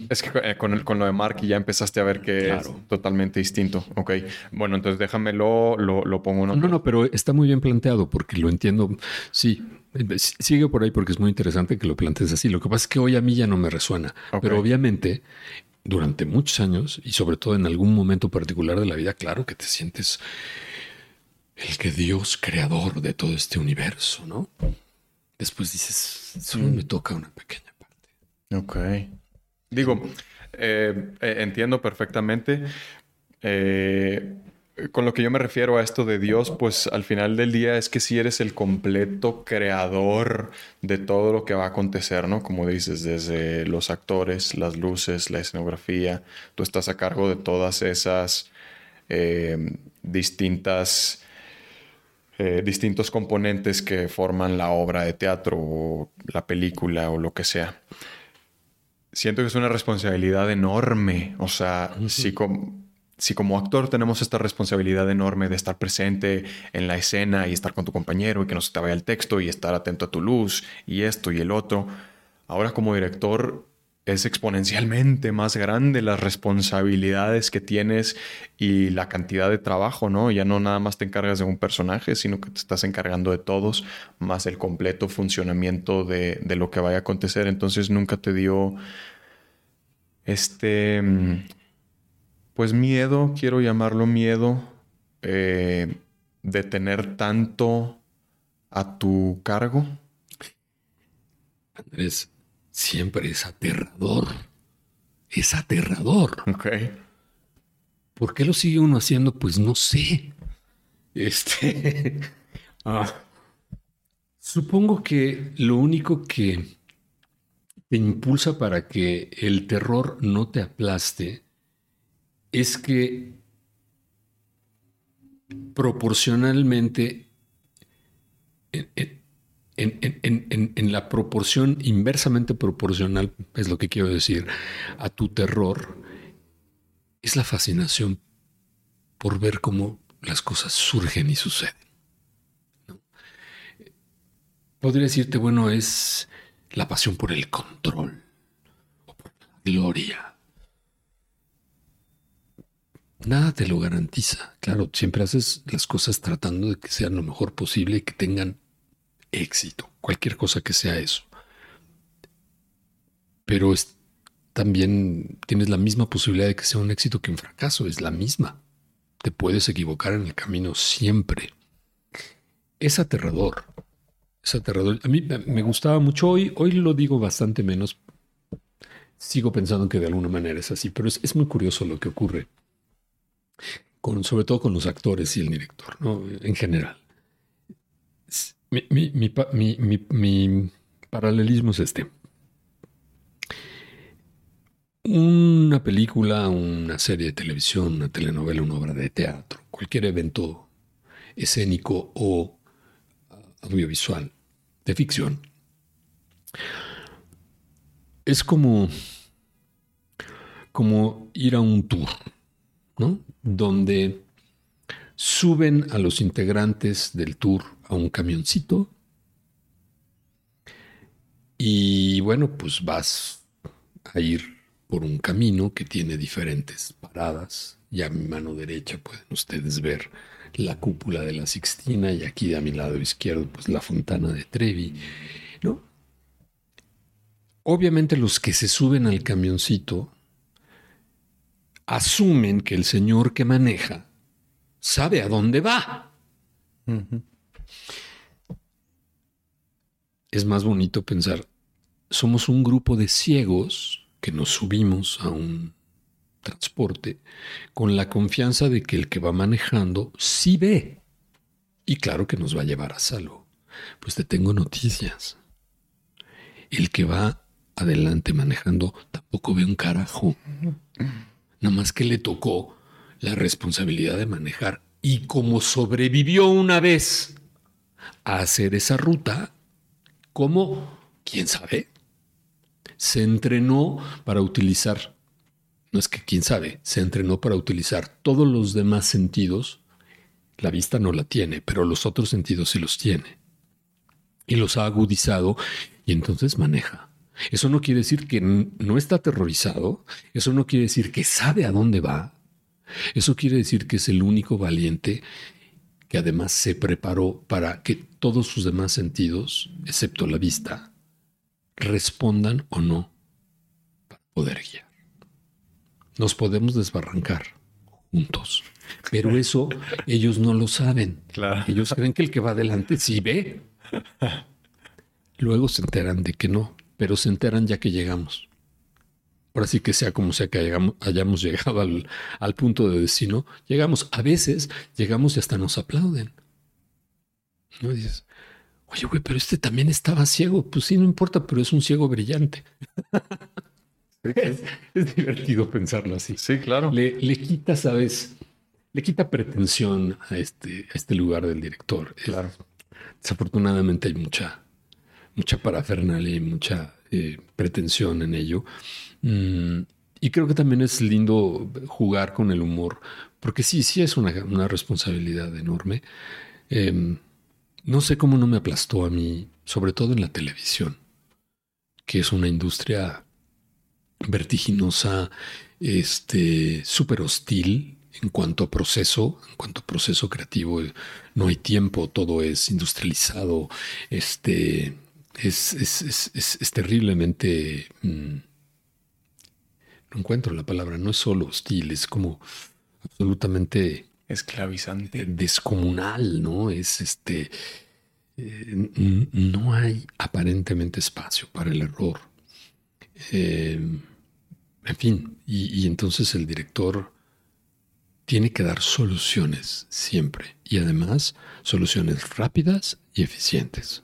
es que eh, con, con, lo de Mark ya empezaste a ver que es totalmente distinto. Ok. Bueno, entonces déjamelo, lo, lo pongo en No, no, pero está muy bien planteado porque lo entiendo. Sí, sigue por ahí porque es muy interesante que lo plantees así. Lo que pasa es que hoy a mí ya no me resuena. Pero obviamente, durante muchos años y sobre todo en algún momento particular de la vida, claro que te sientes el que Dios creador de todo este universo, ¿no? Después dices, solo me toca una pequeña parte. Ok. Digo, eh, eh, entiendo perfectamente. Eh, con lo que yo me refiero a esto de Dios, pues al final del día es que si eres el completo creador de todo lo que va a acontecer, ¿no? Como dices, desde los actores, las luces, la escenografía, tú estás a cargo de todas esas distintas eh, distintos componentes que forman la obra de teatro o la película o lo que sea. Siento que es una responsabilidad enorme. O sea, si, si como actor tenemos esta responsabilidad enorme de estar presente en la escena y estar con tu compañero y que no se te vaya el texto y estar atento a tu luz y esto y el otro, ahora como director es exponencialmente más grande las responsabilidades que tienes y la cantidad de trabajo, ¿no? Ya no nada más te encargas de un personaje, sino que te estás encargando de todos, más el completo funcionamiento de, lo que vaya a acontecer. Entonces nunca te dio este, pues miedo, quiero llamarlo miedo, eh, de tener tanto a tu cargo. Andrés, siempre es aterrador. Es aterrador. Ok. ¿Por qué lo sigue uno haciendo? Pues no sé. Este. Ah, supongo que lo único que te impulsa para que el terror no te aplaste es que proporcionalmente en, la proporción inversamente proporcional, es lo que quiero decir, a tu terror, es la fascinación por ver cómo las cosas surgen y suceden. Podría decirte, bueno, es la pasión por el control o por la gloria. Nada te lo garantiza. Claro, siempre haces las cosas tratando de que sean lo mejor posible y que tengan éxito, cualquier cosa que sea eso. Pero también tienes la misma posibilidad de que sea un éxito que un fracaso, es la misma. Te puedes equivocar en el camino siempre. Es aterrador. Es aterrador. A mí me gustaba mucho hoy, hoy lo digo bastante menos. Sigo pensando que de alguna manera es así, pero es, muy curioso lo que ocurre. Con, sobre todo con los actores y el director. En general. Mi, mi, paralelismo es este. Una película, una serie de televisión, una telenovela, una obra de teatro, cualquier evento escénico o audiovisual de ficción, es como, como ir a un tour, ¿no? Donde suben a los integrantes del tour a un camioncito y bueno, pues vas a ir por un camino que tiene diferentes paradas. Y a mi mano derecha pueden ustedes ver la cúpula de la Sixtina y aquí a mi lado izquierdo pues la fontana de Trevi, ¿no? Obviamente los que se suben al camioncito asumen que el señor que maneja sabe a dónde va. Es más bonito pensar, somos un grupo de ciegos que nos subimos a un transporte con la confianza de que el que va manejando sí ve. Y claro que nos va a llevar a salvo. Pues te tengo noticias. El que va adelante manejando tampoco ve un carajo. Nada más que le tocó la responsabilidad de manejar. Y como sobrevivió una vez a hacer esa ruta, ¿cómo? ¿Quién sabe? Se entrenó para utilizar, no es que quién sabe, se entrenó para utilizar todos los demás sentidos. La vista no la tiene, pero los otros sentidos sí los tiene. Y los ha agudizado y entonces maneja. Eso no quiere decir que no está aterrorizado, eso no quiere decir que sabe a dónde va, eso quiere decir que es el único valiente que además se preparó para que todos sus demás sentidos, excepto la vista, respondan o no para poder guiar. Nos podemos desbarrancar juntos, pero eso ellos no lo saben. Ellos creen que el que va adelante sí ve. Luego se enteran de que no, pero se enteran ya que llegamos ahora sí que sea como sea que hayamos, llegado al, punto de destino, llegamos, a veces llegamos y hasta nos aplauden. ¿No? dices, oye, güey, pero este también estaba ciego. Pues sí, no importa, pero es un ciego brillante. es, divertido pensarlo así. Sí, claro. Le, le quita, ¿sabes? le quita pretensión a este, a este lugar del director. Claro. Desafortunadamente hay mucha, mucha parafernalia y mucha eh, pretensión en ello. Mm, y creo que también es lindo jugar con el humor, porque sí, sí es una, una responsabilidad enorme. Em, no sé cómo no me aplastó a mí, sobre todo en la televisión, que es una industria vertiginosa, este, súper hostil en cuanto a proceso, en cuanto a proceso creativo. No hay tiempo, todo es industrializado, este, es, es, terriblemente... Mm, no encuentro la palabra, no es solo hostil, es como absolutamente esclavizante, descomunal, ¿no? Es este, eh, no hay aparentemente espacio para el error. Eh, en fin, y, y, entonces el director tiene que dar soluciones siempre, y además soluciones rápidas y eficientes.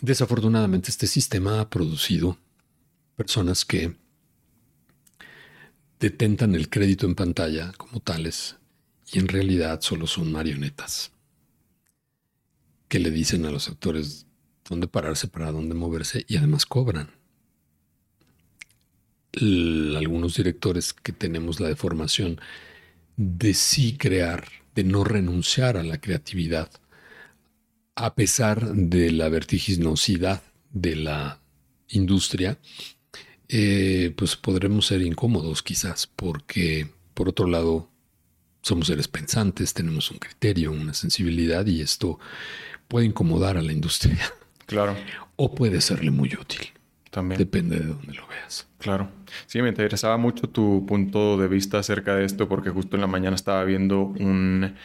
Desafortunadamente este sistema ha producido personas que detentan el crédito en pantalla como tales y en realidad solo son marionetas que le dicen a los actores dónde pararse, para dónde moverse y además cobran. algunos directores que tenemos la deformación de sí crear, de no renunciar a la creatividad, a pesar de la vertiginosidad de la industria, eh, pues podremos ser incómodos quizás, porque por otro lado somos seres pensantes, tenemos un criterio, una sensibilidad y esto puede incomodar a la industria. Claro. O puede serle muy útil. También. Depende de dónde lo veas. Claro. Sí, me interesaba mucho tu punto de vista acerca de esto porque justo en la mañana estaba viendo un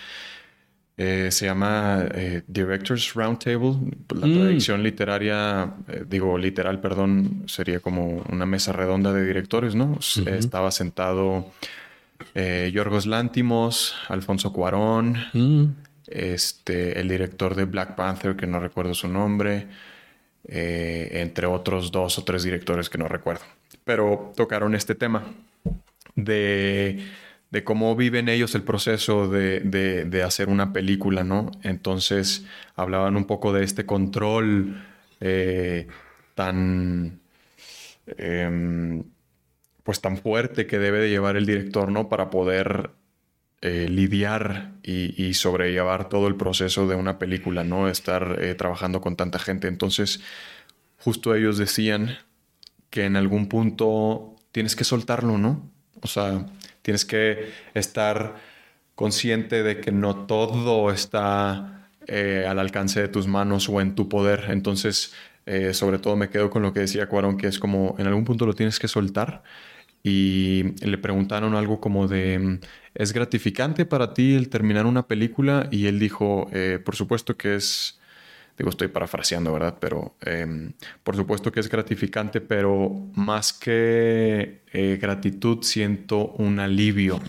eh, se llama eh, Directors Roundtable. La mm. traducción literaria, eh, digo literal, perdón, sería como una mesa redonda de directores, ¿no? Estaba sentado Yorgos Lántimos, Alfonso Cuarón, mm. este, el director de Black Panther, que no recuerdo su nombre, entre otros dos o tres directores que no recuerdo. Pero tocaron este tema de de cómo viven ellos el proceso de, hacer una película, ¿no? Entonces hablaban un poco de este control eh, tan, em, pues tan fuerte que debe de llevar el director, ¿no? Para poder eh, lidiar y, sobrellevar todo el proceso de una película, ¿no? Estar eh, trabajando con tanta gente. Entonces, justo ellos decían que en algún punto tienes que soltarlo, ¿no? O sea, Tienes que estar consciente de que no todo está eh, al alcance de tus manos o en tu poder. Entonces, eh, sobre todo me quedo con lo que decía Cuarón, que es como en algún punto lo tienes que soltar. Y le preguntaron algo como de, ¿es gratificante para ti el terminar una película? Y él dijo, eh, por supuesto que es Digo, estoy parafraseando, ¿verdad? Pero em, por supuesto que es gratificante, pero más que eh, gratitud siento un alivio.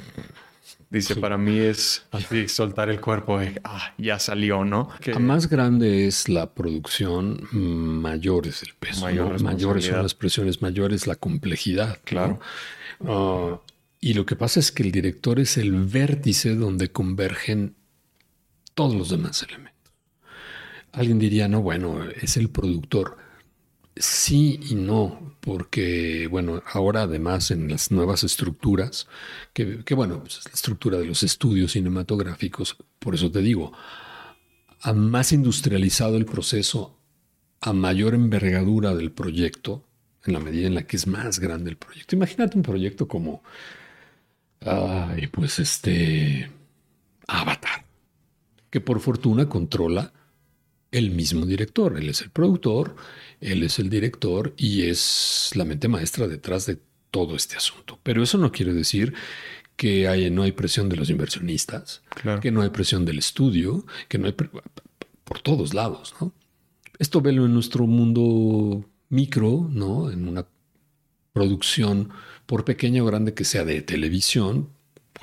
Dice, para mí es así, soltar el cuerpo de, ah, ya salió, ¿no? A más grande es la producción, mayor es el peso. Mayores son las presiones, mayor es la complejidad. Claro. Ah, y lo que pasa es que el director es el vértice donde convergen todos los demás elementos. Alguien diría, no, bueno, es el productor. Sí y no, porque, bueno, ahora además en las nuevas estructuras, que, bueno, pues es la estructura de los estudios cinematográficos, por eso te digo, a más industrializado el proceso, a mayor envergadura del proyecto, en la medida en la que es más grande el proyecto. Imagínate un proyecto como, ay, pues este, Avatar, que por fortuna controla el mismo director. Él es el productor, él es el director y es la mente maestra detrás de todo este asunto. Pero eso no quiere decir que hay, no hay presión de los inversionistas, que no hay presión del estudio, que no hay por todos lados. ¿no? Esto velo en nuestro mundo micro, ¿no? en una producción, por pequeña o grande que sea de televisión,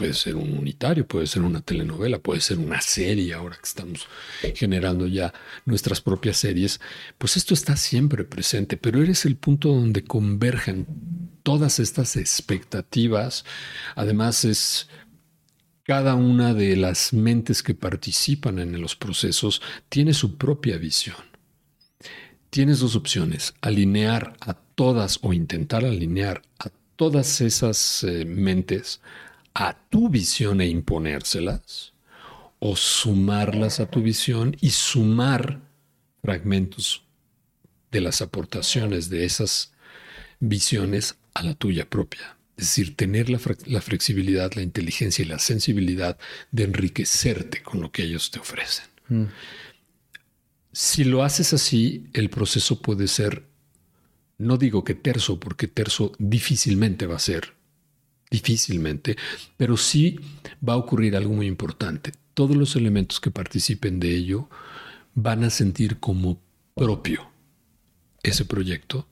puede ser un unitario, puede ser una telenovela, puede ser una serie, ahora que estamos generando ya nuestras propias series, pues esto está siempre presente, pero eres el punto donde convergen todas estas expectativas. Además es cada una de las mentes que participan en los procesos tiene su propia visión. Tienes dos opciones, alinear a todas o intentar alinear a todas esas eh, mentes a tu visión e imponérselas, o sumarlas a tu visión y sumar fragmentos de las aportaciones de esas visiones a la tuya propia. Es decir, tener la, flexibilidad, la inteligencia y la sensibilidad de enriquecerte con lo que ellos te ofrecen. Mm. Si lo haces así, el proceso puede ser no digo que terzo, porque terzo difícilmente va a ser, difícilmente, pero sí va a ocurrir algo muy importante. Todos los elementos que participen de ello van a sentir como propio ese proyecto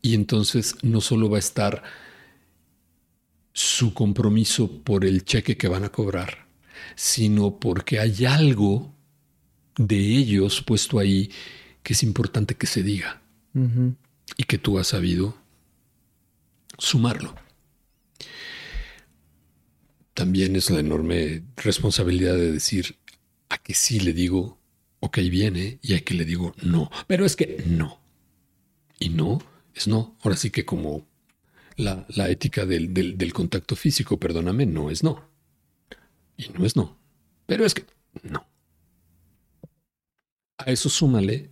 y entonces no solo va a estar su compromiso por el cheque que van a cobrar, sino porque hay algo de ellos puesto ahí que es importante que se diga y que tú has sabido sumarlo. También es la enorme responsabilidad de decir a que sí le digo, ok, viene, y a que le digo no. Pero es que no. Y no es no. Ahora sí que como la, ética del, del contacto físico, perdóname, no es no. Y no es no. Pero es que no. A eso súmale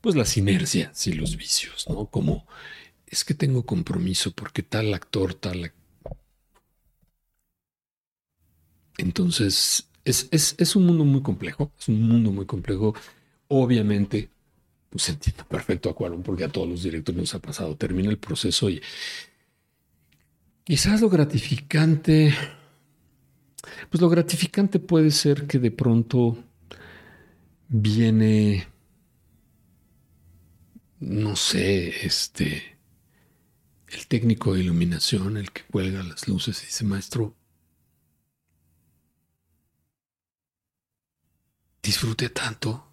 pues las inercias y los vicios, ¿no? Como es que tengo compromiso porque tal actor, tal... Entonces, es, es, un mundo muy complejo, es un mundo muy complejo. Obviamente, pues entiendo perfecto a Cuarón porque a todos los directores nos ha pasado. Termina el proceso y quizás lo gratificante, pues lo gratificante puede ser que de pronto viene no sé, este, el técnico de iluminación, el que cuelga las luces, dice, maestro, disfruté tanto,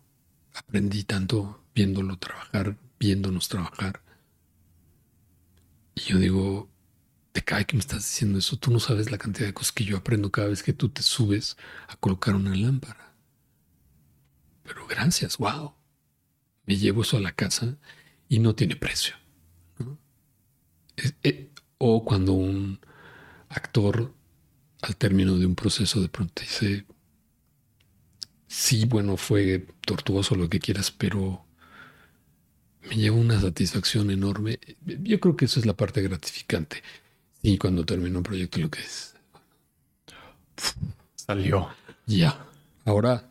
aprendí tanto viéndolo trabajar, viéndonos trabajar. Y yo digo, te cae que me estás diciendo eso, tú no sabes la cantidad de cosas que yo aprendo cada vez que tú te subes a colocar una lámpara. Pero gracias, wow me llevo eso a la casa y no tiene precio. Eh, o cuando un actor al término de un proceso de pronto dice, sí, bueno, fue tortuoso lo que quieras, pero me llevo una satisfacción enorme. Yo creo que eso es la parte gratificante. Y cuando termina un proyecto, lo que es. Salió. Ya. Ahora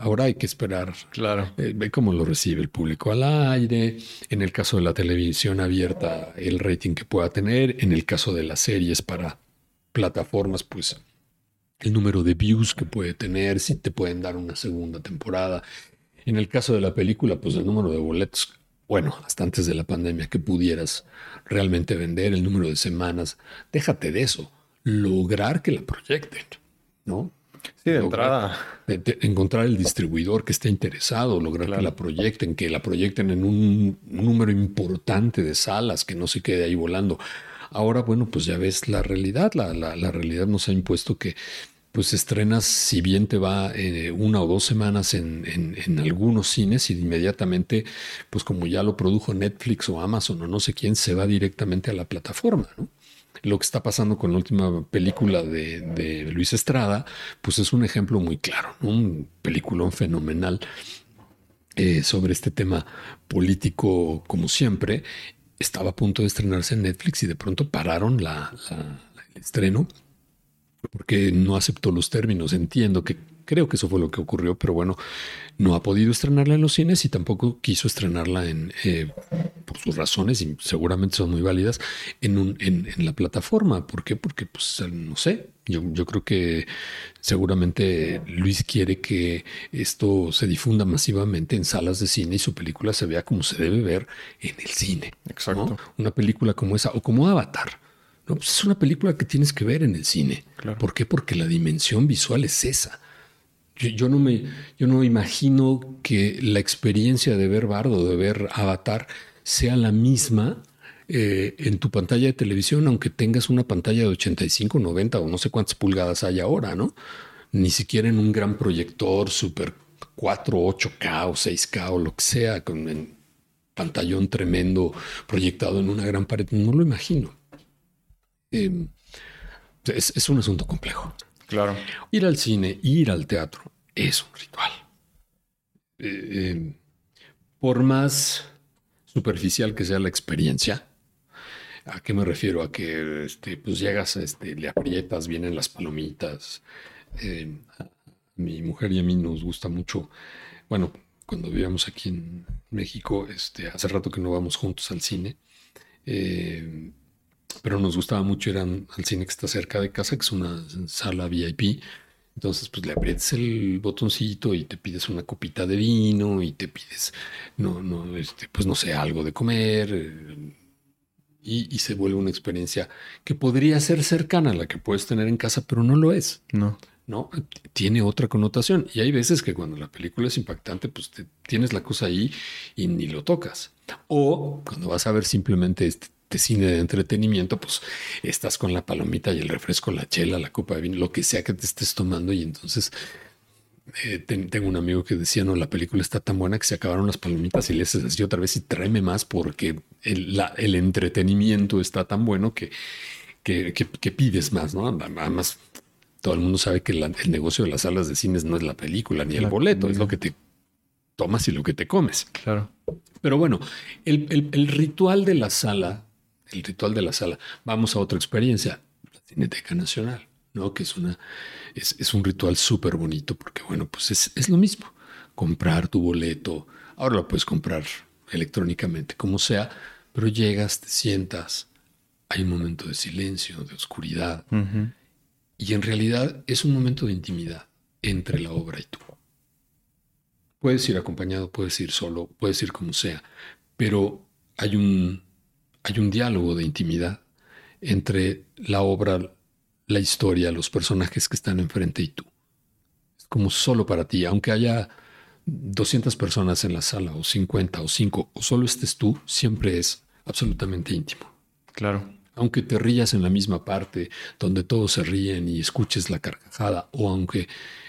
ahora hay que esperar. Claro. Eh, ve cómo lo recibe el público al aire. En el caso de la televisión abierta, el rating que pueda tener. En el caso de las series para plataformas, pues el número de views que puede tener, si te pueden dar una segunda temporada. En el caso de la película, pues el número de boletos, bueno, hasta antes de la pandemia, que pudieras realmente vender, el número de semanas. Déjate de eso. Lograr que la proyecten, ¿no? Sí, de entrada. encontrar el distribuidor que esté interesado, lograr que la proyecten, que la proyecten en un número importante de salas, que no se quede ahí volando. Ahora, bueno, pues ya ves la realidad. La, la, realidad nos ha impuesto que pues estrenas, si bien te va eh, una o dos semanas en, en, algunos cines y inmediatamente, pues como ya lo produjo Netflix o Amazon o no sé quién, se va directamente a la plataforma, ¿no? lo que está pasando con la última película de, Luis Estrada, pues es un ejemplo muy claro, un peliculón fenomenal eh, sobre este tema político, como siempre. Estaba a punto de estrenarse en Netflix y de pronto pararon la, el estreno porque no aceptó los términos. Entiendo que Creo que eso fue lo que ocurrió, pero bueno, no ha podido estrenarla en los cines y tampoco quiso estrenarla en, eh, por sus razones, y seguramente son muy válidas, en, un, en, la plataforma. ¿Por qué? Porque, pues, no sé, yo, yo creo que seguramente Luis quiere que esto se difunda masivamente en salas de cine y su película se vea como se debe ver en el cine. Exacto. Una película como esa o como Avatar No, pues es una película que tienes que ver en el cine. Claro. ¿Por qué? Porque la dimensión visual es esa. Yo, yo no me, yo no imagino que la experiencia de ver Bardo, de ver Avatar, sea la misma eh, en tu pantalla de televisión, aunque tengas una pantalla de 85, 90 o no sé cuántas pulgadas hay ahora, ¿no? Ni siquiera en un gran proyector super 4, 8K o 6K o lo que sea, con un pantallón tremendo proyectado en una gran pared. No lo imagino. Eh, es, es un asunto complejo. Claro. Ir al cine, ir al teatro, es un ritual. Eh, eh, por más superficial que sea la experiencia, ¿a qué me refiero? A que este, pues llegas, este, le aprietas, vienen las palomitas. Eh, mi mujer y a mí nos gusta mucho, bueno, cuando vivíamos aquí en México, este, hace rato que no vamos juntos al cine, eh, pero nos gustaba mucho ir al cine que está cerca de casa, que es una sala VIP. Entonces, pues le aprietas el botoncito y te pides una copita de vino y te pides, no, no, este, pues no sé, algo de comer. eh, y, y se vuelve una experiencia que podría ser cercana a la que puedes tener en casa, pero no lo es. No. ¿no? Tiene otra connotación. Y hay veces que cuando la película es impactante, pues te- tienes la cosa ahí y ni lo tocas. O cuando vas a ver simplemente este, este cine de entretenimiento, pues estás con la palomita y el refresco, la chela, la copa de vino, lo que sea que te estés tomando. Y entonces eh, ten- tengo un amigo que decía, no, la película está tan buena que se acabaron las palomitas y le haces así otra vez y tráeme más porque el, la- el entretenimiento está tan bueno que, que, que- que pides más, ¿no? Además, todo el mundo sabe que la- el negocio de las salas de cines no es la película ni el La boleto, es lo que te tomas y lo que te comes. Claro. Pero bueno, el, el- el ritual de la sala, el ritual de la sala, vamos a otra experiencia, la Cineteca Nacional, ¿no? Que es una, es, es un ritual súper bonito porque, bueno, pues es, es lo mismo. Comprar tu boleto, ahora lo puedes comprar electrónicamente, como sea, pero llegas, te sientas, hay un momento de silencio, de oscuridad, Ujú. y en realidad es un momento de intimidad entre la obra y tú. Puedes ir acompañado, puedes ir solo, puedes ir como sea, pero hay un, hay un diálogo de intimidad entre la obra, la historia, los personajes que están enfrente y tú. Es como solo para ti, aunque haya 200 personas en la sala, o 50, o 5, o solo estés tú, siempre es absolutamente íntimo Claro. aunque te rías en la misma parte donde todos se ríen y escuches la carcajada, o aunque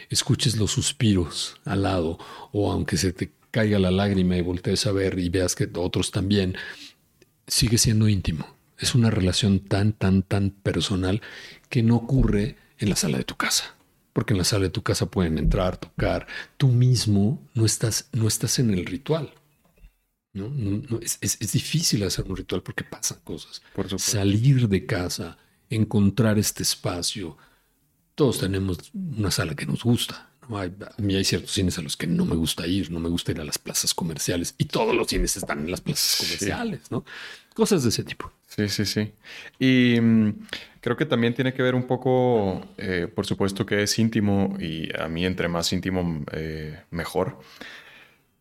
escuches los suspiros al lado, o aunque se te caiga la lágrima y voltees a ver y veas que otros también, sigue siendo íntimo. Es una relación tan, tan, tan personal que no ocurre en la sala de tu casa. Porque en la sala de tu casa pueden entrar, tocar. Tú mismo no estás, no estás en el ritual. ¿no? No- no, es, es- es difícil hacer un ritual porque pasan cosas Por supuesto. salir de casa, encontrar este espacio. Todos tenemos una sala que nos gusta. ¿no? Hay- a mí hay ciertos cines a los que no me gusta ir, no me gusta ir a las plazas comerciales y todos los cines están en las plazas Sí. comerciales, ¿no? Cosas de ese tipo. Sí, sí, sí. Y mm, creo que también tiene que ver un poco, eh, por supuesto que es íntimo y a mí entre más íntimo eh, mejor.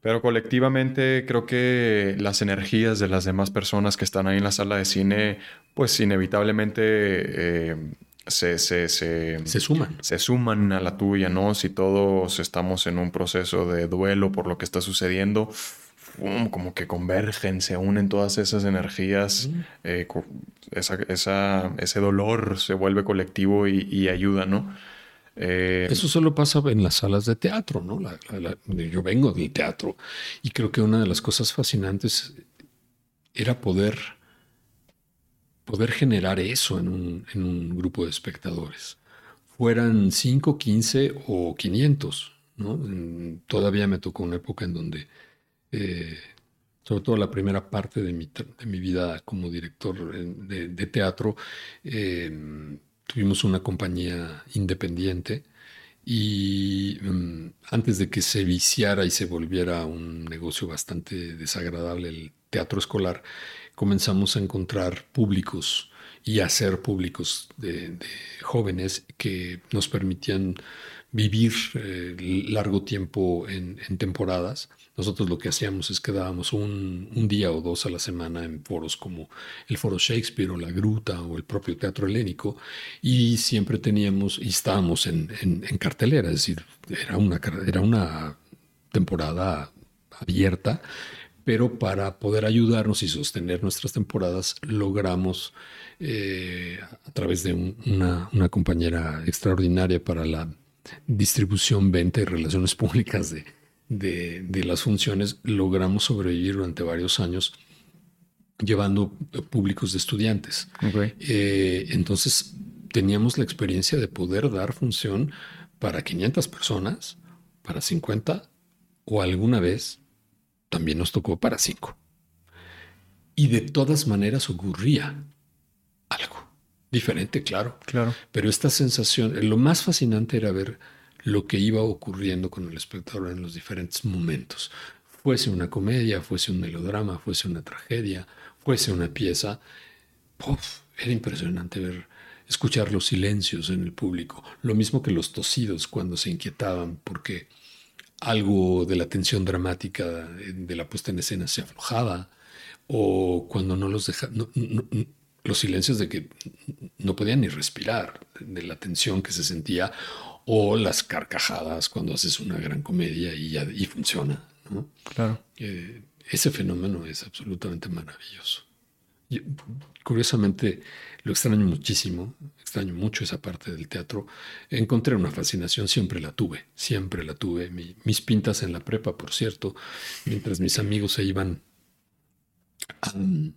Pero colectivamente creo que las energías de las demás personas que están ahí en la sala de cine, pues inevitablemente eh, se, se, se, Se suman. se suman a la tuya, ¿no? Si todos estamos en un proceso de duelo por lo que está sucediendo, como que convergen, se unen todas esas energías, eh, esa, esa- ese dolor se vuelve colectivo y, y ayuda, ¿no? Eh, Eso solo pasa en las salas de teatro, ¿no? La- la- la- yo vengo del teatro y creo que una de las cosas fascinantes era poder, poder generar eso en un, en un grupo de espectadores. Fueran 5, 15 o 500, ¿no? Todavía me tocó una época en donde, eh, sobre todo la primera parte de mi, de mi vida como director de, teatro, eh, tuvimos una compañía independiente y mm, antes de que se viciara y se volviera un negocio bastante desagradable el teatro escolar, comenzamos a encontrar públicos y hacer públicos de, de jóvenes que nos permitían vivir eh, largo tiempo en, temporadas. Nosotros lo que hacíamos es que dábamos un, día o dos a la semana en foros como el Foro Shakespeare o la Gruta o el propio Teatro Helénico y siempre teníamos y estábamos en, cartelera, es decir, era una, era una temporada abierta, pero para poder ayudarnos y sostener nuestras temporadas logramos eh, a través de una, compañera extraordinaria para la distribución, venta y relaciones públicas de, las funciones, logramos sobrevivir durante varios años llevando públicos de estudiantes. Eh, entonces teníamos la experiencia de poder dar función para 500 personas, para 50 o alguna vez también nos tocó para 5. Y de todas maneras ocurría algo diferente, claro. Claro. Pero esta sensación, lo más fascinante era ver lo que iba ocurriendo con el espectador en los diferentes momentos. Fuese una comedia, fuese un melodrama, fuese una tragedia, fuese una pieza. era impresionante ver, escuchar los silencios en el público. Lo mismo que los tosidos cuando se inquietaban porque algo de la tensión dramática de la puesta en escena se aflojaba o cuando no los dejaban los silencios de que no podían ni respirar, de la tensión que se sentía, o las carcajadas cuando haces una gran comedia y, ya, y funciona. Claro. Eh, ese fenómeno es absolutamente maravilloso. curiosamente, lo extraño muchísimo, extraño mucho esa parte del teatro. Encontré una fascinación, siempre la tuve, siempre la tuve. mis pintas en la prepa, por cierto, mientras mis amigos se iban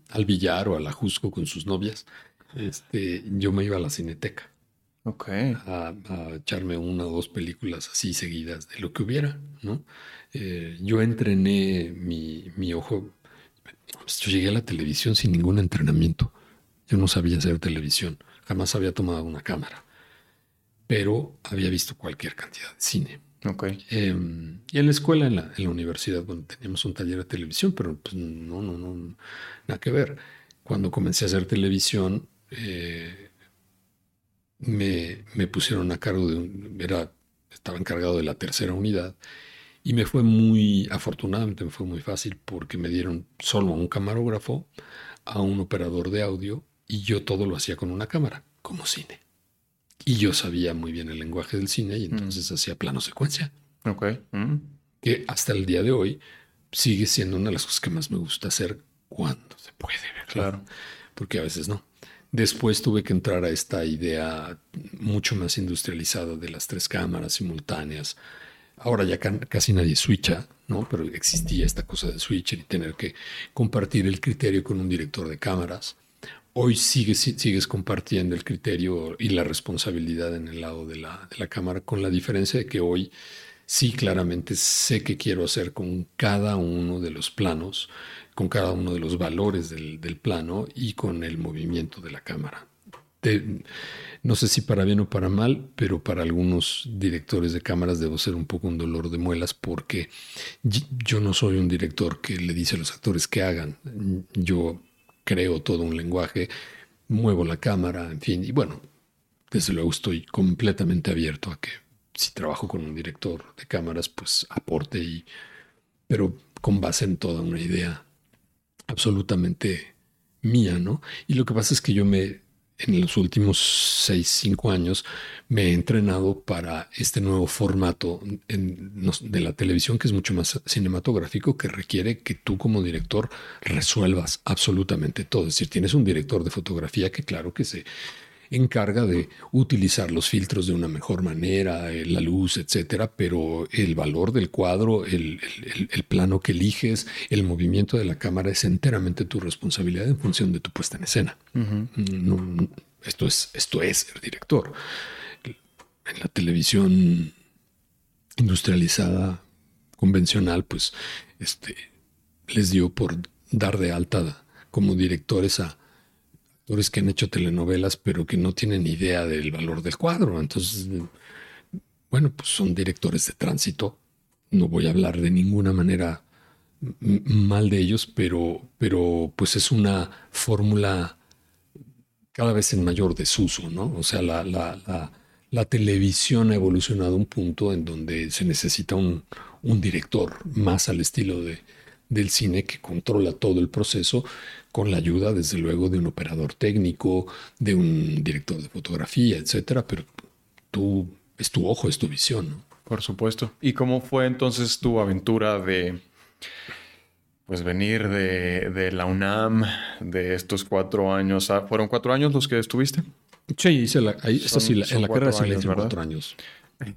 al, billar o a la Jusco con sus novias, este, yo me iba a la cineteca. A, echarme una o dos películas así seguidas de lo que hubiera, ¿no? Eh, yo entrené mi, mi ojo. Yo llegué a la televisión sin ningún entrenamiento. Yo no sabía hacer televisión. Jamás había tomado una cámara. Pero había visto cualquier cantidad de cine. Okay. Em, y en la escuela, en la, universidad, bueno, teníamos un taller de televisión, pero pues no, no, no, nada que ver. Cuando comencé a hacer televisión, eh, me, me, pusieron a cargo de un, era, estaba encargado de la tercera unidad y me fue muy, afortunadamente me fue muy fácil porque me dieron solo a un camarógrafo, a un operador de audio y yo todo lo hacía con una cámara, como cine. Y yo sabía muy bien el lenguaje del cine y entonces mm. hacía plano secuencia. Ok. Mm. Que hasta el día de hoy sigue siendo una de las cosas que más me gusta hacer cuando se puede, Claro. Porque a veces no. Después tuve que entrar a esta idea mucho más industrializada de las tres cámaras simultáneas. Ahora ya casi nadie switcha, ¿no? Pero existía esta cosa de switcher y tener que compartir el criterio con un director de cámaras hoy sigues, sigues compartiendo el criterio y la responsabilidad en el lado de la, cámara, con la diferencia de que hoy sí claramente sé qué quiero hacer con cada uno de los planos, con cada uno de los valores del, plano y con el movimiento de la cámara. no sé si para bien o para mal, pero para algunos directores de cámaras debo ser un poco un dolor de muelas porque yo no soy un director que le dice a los actores que hagan. Yo creo todo un lenguaje, muevo la cámara, en fin, y bueno, desde luego estoy completamente abierto a que si trabajo con un director de cámaras, pues aporte y, pero con base en toda una idea absolutamente mía, ¿no? Y lo que pasa es que yo me en los últimos seis, cinco años me he entrenado para este nuevo formato de la televisión que es mucho más cinematográfico, que requiere que tú como director resuelvas absolutamente todo. Es decir, tienes un director de fotografía que claro que se encarga de utilizar los filtros de una mejor manera, eh, la luz, etcétera, pero el valor del cuadro, el, plano que eliges, el movimiento de la cámara es enteramente tu responsabilidad en función de tu puesta en escena. esto, es, esto es ser director. En la televisión industrializada, convencional, pues este, les dio por dar de alta como directores a que han hecho telenovelas, pero que no tienen idea del valor del cuadro. Entonces, bueno, pues son directores de tránsito. No voy a hablar de ninguna manera mal de ellos, pero, pero pues es una fórmula cada vez en mayor desuso, ¿no? O sea, la, la televisión ha evolucionado a un punto en donde se necesita un, director más al estilo de, del cine que controla todo el proceso con la ayuda, desde luego, de un operador técnico, de un director de fotografía, etcétera. Pero tú, es tu ojo, es tu visión. ¿no? Por supuesto. ¿Y cómo fue entonces tu aventura de pues venir de, la UNAM, de estos cuatro años? Ah, ¿Fueron cuatro años los que estuviste? Sí, hice la, en la carrera sí la hice cuatro años.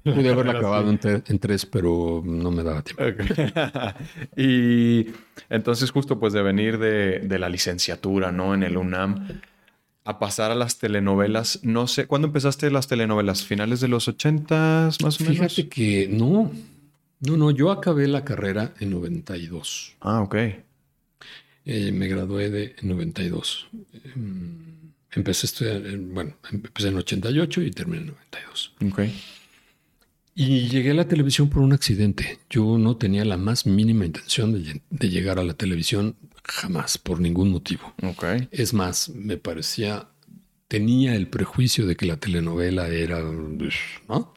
Pude haberla acabado en, tres, pero no me daba tiempo. y entonces justo pues de venir de, de, la licenciatura, ¿no? En el UNAM, a pasar a las telenovelas, no sé, ¿cuándo empezaste las telenovelas? ¿Finales de los ochentas más o menos? Fíjate que no, no, no, yo acabé la carrera en 92. Ah, ok. Eh, me gradué de en 92. Em, empecé a estudiar, bueno, empecé en 88 y terminé en 92. Ok. Y llegué a la televisión por un accidente. Yo no tenía la más mínima intención de, llegar a la televisión jamás, por ningún motivo. Ok. Es más, me parecía, tenía el prejuicio de que la telenovela era, ¿no?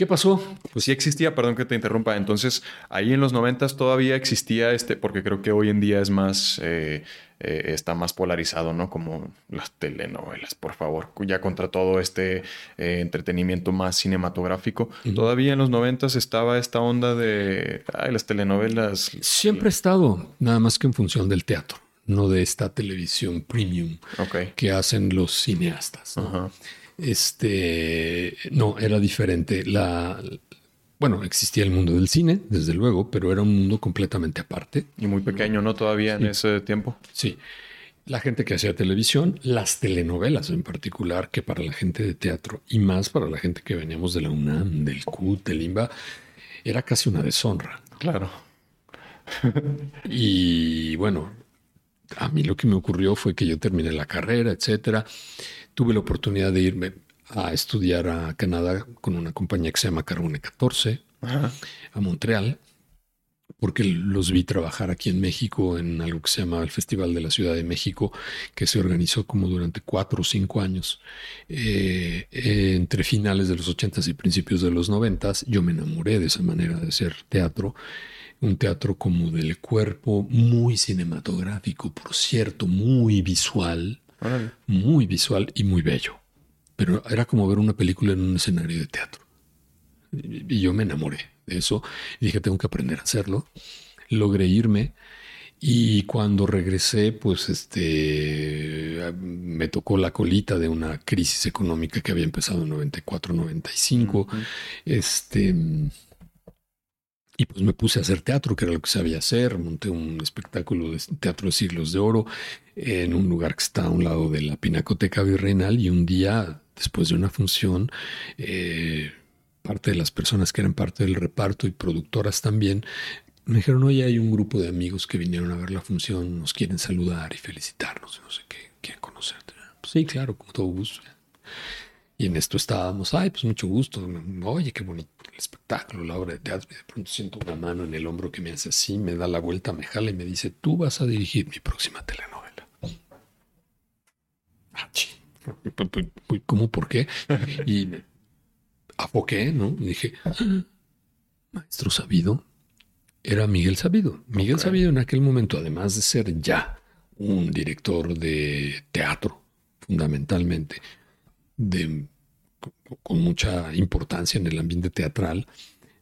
¿Qué pasó? Pues sí existía, perdón que te interrumpa. Entonces, ahí en los noventas todavía existía este, porque creo que hoy en día es más, eh, eh, está más polarizado, ¿no? Como las telenovelas, por favor. Ya contra todo este eh, entretenimiento más cinematográfico. Todavía en los noventas estaba esta onda de las telenovelas. Siempre ha estado, nada más que en función del teatro, no de esta televisión premium que hacen los cineastas. Ajá. Este, no, era diferente. La, bueno, existía el mundo del cine, desde luego, pero era un mundo completamente aparte. Y muy pequeño, ¿no? Todavía en ese tiempo. Sí. La gente que hacía televisión, las telenovelas en particular, que para la gente de teatro y más para la gente que veníamos de la UNAM, del CUT, del IMBA, era casi una deshonra. Claro. y bueno, a mí lo que me ocurrió fue que yo terminé la carrera, etcétera tuve la oportunidad de irme a estudiar a Canadá con una compañía que se llama Carbone 14, a Montreal, porque los vi trabajar aquí en México en algo que se llama el Festival de la Ciudad de México, que se organizó como durante cuatro o cinco años, eh, entre finales de los ochentas y principios de los noventas. Yo me enamoré de esa manera de hacer teatro un teatro como del cuerpo, muy cinematográfico, por cierto, muy visual, muy visual y muy bello. Pero era como ver una película en un escenario de teatro. Y yo me enamoré de eso y dije, tengo que aprender a hacerlo. Logré irme y cuando regresé, pues este, me tocó la colita de una crisis económica que había empezado en 94, 95. Este y pues me puse a hacer teatro, que era lo que sabía hacer. Monté un espectáculo de teatro de siglos de oro en un lugar que está a un lado de la Pinacoteca Virreinal. Y un día, después de una función, eh, parte de las personas que eran parte del reparto y productoras también, me dijeron, oye, hay un grupo de amigos que vinieron a ver la función, nos quieren saludar y felicitarnos, no sé qué, quieren conocerte. Pues sí, claro, con todo gusto. Y en esto estábamos, ay, pues mucho gusto. Oye, qué bonito el espectáculo, la obra de teatro. Y de pronto siento una mano en el hombro que me hace así, me da la vuelta, me jala y me dice, tú vas a dirigir mi próxima telenovela. Ah, ¿Cómo? ¿Por qué? Y apoqué, ¿no? Y dije, maestro Sabido, era Miguel Sabido. Miguel Sabido en aquel momento, además de ser ya un director de teatro, fundamentalmente, de, con mucha importancia en el ambiente teatral.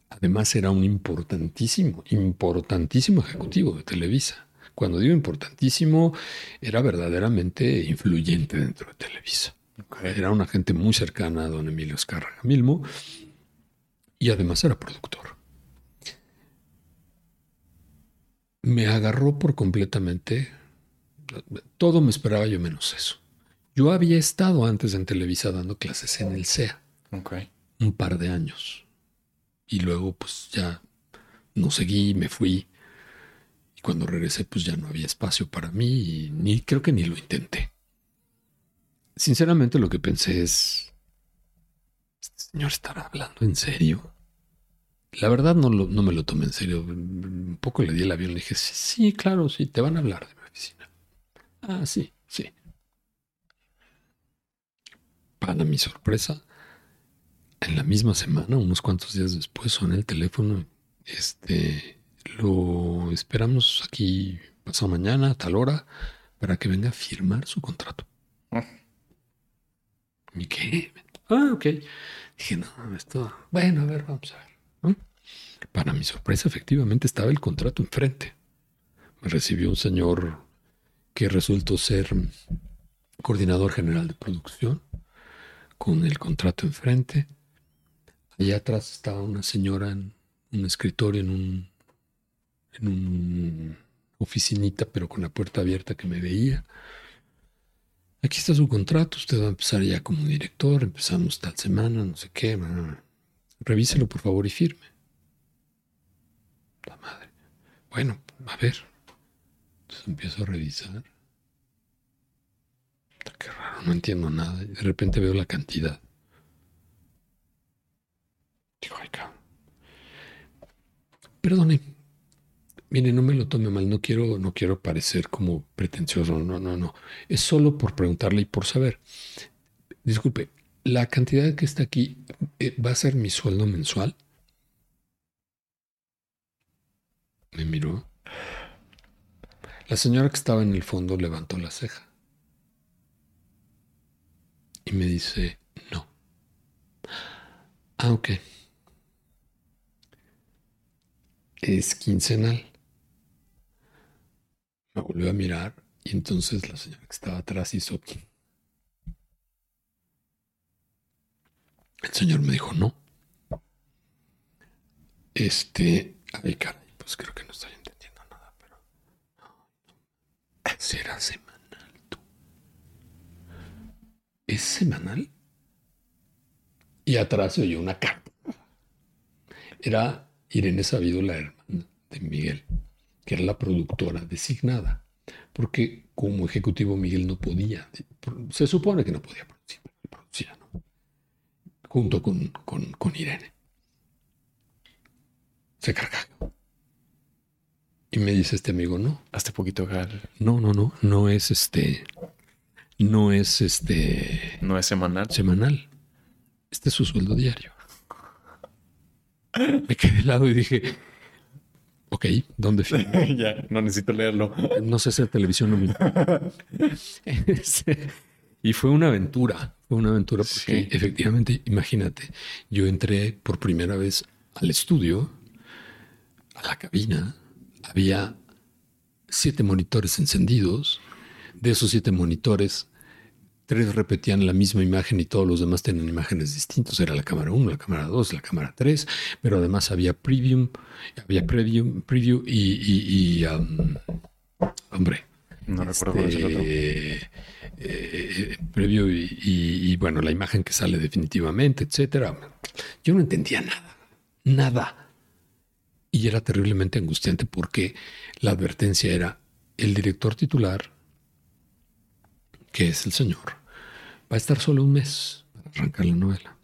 Además era un importantísimo, importantísimo ejecutivo de Televisa. Cuando digo importantísimo, era verdaderamente influyente dentro de Televisa. Era una gente muy cercana a don Emilio Escárraga Milmo y además era productor. Me agarró por completamente, todo me esperaba yo menos eso. Yo había estado antes en Televisa dando clases en el CEA. Un par de años. Y luego pues ya no seguí, me fui. Y cuando regresé pues ya no había espacio para mí y ni creo que ni lo intenté. Sinceramente lo que pensé es, ¿este señor estará hablando en serio? La verdad no, no me lo tomé en serio. Un poco le di el avión y le dije, sí, sí, claro, sí, te van a hablar de mi oficina. Ah, sí, sí. Para mi sorpresa, en la misma semana, unos cuantos días después, suena el teléfono. Este, lo esperamos aquí pasado mañana, a tal hora, para que venga a firmar su contrato. Ah. ¿Y qué? Ah, ok. Dije, no, esto, bueno, a ver, vamos a ver. Para mi sorpresa, efectivamente estaba el contrato enfrente. Me recibió un señor que resultó ser coordinador general de producción, con el contrato enfrente. Allá atrás estaba una señora en un escritorio, en un, en un oficinita, pero con la puerta abierta que me veía. Aquí está su contrato, usted va a empezar ya como director, empezamos tal semana, no sé qué. Revíselo por favor y firme. La madre. Bueno, a ver. Entonces empiezo a revisar. Qué raro, no entiendo nada. De repente veo la cantidad. Digo, ay, Perdone. Mire, no me lo tome mal, no quiero, no quiero parecer como pretencioso, no, no, no. Es solo por preguntarle y por saber. Disculpe, la cantidad que está aquí eh, va a ser mi sueldo mensual. Me miró. La señora que estaba en el fondo levantó la ceja y me dice, no. Ah, ok. Es quincenal. Me volvió a mirar y entonces la señora que estaba atrás hizo... El señor me dijo, no. Este, ay, caray, pues creo que no estoy entendiendo nada, pero... ¿Será semanal tú? ¿Es semanal? Y atrás se oyó una carta. Era Irene Sabido, la hermana de Miguel que era la productora designada, porque como ejecutivo Miguel no podía, se supone que no podía producir, producía, ¿no? junto con, con, Irene. Se carga. Y me dice este amigo, no. Hasta poquito No, no, no, no es este, no es este. No es semanal. Semanal. Este es su sueldo diario. Me quedé de lado y dije, Ok, ¿dónde ya, no necesito leerlo. No sé hacer televisión. No este, y fue una aventura, fue una aventura porque efectivamente, imagínate, yo entré por primera vez al estudio, a la cabina, había siete monitores encendidos, de esos siete monitores tres repetían la misma imagen y todos los demás tenían imágenes distintas. Era la cámara 1, la cámara 2, la cámara 3, pero además había preview, había preview, preview y, um, hombre. No recuerdo cuál es el otro. Este, eh, eh, preview y, bueno, la imagen que sale definitivamente, etcétera. Yo no entendía nada, nada. Y era terriblemente angustiante porque la advertencia era el director titular, que es el señor, va a estar solo un mes para arrancar la novela.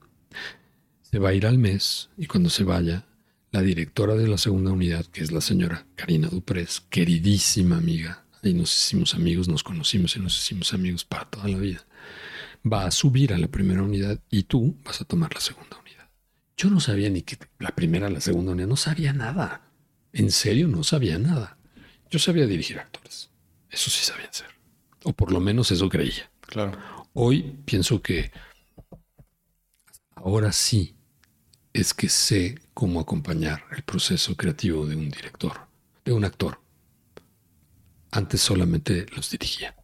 Se va a ir al mes y cuando se vaya, la directora de la segunda unidad, que es la señora Karina Duprés, queridísima amiga, y nos hicimos amigos, nos conocimos y nos hicimos amigos para toda la vida, va a subir a la primera unidad y tú vas a tomar la segunda unidad. Yo no sabía ni que la primera, la segunda unidad, no sabía nada. En serio, no sabía nada. Yo sabía dirigir actores. Eso sí sabía hacer. O por lo menos eso creía. Claro. Hoy pienso que ahora sí es que sé cómo acompañar el proceso creativo de un director, de un actor. Antes solamente los dirigía.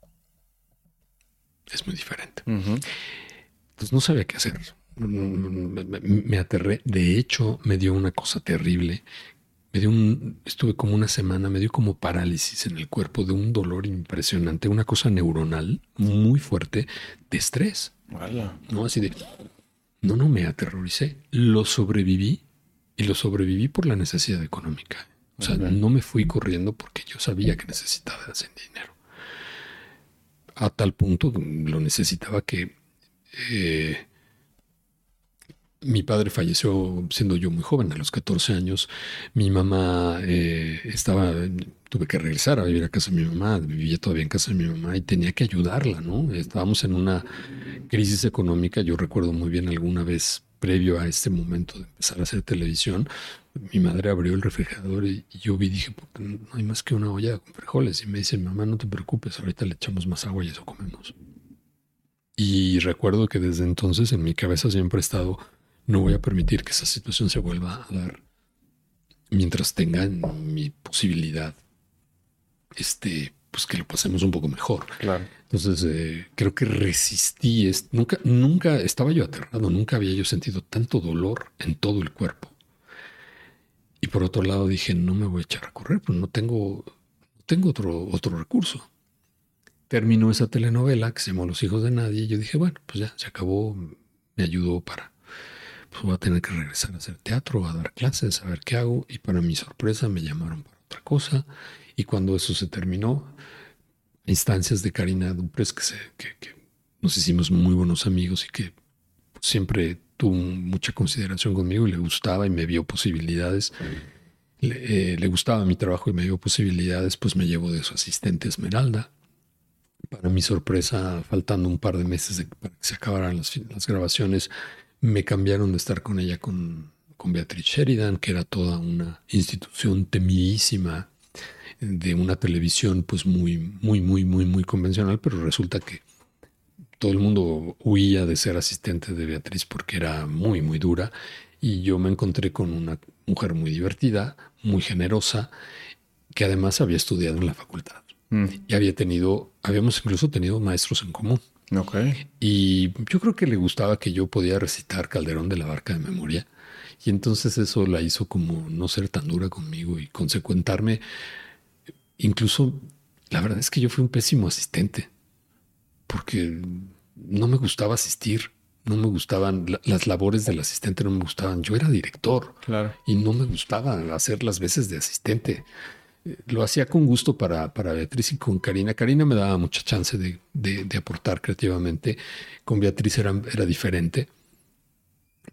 Es muy diferente. Entonces no sabía qué hacer. Me aterré. De hecho, me dio una cosa terrible me dio un, estuve como una semana, me dio como parálisis en el cuerpo de un dolor impresionante, una cosa neuronal muy fuerte de estrés. No, así de, no, no me aterroricé, lo sobreviví y lo sobreviví por la necesidad económica. O sea, no me fui corriendo porque yo sabía que necesitaba hacer dinero. A tal punto lo necesitaba que eh, mi padre falleció siendo yo muy joven, a los 14 años. Mi mamá eh, estaba, tuve que regresar a vivir a casa de mi mamá, vivía todavía en casa de mi mamá y tenía que ayudarla, ¿no? Estábamos en una crisis económica. Yo recuerdo muy bien alguna vez previo a este momento de empezar a hacer televisión, mi madre abrió el refrigerador y, yo vi, dije, no hay más que una olla con frijoles. Y me dice, mamá, no te preocupes, ahorita le echamos más agua y eso comemos. Y recuerdo que desde entonces en mi cabeza siempre ha estado, no voy a permitir que esa situación se vuelva a dar mientras tenga mi posibilidad, este, pues que lo pasemos un poco mejor. Claro. Entonces, eh, creo que resistí. nunca, nunca estaba yo aterrado, nunca había yo sentido tanto dolor en todo el cuerpo. Y por otro lado dije, no me voy a echar a correr, pues no tengo, tengo otro, otro recurso. Terminó esa telenovela que se llamó Los hijos de nadie y yo dije, bueno, pues ya se acabó, me ayudó para, pues voy a tener que regresar a hacer teatro, a dar clases, a ver qué hago. Y para mi sorpresa me llamaron para otra cosa. Y cuando eso se terminó, instancias de Karina Dupres, que, se, que, que nos hicimos muy buenos amigos y que siempre tuvo mucha consideración conmigo y le gustaba y me vio posibilidades. Le, eh, gustaba mi trabajo y me vio posibilidades, pues me llevo de su asistente Esmeralda. Para mi sorpresa, faltando un par de meses para que se acabaran las, las, grabaciones, me cambiaron de estar con ella con, con Beatriz Sheridan, que era toda una institución temidísima de una televisión pues muy, muy, muy, muy, muy convencional, pero resulta que todo el mundo huía de ser asistente de Beatriz porque era muy, muy dura. Y yo me encontré con una mujer muy divertida, muy generosa, que además había estudiado en la facultad. Mm. Y había tenido, habíamos incluso tenido maestros en común. Okay. Y yo creo que le gustaba que yo podía recitar Calderón de la Barca de memoria. Y entonces eso la hizo como no ser tan dura conmigo y consecuentarme. Incluso, la verdad es que yo fui un pésimo asistente porque no me gustaba asistir, no me gustaban las labores del asistente, no me gustaban. Yo era director claro. y no me gustaba hacer las veces de asistente. Lo hacía con gusto para, para Beatriz y con Karina. Karina me daba mucha chance de, de, aportar creativamente. Con Beatriz era, era diferente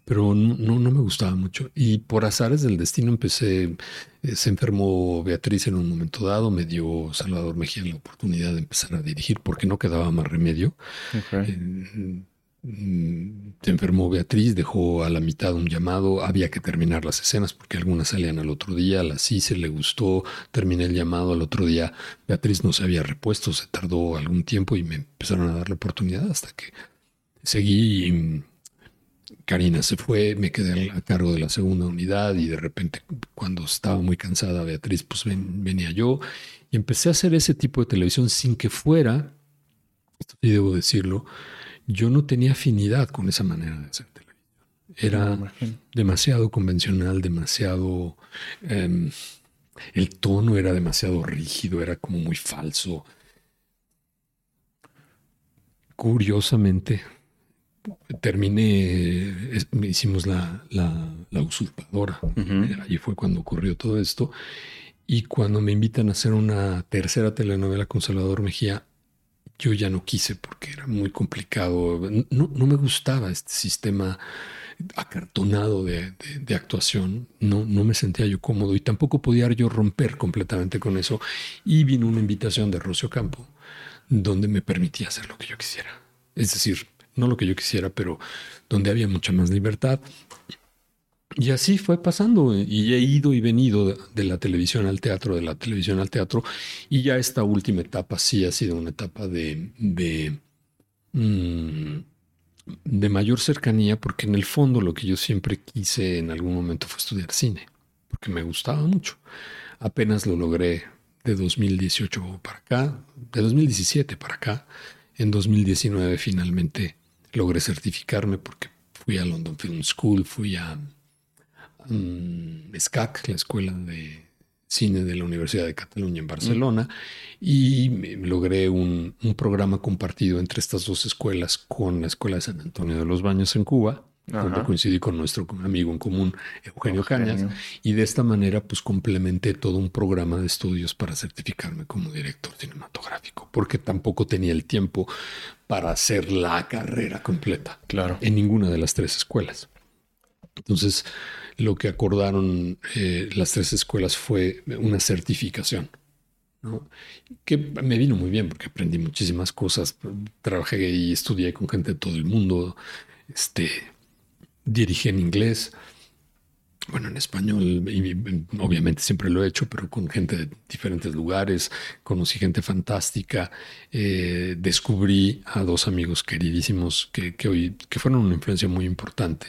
pero no, no me gustaba mucho. Y por azares del destino empecé, eh, se enfermó Beatriz en un momento dado, me dio Salvador Mejía la oportunidad de empezar a dirigir porque no quedaba más remedio. Eh, se enfermó Beatriz, dejó a la mitad un llamado, había que terminar las escenas porque algunas salían al otro día, a las hice, le gustó, terminé el llamado al otro día, Beatriz no se había repuesto, se tardó algún tiempo y me empezaron a dar la oportunidad hasta que seguí Karina se fue, me quedé a cargo de la segunda unidad y de repente cuando estaba muy cansada Beatriz, pues venía yo y empecé a hacer ese tipo de televisión sin que fuera, y debo decirlo, yo no tenía afinidad con esa manera de hacer televisión. Era demasiado convencional, demasiado... Em, el tono era demasiado rígido, era como muy falso. Curiosamente, terminé, hicimos la, la, usurpadora. Allí fue cuando ocurrió todo esto. Y cuando me invitan a hacer una tercera telenovela con Salvador Mejía, yo ya no quise porque era muy complicado. No, no me gustaba este sistema acartonado de, de, actuación. No, no me sentía yo cómodo y tampoco podía yo romper completamente con eso. Y vino una invitación de Rocio Campo donde me permitía hacer lo que yo quisiera. Es decir, no lo que yo quisiera, pero donde había mucha más libertad. Y así fue pasando y he ido y venido de la televisión al teatro, de la televisión al teatro. Y ya esta última etapa sí ha sido una etapa de, de, mm, de mayor cercanía, porque en el fondo lo que yo siempre quise en algún momento fue estudiar cine, porque me gustaba mucho. Apenas lo logré de 2018 para acá, de 2017 para acá. En 2019 finalmente logré certificarme porque fui a London Film School, fui a um, SCAC, la escuela de cine de la Universidad de Cataluña en Barcelona, y logré un, programa compartido entre estas dos escuelas con la Escuela de San Antonio de los Baños en Cuba, donde coincidí con nuestro amigo en común, Eugenio, Cañas, y de esta manera pues complementé todo un programa de estudios para certificarme como director cinematográfico, porque tampoco tenía el tiempo para hacer la carrera completa. Claro. En ninguna de las tres escuelas. Entonces, lo que acordaron eh, las tres escuelas fue una certificación. que me vino muy bien porque aprendí muchísimas cosas. Trabajé y estudié con gente de todo el mundo. Este, dirigí en inglés, bueno, en español, obviamente siempre lo he hecho, pero con gente de diferentes lugares, conocí gente fantástica, eh, descubrí a dos amigos queridísimos que, hoy que fueron una influencia muy importante,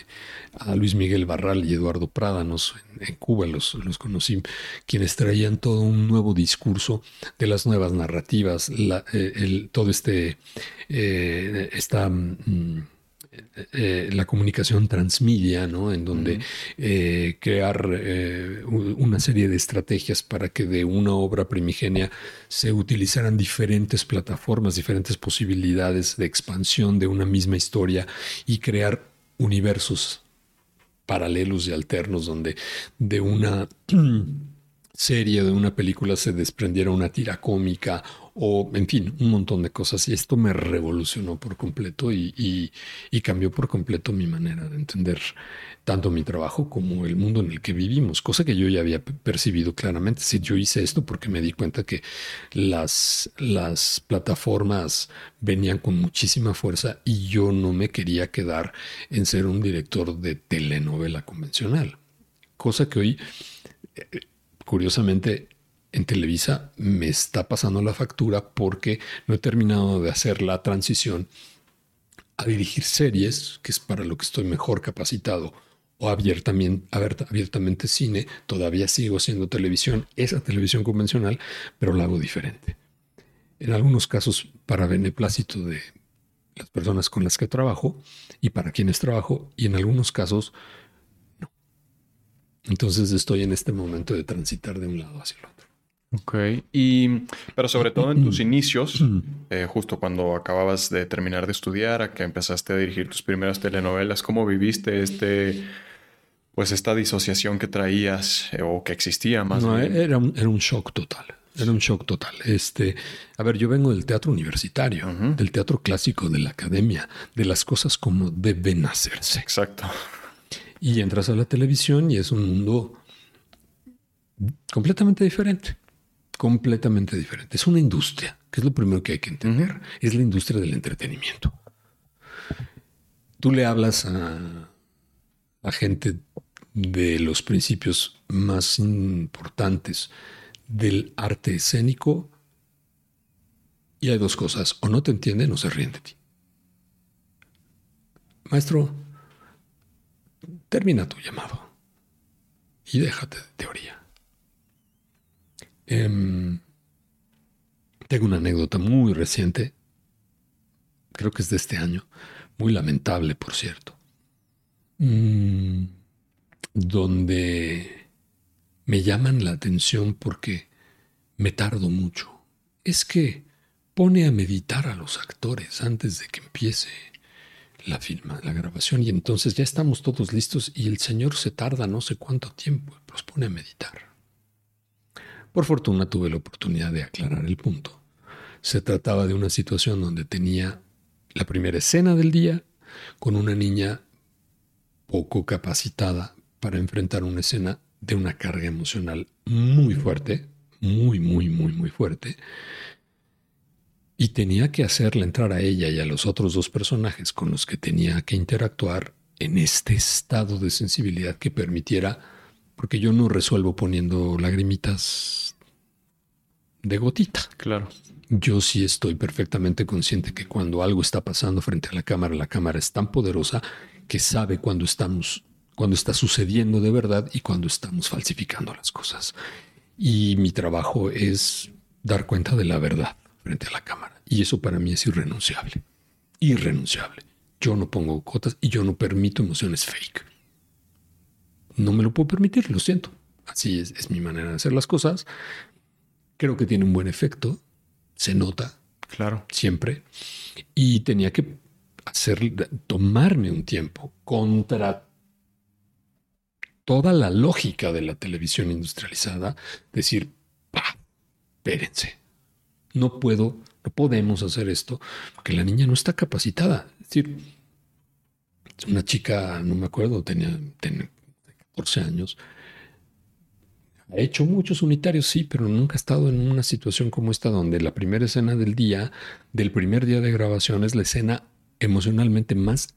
a Luis Miguel Barral y Eduardo Prádanos, en, Cuba los, los, conocí, quienes traían todo un nuevo discurso de las nuevas narrativas, eh, el, todo este, eh, esta... Mm, eh, la comunicación transmedia, ¿no? En donde eh, crear eh, una serie de estrategias para que de una obra primigenia se utilizaran diferentes plataformas, diferentes posibilidades de expansión de una misma historia y crear universos paralelos y alternos donde de una serie, de una película se desprendiera una tira cómica o en fin, un montón de cosas. Y esto me revolucionó por completo y, cambió por completo mi manera de entender tanto mi trabajo como el mundo en el que vivimos, cosa que yo ya había percibido claramente. Si yo hice esto porque me di cuenta que las, las plataformas venían con muchísima fuerza y yo no me quería quedar en ser un director de telenovela convencional, cosa que hoy, eh, curiosamente, en Televisa me está pasando la factura porque no he terminado de hacer la transición a dirigir series, que es para lo que estoy mejor capacitado, o abiertamente, cine, todavía sigo haciendo televisión, esa televisión convencional, pero la hago diferente. En algunos casos para beneplácito de las personas con las que trabajo y para quienes trabajo, y en algunos casos. Entonces estoy en este momento de transitar de un lado hacia el otro. Ok, y, pero sobre todo en tus inicios, eh, justo cuando acababas de terminar de estudiar, a que empezaste a dirigir tus primeras telenovelas, ¿cómo viviste este, pues esta disociación que traías eh, o que existía más? No, Era, un, era un shock total. Era un shock total. Este, a ver, yo vengo del teatro universitario, del teatro clásico, de la academia, de las cosas como deben hacerse. Exacto. Y entras a la televisión y es un mundo completamente diferente completamente diferente. Es una industria, que es lo primero que hay que entender. Es la industria del entretenimiento. Tú le hablas a la gente de los principios más importantes del arte escénico y hay dos cosas, o no te entienden o se ríen de ti. Maestro, termina tu llamado y déjate de teoría. Em, tengo una anécdota muy reciente, creo que es de este año, muy lamentable, por cierto, mm, donde me llaman la atención porque me tardo mucho. Es que pone a meditar a los actores antes de que empiece la filma, la grabación, y entonces ya estamos todos listos y el señor se tarda no sé cuánto tiempo, los pone a meditar. Por fortuna tuve la oportunidad de aclarar el punto. Se trataba de una situación donde tenía la primera escena del día con una niña poco capacitada para enfrentar una escena de una carga emocional muy fuerte, muy, muy, muy, muy fuerte. Y tenía que hacerle entrar a ella y a los otros dos personajes con los que tenía que interactuar en este estado de sensibilidad que permitiera porque yo no resuelvo poniendo lagrimitas de gotita. Claro. Yo sí estoy perfectamente consciente que cuando algo está pasando frente a la cámara, la cámara es tan poderosa que sabe cuando estamos, cuando está sucediendo de verdad y cuando estamos falsificando las cosas. Y mi trabajo es dar cuenta de la verdad frente a la cámara. Y eso para mí es irrenunciable. Irrenunciable. Yo no pongo gotas y yo no permito emociones fake no me lo puedo permitir, lo siento. Así es, mi manera de hacer las cosas. Creo que tiene un buen efecto, se nota. Claro. Siempre. Y tenía que hacer, tomarme un tiempo contra toda la lógica de la televisión industrializada, decir, pa, espérense, no puedo, no podemos hacer esto, porque la niña no está capacitada. Es decir, una chica, no me acuerdo, tenía, tenía 14 años. Ha hecho muchos unitarios, sí, pero nunca ha estado en una situación como esta donde la primera escena del día, del primer día de grabación, es la escena emocionalmente más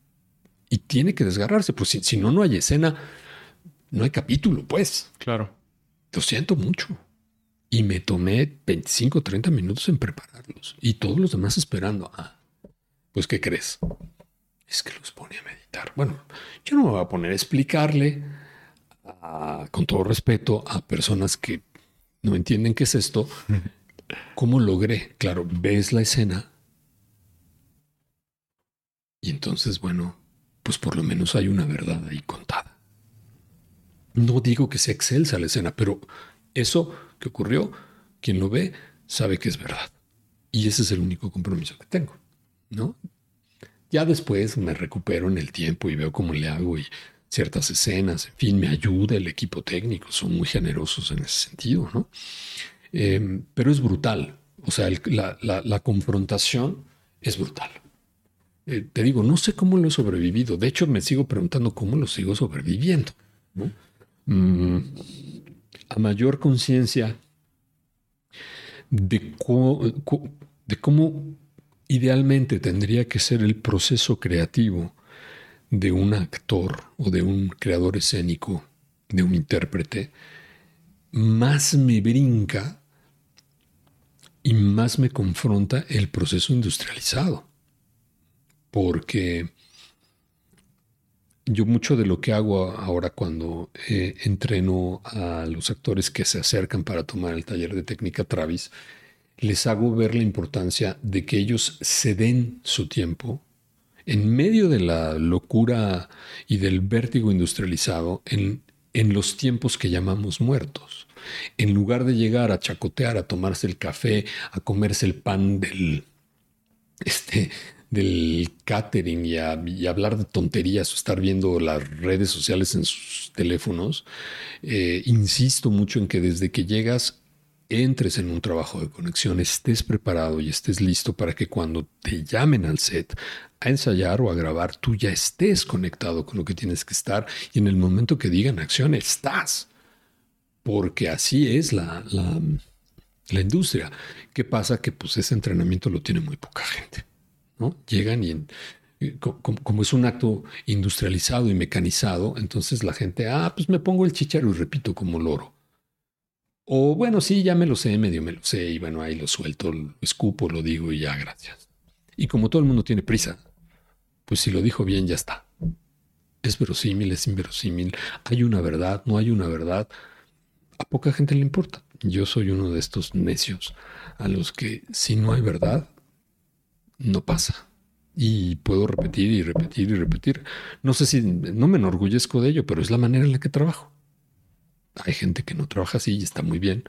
y tiene que desgarrarse, pues si, no, no hay escena, no hay capítulo, pues. Claro. Lo siento mucho. Y me tomé 25, 30 minutos en prepararlos. Y todos los demás esperando. Ah, pues, ¿qué crees? Es que los pone a meditar. Bueno, yo no me voy a poner a explicarle, con todo respeto, a personas que no entienden qué es esto, cómo logré. Claro, ves la escena. Y entonces, bueno, pues por lo menos hay una verdad ahí contada. No digo que sea excelsa la escena, pero eso que ocurrió, quien lo ve sabe que es verdad. Y ese es el único compromiso que tengo, ¿no? Ya después me recupero en el tiempo y veo cómo le hago y ciertas escenas, en fin, me ayuda el equipo técnico, son muy generosos en ese sentido, ¿no? Em, pero es brutal, o sea, la, confrontación es brutal. Eh, te digo, no sé cómo lo he sobrevivido, de hecho me sigo preguntando cómo lo sigo sobreviviendo. Mm, a mayor conciencia de, de cómo idealmente tendría que ser el proceso creativo de un actor o de un creador escénico, de un intérprete, más me brinca y más me confronta el proceso industrializado. Porque yo mucho de lo que hago ahora cuando eh, entreno a los actores que se acercan para tomar el taller de técnica Travis, les hago ver la importancia de que ellos se den su tiempo en medio de la locura y del vértigo industrializado, en, en los tiempos que llamamos muertos. En lugar de llegar a chacotear, a tomarse el café, a comerse el pan del, este, del catering y, hablar de tonterías o estar viendo las redes sociales en sus teléfonos, eh, insisto mucho en que desde que llegas entres en un trabajo de conexión, estés preparado y estés listo para que cuando te llamen al set a ensayar o a grabar, tú ya estés conectado con lo que tienes que estar y en el momento que digan acción, estás. Porque así es la, la, industria. ¿Qué pasa? Que pues ese entrenamiento lo tiene muy poca gente. ¿No? Llegan y como, es un acto industrializado y mecanizado, entonces la gente, ah, pues me pongo el chicharo y repito como loro. O bueno, sí, ya me lo sé, medio me lo sé, y bueno, ahí lo suelto, lo escupo, lo digo y ya, gracias. Y como todo el mundo tiene prisa, pues si lo dijo bien, ya está. Es verosímil, es inverosímil, hay una verdad, no hay una verdad. A poca gente le importa. Yo soy uno de estos necios a los que si no hay verdad, no pasa. Y puedo repetir y repetir y repetir. No sé si no me enorgullezco de ello, pero es la manera en la que trabajo. Hay gente que no trabaja así y está muy bien.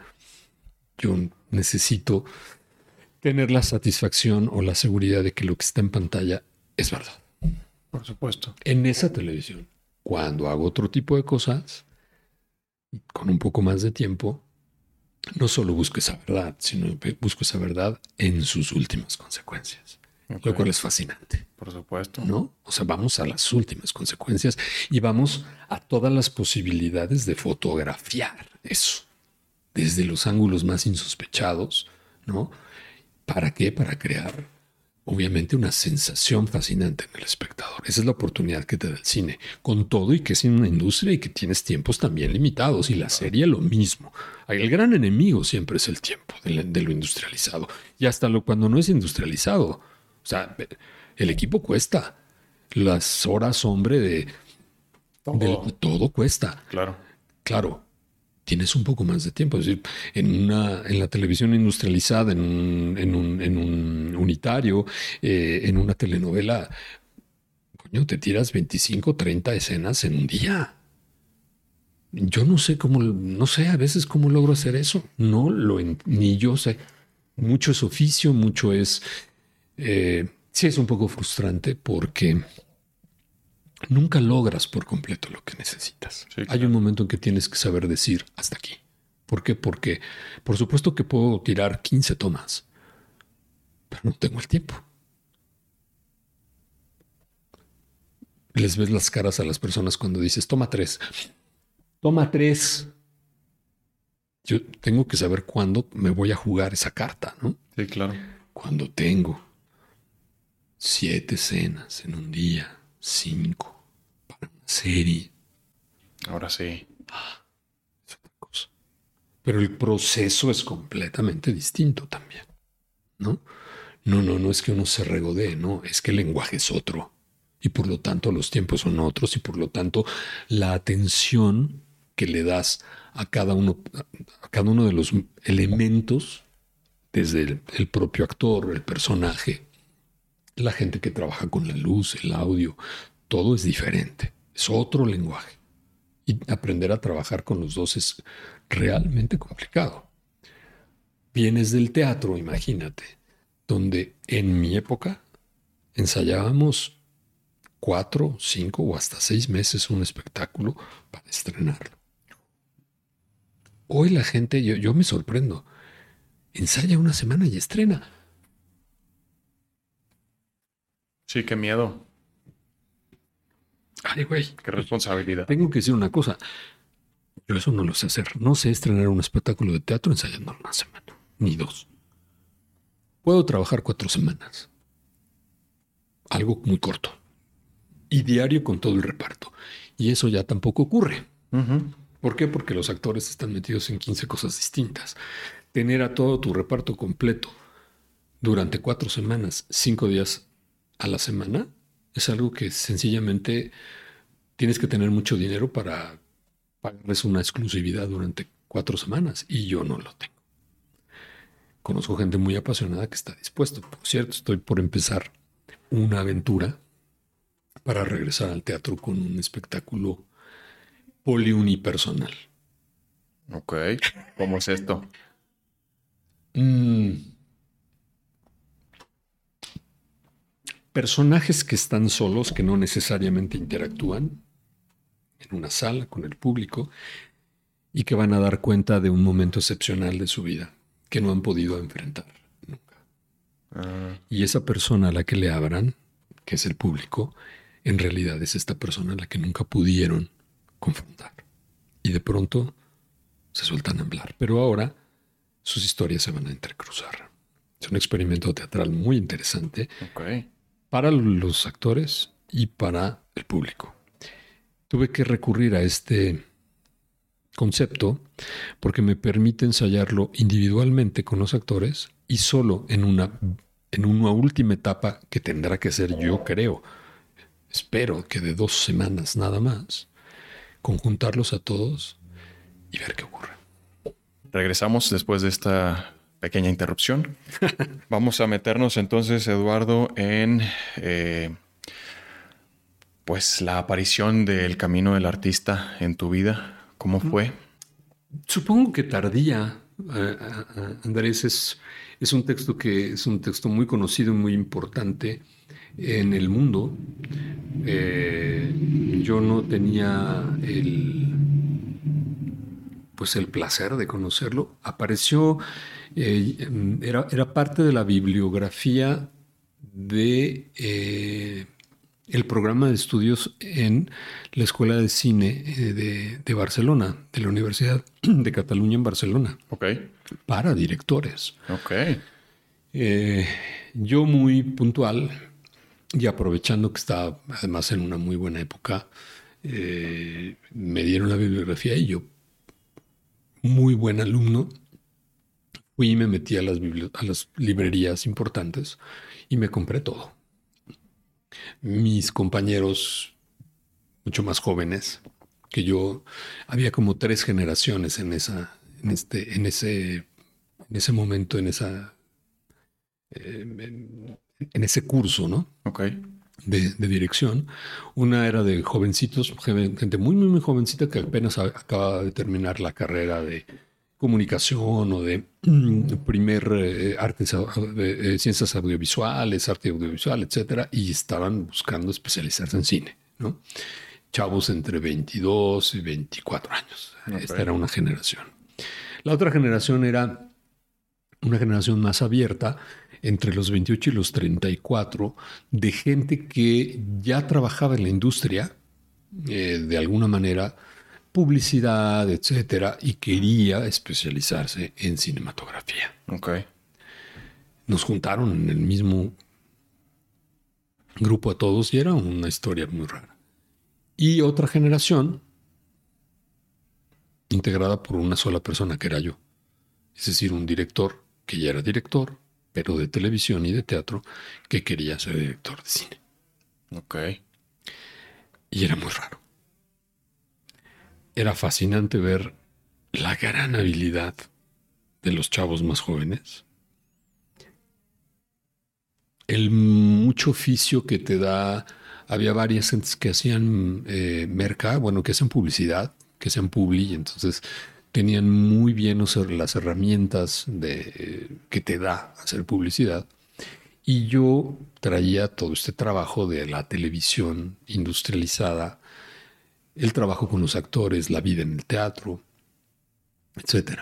Yo necesito tener la satisfacción o la seguridad de que lo que está en pantalla es verdad. Por supuesto. En esa televisión, cuando hago otro tipo de cosas, con un poco más de tiempo, no solo busco esa verdad, sino busco esa verdad en sus últimas consecuencias. Lo cual es fascinante. Por supuesto. ¿No? O sea, vamos a las últimas consecuencias y vamos a todas las posibilidades de fotografiar eso. Desde los ángulos más insospechados, ¿no? ¿Para qué? Para crear, obviamente, una sensación fascinante en el espectador. Esa es la oportunidad que te da el cine. Con todo y que es una industria y que tienes tiempos también limitados. Y la serie lo mismo. El gran enemigo siempre es el tiempo de, lo industrializado. Y hasta lo, cuando no es industrializado o sea, el equipo cuesta. Las horas, hombre, de todo, cuesta. Claro. Claro. Tienes un poco más de tiempo. Es decir, en, una, en la televisión industrializada, en un, en un, en un unitario, eh, en una telenovela, coño, te tiras 25, 30 escenas en un día. Yo no sé cómo, no sé a veces cómo logro hacer eso. No lo, ni yo sé. Mucho es oficio, mucho es eh, sí es un poco frustrante porque nunca logras por completo lo que necesitas. Hay un momento en que tienes que saber decir hasta aquí. ¿Por qué? Porque por supuesto que puedo tirar 15 tomas, pero no tengo el tiempo. Les ves las caras a las personas cuando dices, toma tres, toma tres. Yo tengo que saber cuándo me voy a jugar esa carta, ¿no? Sí, claro. Cuando tengo siete cenas en un día, cinco serie. Ahora sí. Es otra cosa. Pero el proceso es completamente distinto también. ¿No? No, no, no es que uno se regodee, no, es que el lenguaje es otro. Y por lo tanto los tiempos son otros y por lo tanto la atención que le das a cada uno, a cada uno de los elementos, desde el, el propio actor, el personaje, la gente que trabaja con la luz, el audio, todo es diferente, es otro lenguaje. Y aprender a trabajar con los dos es realmente complicado. Vienes del teatro, imagínate, donde en mi época ensayábamos cuatro, cinco o hasta seis meses un espectáculo para estrenarlo. Hoy la gente, yo, yo me sorprendo, ensaya una semana y estrena. Sí, qué miedo. Ay, güey. Qué responsabilidad. Tengo que decir una cosa. Yo eso no lo sé hacer. No sé estrenar un espectáculo de teatro ensayando una semana, ni dos. Puedo trabajar cuatro semanas. Algo muy corto. Y diario con todo el reparto. Y eso ya tampoco ocurre. ¿Por qué? Porque los actores están metidos en 15 cosas distintas. Tener a todo tu reparto completo durante cuatro semanas, cinco días a la semana, es algo que sencillamente tienes que tener mucho dinero para pagarles una exclusividad durante cuatro semanas y yo no lo tengo. Conozco gente muy apasionada que está dispuesto. Por cierto, estoy por empezar una aventura para regresar al teatro con un espectáculo poliunipersonal. Ok, ¿cómo es esto? Mm. Personajes que están solos, que no necesariamente interactúan en una sala con el público y que van a dar cuenta de un momento excepcional de su vida que no han podido enfrentar nunca. Ah, Y esa persona a la que le abran, que es el público, en realidad es esta persona a la que nunca pudieron confrontar. Y de pronto se sueltan a hablar. Pero ahora sus historias se van a entrecruzar. Es un experimento teatral muy interesante ok. Para los actores y para el público. Tuve que recurrir a este concepto porque me permite ensayarlo individualmente con los actores y solo en una, en una última etapa que tendrá que ser, yo creo, espero que de dos semanas nada más, conjuntarlos a todos y ver qué ocurre. Regresamos después de esta pequeña interrupción. Vamos a meternos entonces, Eduardo, en eh, pues la aparición del camino del artista en tu vida. ¿Cómo fue? Supongo que tardía, eh, eh, Andrés, es, es un texto que es un texto muy conocido y muy importante en el mundo. Eh, yo no tenía el pues el placer de conocerlo. Apareció, eh, era, era parte de la bibliografía de eh, el programa de estudios en la Escuela de Cine eh, de, de Barcelona, de la Universidad de Cataluña en Barcelona, Ok, para directores. ok. Yo muy puntual y aprovechando que estaba además en una muy buena época, me dieron la bibliografía y yo, muy buen alumno, fui y me metí a las, a las librerías importantes y me compré todo. Mis compañeros, mucho más jóvenes que yo, había como tres generaciones en esa, en este, en ese, en ese momento, en esa, eh, en, en ese curso, ¿no? Ok, de, de dirección. Una era de jovencitos, joven- gente muy, muy, muy jovencita que apenas acaba de terminar la carrera de comunicación o de mm, primer eh, artes, de, eh, ciencias audiovisuales, arte audiovisual, etcétera, y estaban buscando especializarse en cine, ¿no? Chavos entre 22 y 24 años. Esta era una generación. La otra generación era una generación más abierta, entre los 28 y los 34, de gente que ya trabajaba en la industria, eh, de alguna manera, publicidad, etcétera, y quería especializarse en cinematografía. ok. Nos juntaron en el mismo grupo a todos y era una historia muy rara. Y otra generación integrada por una sola persona que era yo. Es decir, un director que ya era director, pero de televisión y de teatro, que quería ser director de cine. Ok. Y era muy raro. Era fascinante ver la gran habilidad de los chavos más jóvenes. El mucho oficio que te da. Había varias gentes que hacían eh, merca, bueno, que hacen publicidad, que hacían publi, entonces tenían muy bien las herramientas que te da hacer publicidad. Y yo traía todo este trabajo de la televisión industrializada, el trabajo con los actores, la vida en el teatro, etc.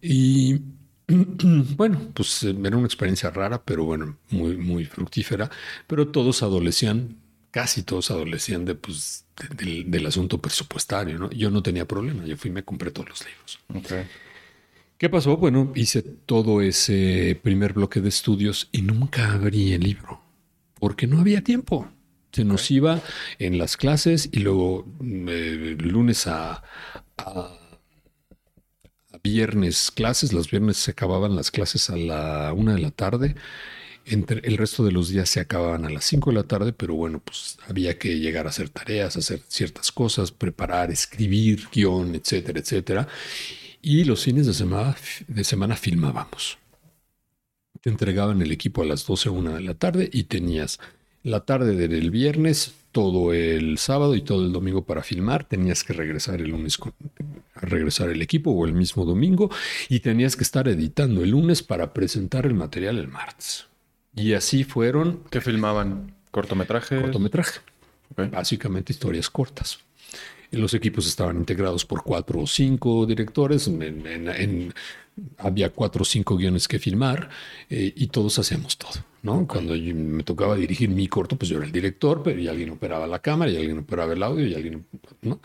Y bueno, pues era una experiencia rara, pero bueno, muy, muy fructífera. Pero todos adolecían, casi todos adolecían de, pues, del, asunto presupuestario. ¿no? Yo no tenía problema, yo fui y me compré todos los libros. ¿Qué pasó? Bueno, hice todo ese primer bloque de estudios y nunca abrí el libro, porque no había tiempo. Se nos iba en las clases y luego eh, lunes a, viernes clases. Los viernes se acababan las clases a la una de la tarde entre el resto de los días se acababan a las 5 de la tarde, pero bueno, pues había que llegar a hacer tareas, hacer ciertas cosas, preparar, escribir, guion, etcétera, etcétera. Y los fines de semana, de semana filmábamos. Te entregaban el equipo a las 12 o 1 de la tarde y tenías la tarde del viernes, todo el sábado y todo el domingo para filmar. Tenías que regresar el lunes a regresar el equipo o el mismo domingo y tenías que estar editando el lunes para presentar el material el martes. Y así fueron. ¿Qué filmaban? ¿Cortometraje? Cortometraje. Básicamente historias cortas. Los equipos estaban integrados por cuatro o cinco directores. había cuatro o cinco guiones que filmar eh, y todos hacíamos todo. ¿No? Cuando me tocaba dirigir mi corto, pues yo era el director, pero y alguien operaba la cámara, y alguien operaba el audio, y alguien. ¿no?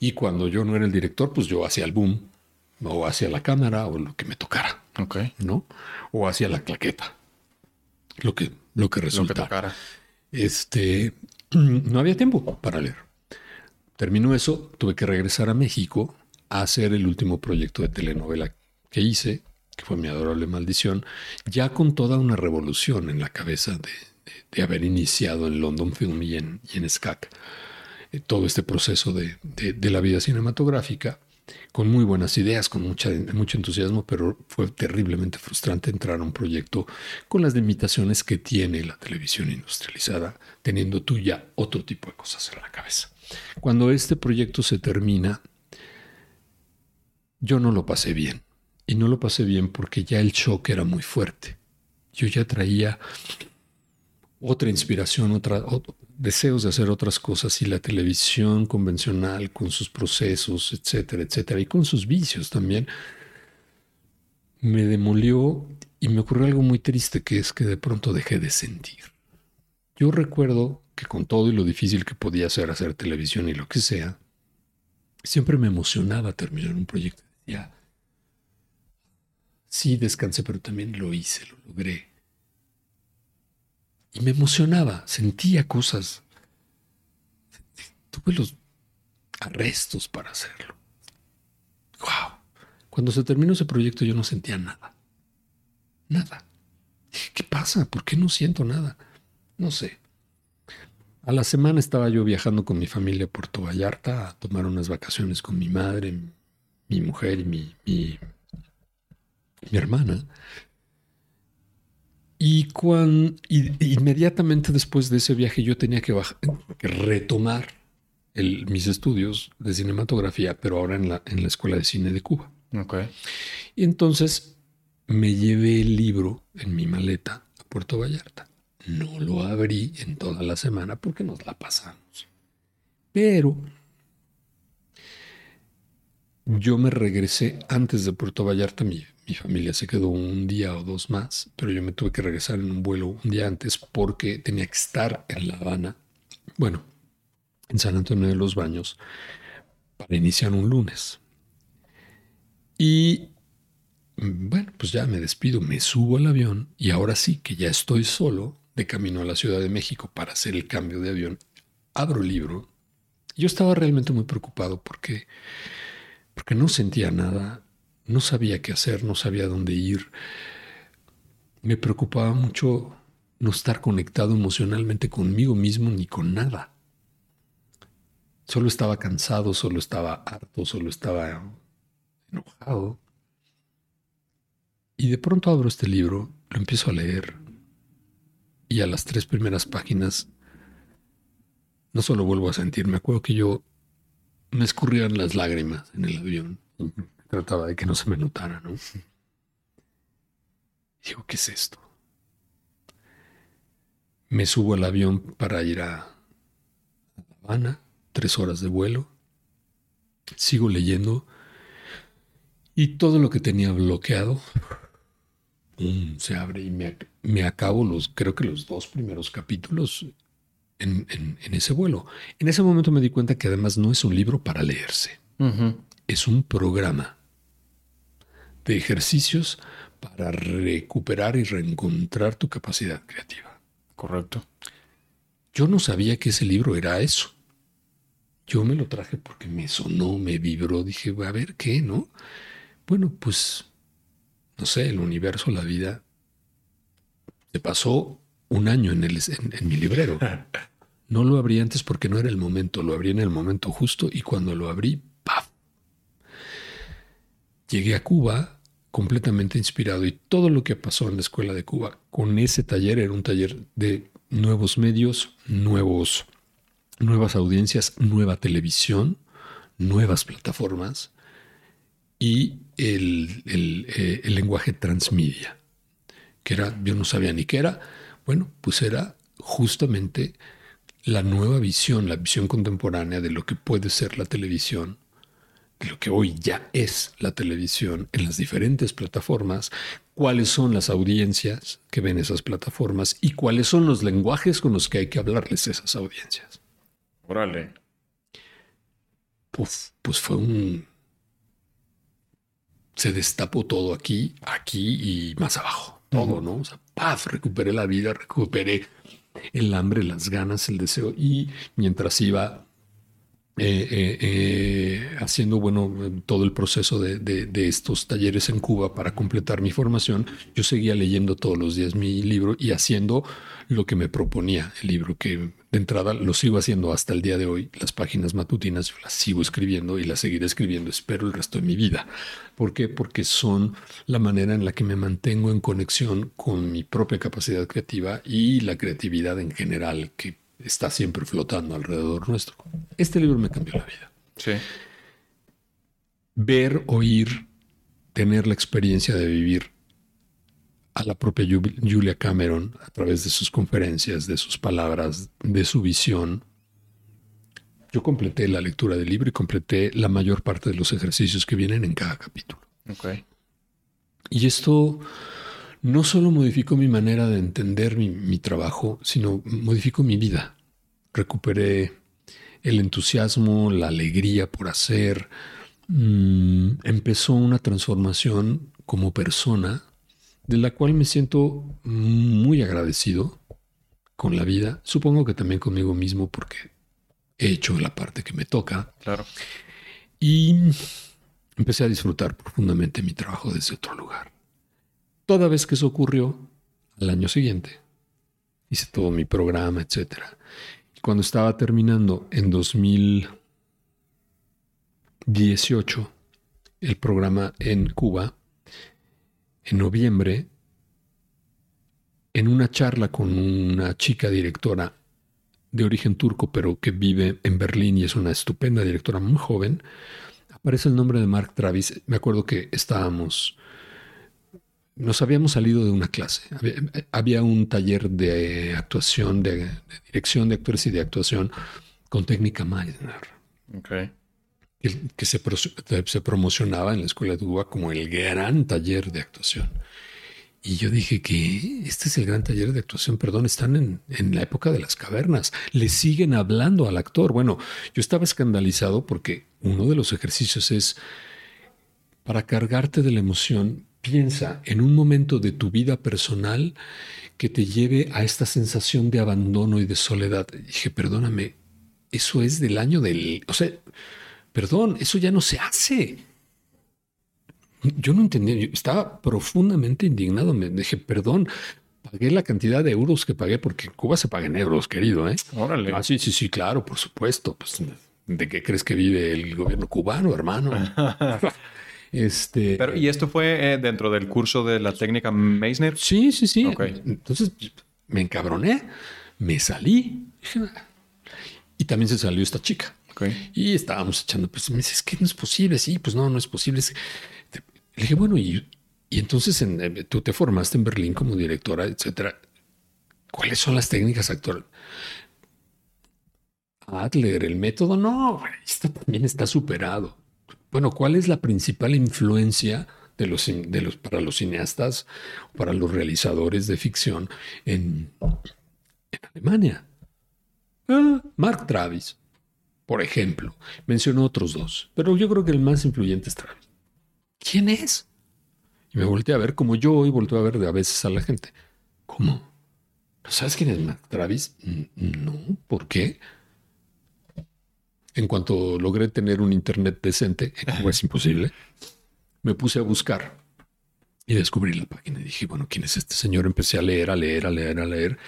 Y cuando yo no era el director, pues yo hacía el boom, o hacía la cámara, o lo que me tocara. ¿no? O hacía la claqueta lo que, lo que resulta. este, no había tiempo para leer. Terminó eso, tuve que regresar a México a hacer el último proyecto de telenovela que hice, que fue Mi Adorable Maldición, ya con toda una revolución en la cabeza de, haber iniciado en London Film y en, y SCAC eh, todo este proceso de, la vida cinematográfica con muy buenas ideas, con mucho entusiasmo, pero fue terriblemente frustrante entrar a un proyecto con las limitaciones que tiene la televisión industrializada, teniendo tú ya otro tipo de cosas en la cabeza. Cuando este proyecto se termina, yo no lo pasé bien. Y no lo pasé bien porque ya el shock era muy fuerte. Yo ya traía otra inspiración, otra, deseos de hacer otras cosas y la televisión convencional con sus procesos, etcétera, etcétera, y con sus vicios también, me demolió y me ocurrió algo muy triste que es que de pronto dejé de sentir. Yo recuerdo que con todo y lo difícil que podía ser hacer televisión y lo que sea, siempre me emocionaba terminar un proyecto. Ya, sí descansé, pero también lo hice, lo logré y me emocionaba, sentía cosas. Tuve los arrestos para hacerlo. ¡Wow! Cuando se terminó ese proyecto yo no sentía nada. Nada. ¿Qué pasa? ¿Por qué no siento nada? No sé. A la semana estaba yo viajando con mi familia a Puerto Vallarta a tomar unas vacaciones con mi madre, mi mujer y mi, mi, mi hermana. Y, cuando, inmediatamente después de ese viaje yo tenía que, retomar mis estudios de cinematografía, pero ahora en la, en la Escuela de Cine de Cuba. Okay. Y entonces me llevé el libro en mi maleta a Puerto Vallarta. No lo abrí en toda la semana porque nos la pasamos. Pero yo me regresé antes de Puerto Vallarta, mi mi familia se quedó un día o dos más, pero yo me tuve que regresar en un vuelo un día antes porque tenía que estar en La Habana, bueno, en San Antonio de los Baños, para iniciar un lunes. Y bueno, pues ya me despido, me subo al avión y ahora sí que ya estoy solo, de camino a la Ciudad de México para hacer el cambio de avión, abro el libro. Yo estaba realmente muy preocupado porque, porque no sentía nada, no sabía qué hacer, no sabía dónde ir. Me preocupaba mucho no estar conectado emocionalmente conmigo mismo ni con nada. Solo estaba cansado, solo estaba harto, solo estaba enojado. Y de pronto abro este libro, lo empiezo a leer y a las tres primeras páginas no solo vuelvo a sentir, me acuerdo que yo me escurrían las lágrimas en el avión. Trataba de que no se me notara, ¿no? digo, ¿qué es esto? Me subo al avión para ir a La Habana, tres horas de vuelo. Sigo leyendo y todo lo que tenía bloqueado se abre y me, acabo los, creo que los dos primeros capítulos en, ese vuelo. En ese momento me di cuenta que además no es un libro para leerse, es un programa de ejercicios para recuperar y reencontrar tu capacidad creativa. Correcto. Yo no sabía que ese libro era eso. Yo me lo traje porque me sonó, me vibró, dije, a ver qué, ¿no? Bueno, pues, no sé, el universo, la vida, se pasó un año en, el, en, mi librero. No lo abrí antes porque no era el momento, lo abrí en el momento justo y cuando lo abrí, ¡paf! Llegué a Cuba completamente inspirado y todo lo que pasó en la escuela de Cuba con ese taller era un taller de nuevos medios, nuevos, nuevas audiencias, nueva televisión, nuevas plataformas y el, eh, el lenguaje transmedia, que era, yo no sabía ni qué era, bueno, pues era justamente la nueva visión, la visión contemporánea de lo que puede ser la televisión, de lo que hoy ya es la televisión en las diferentes plataformas, cuáles son las audiencias que ven esas plataformas y cuáles son los lenguajes con los que hay que hablarles a esas audiencias. Órale. Pues, pues fue un... Se destapó todo aquí, aquí y más abajo todo, ¿no? O sea, paz, recuperé la vida, recuperé el hambre, las ganas, el deseo. Y mientras iba eh, eh, eh, haciendo, bueno, todo el proceso de, estos talleres en Cuba para completar mi formación, yo seguía leyendo todos los días mi libro y haciendo lo que me proponía el libro, que de entrada lo sigo haciendo hasta el día de hoy. Las páginas matutinas las sigo escribiendo y las seguiré escribiendo, espero el resto de mi vida. ¿Por qué? Porque son la manera en la que me mantengo en conexión con mi propia capacidad creativa y la creatividad en general que está siempre flotando alrededor nuestro. Este libro me cambió la vida. Sí. Ver, oír, tener la experiencia de vivir a la propia Julia Cameron a través de sus conferencias, de sus palabras, de su visión. Yo completé la lectura del libro y completé la mayor parte de los ejercicios que vienen en cada capítulo. Okay. Y esto no solo modificó mi manera de entender mi, trabajo, sino modificó mi vida. Recuperé el entusiasmo, la alegría por hacer. Mm, empezó una transformación como persona de la cual me siento muy agradecido con la vida, supongo que también conmigo mismo porque he hecho la parte que me toca. Claro. Y empecé a disfrutar profundamente mi trabajo desde otro lugar. Toda vez que eso ocurrió, al año siguiente, hice todo mi programa, etc. Cuando estaba terminando en 2018 el programa en Cuba, en noviembre, en una charla con una chica directora de origen turco, pero que vive en Berlín y es una estupenda directora muy joven, aparece el nombre de Mark Travis. Me acuerdo que estábamos, nos habíamos salido de una clase. Había, un taller de actuación, de, dirección de actores y de actuación con técnica Meisner. Okay que se, se, promocionaba en la escuela de Cuba como el gran taller de actuación. Y yo dije que este es el gran taller de actuación, perdón, están en, en, la época de las cavernas, le siguen hablando al actor. Bueno, yo estaba escandalizado porque uno de los ejercicios es, para cargarte de la emoción, piensa en un momento de tu vida personal que te lleve a esta sensación de abandono y de soledad. dije, perdóname, eso es del año del... O sea, perdón, eso ya no se hace. Yo no entendía, yo estaba profundamente indignado. Me dije, perdón, pagué la cantidad de euros que pagué, porque en Cuba se paga en euros, querido. ¿eh? Órale. Ah, sí, sí, sí, claro, por supuesto. Pues, ¿De qué crees que vive el gobierno cubano, hermano? este, Pero, ¿Y esto fue eh, dentro del curso de la técnica Meissner? Sí, sí, sí. Entonces me encabroné, me salí. Y también se salió esta chica. Y estábamos echando, pues me dice, es que no es posible. Sí, pues no, no es posible. Le dije, bueno, y, y entonces eh, tú te formaste en Berlín como directora, etcétera. ¿Cuáles son las técnicas actuales? Adler, el método, no, esto también está superado. Bueno, ¿cuál es la principal influencia de los, de los, para los cineastas, para los realizadores de ficción en, en Alemania? Ah, Mark Travis, por ejemplo. Mencionó otros dos, pero yo creo que el más influyente es Travis. ¿Quién es? Y me volteé a ver como yo hoy volteo a ver de a veces a la gente. ¿Cómo? ¿No sabes quién es Mark Travis? No, ¿por qué? En cuanto logré tener un internet decente, como es imposible, me puse a buscar y descubrí la página. Y dije, bueno, ¿quién es este señor? Empecé a leer, a leer, a leer, a leer.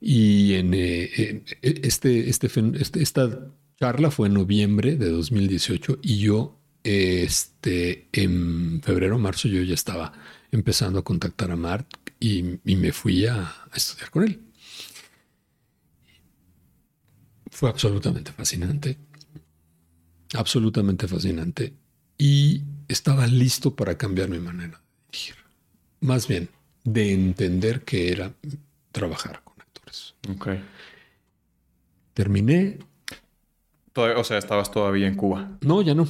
Y en, eh, este, este, este, esta charla fue en noviembre de 2018 y yo, este, en febrero, marzo, yo ya estaba empezando a contactar a Mark y, me fui a, estudiar con él. Fue absolutamente fascinante, absolutamente fascinante y estaba listo para cambiar mi manera de dirigir. Más bien, de entender que era trabajar Ok. Terminé. o sea, estabas todavía en Cuba. No, ya no.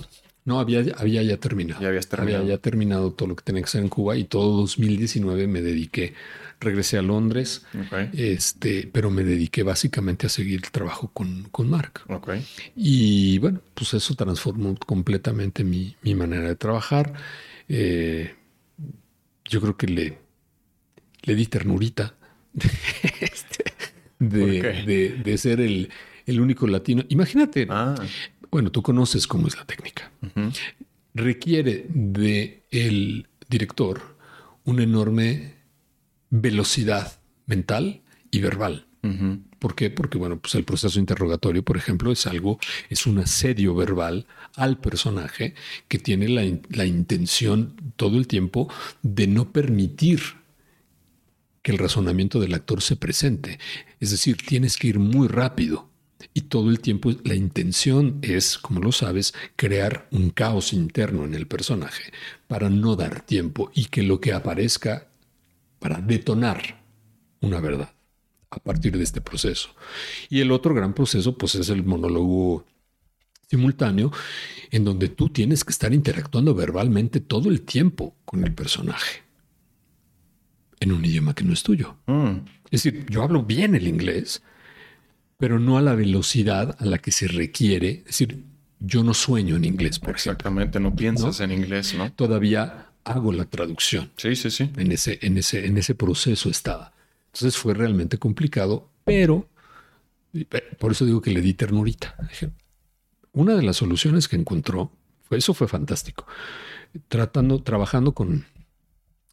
No, había, había ya terminado. Ya habías terminado. Había ya terminado todo lo que tenía que hacer en Cuba y todo 2019 me dediqué. Regresé a Londres, este, pero me dediqué básicamente a seguir el trabajo con, con Mark. Okay. Y bueno, pues eso transformó completamente mi, manera de trabajar. Eh, yo creo que le, le di ternurita este, de, ser el, único latino. Imagínate, ah. Bueno, tú conoces cómo es la técnica. Requiere de el director una enorme velocidad mental y verbal. ¿Por qué? Porque, bueno, pues el proceso interrogatorio, por ejemplo, es algo, es un asedio verbal al personaje que tiene la, la intención todo el tiempo de no permitir que el razonamiento del actor se presente. Es decir, tienes que ir muy rápido. Y todo el tiempo la intención es, como lo sabes, crear un caos interno en el personaje para no dar tiempo y que lo que aparezca para detonar una verdad a partir de este proceso. Y el otro gran proceso pues es el monólogo simultáneo en donde tú tienes que estar interactuando verbalmente todo el tiempo con el personaje en un idioma que no es tuyo. Mm. Es decir, yo hablo bien el inglés, pero no a la velocidad a la que se requiere. Es decir, yo no sueño en inglés, por Exactamente, no piensas en inglés, ¿no? Todavía hago la traducción. Sí, sí, sí. En ese, en ese, en ese proceso estaba. Entonces fue realmente complicado, pero por eso digo que le di ternurita. Una de las soluciones que encontró, eso fue fantástico. Tratando, trabajando con,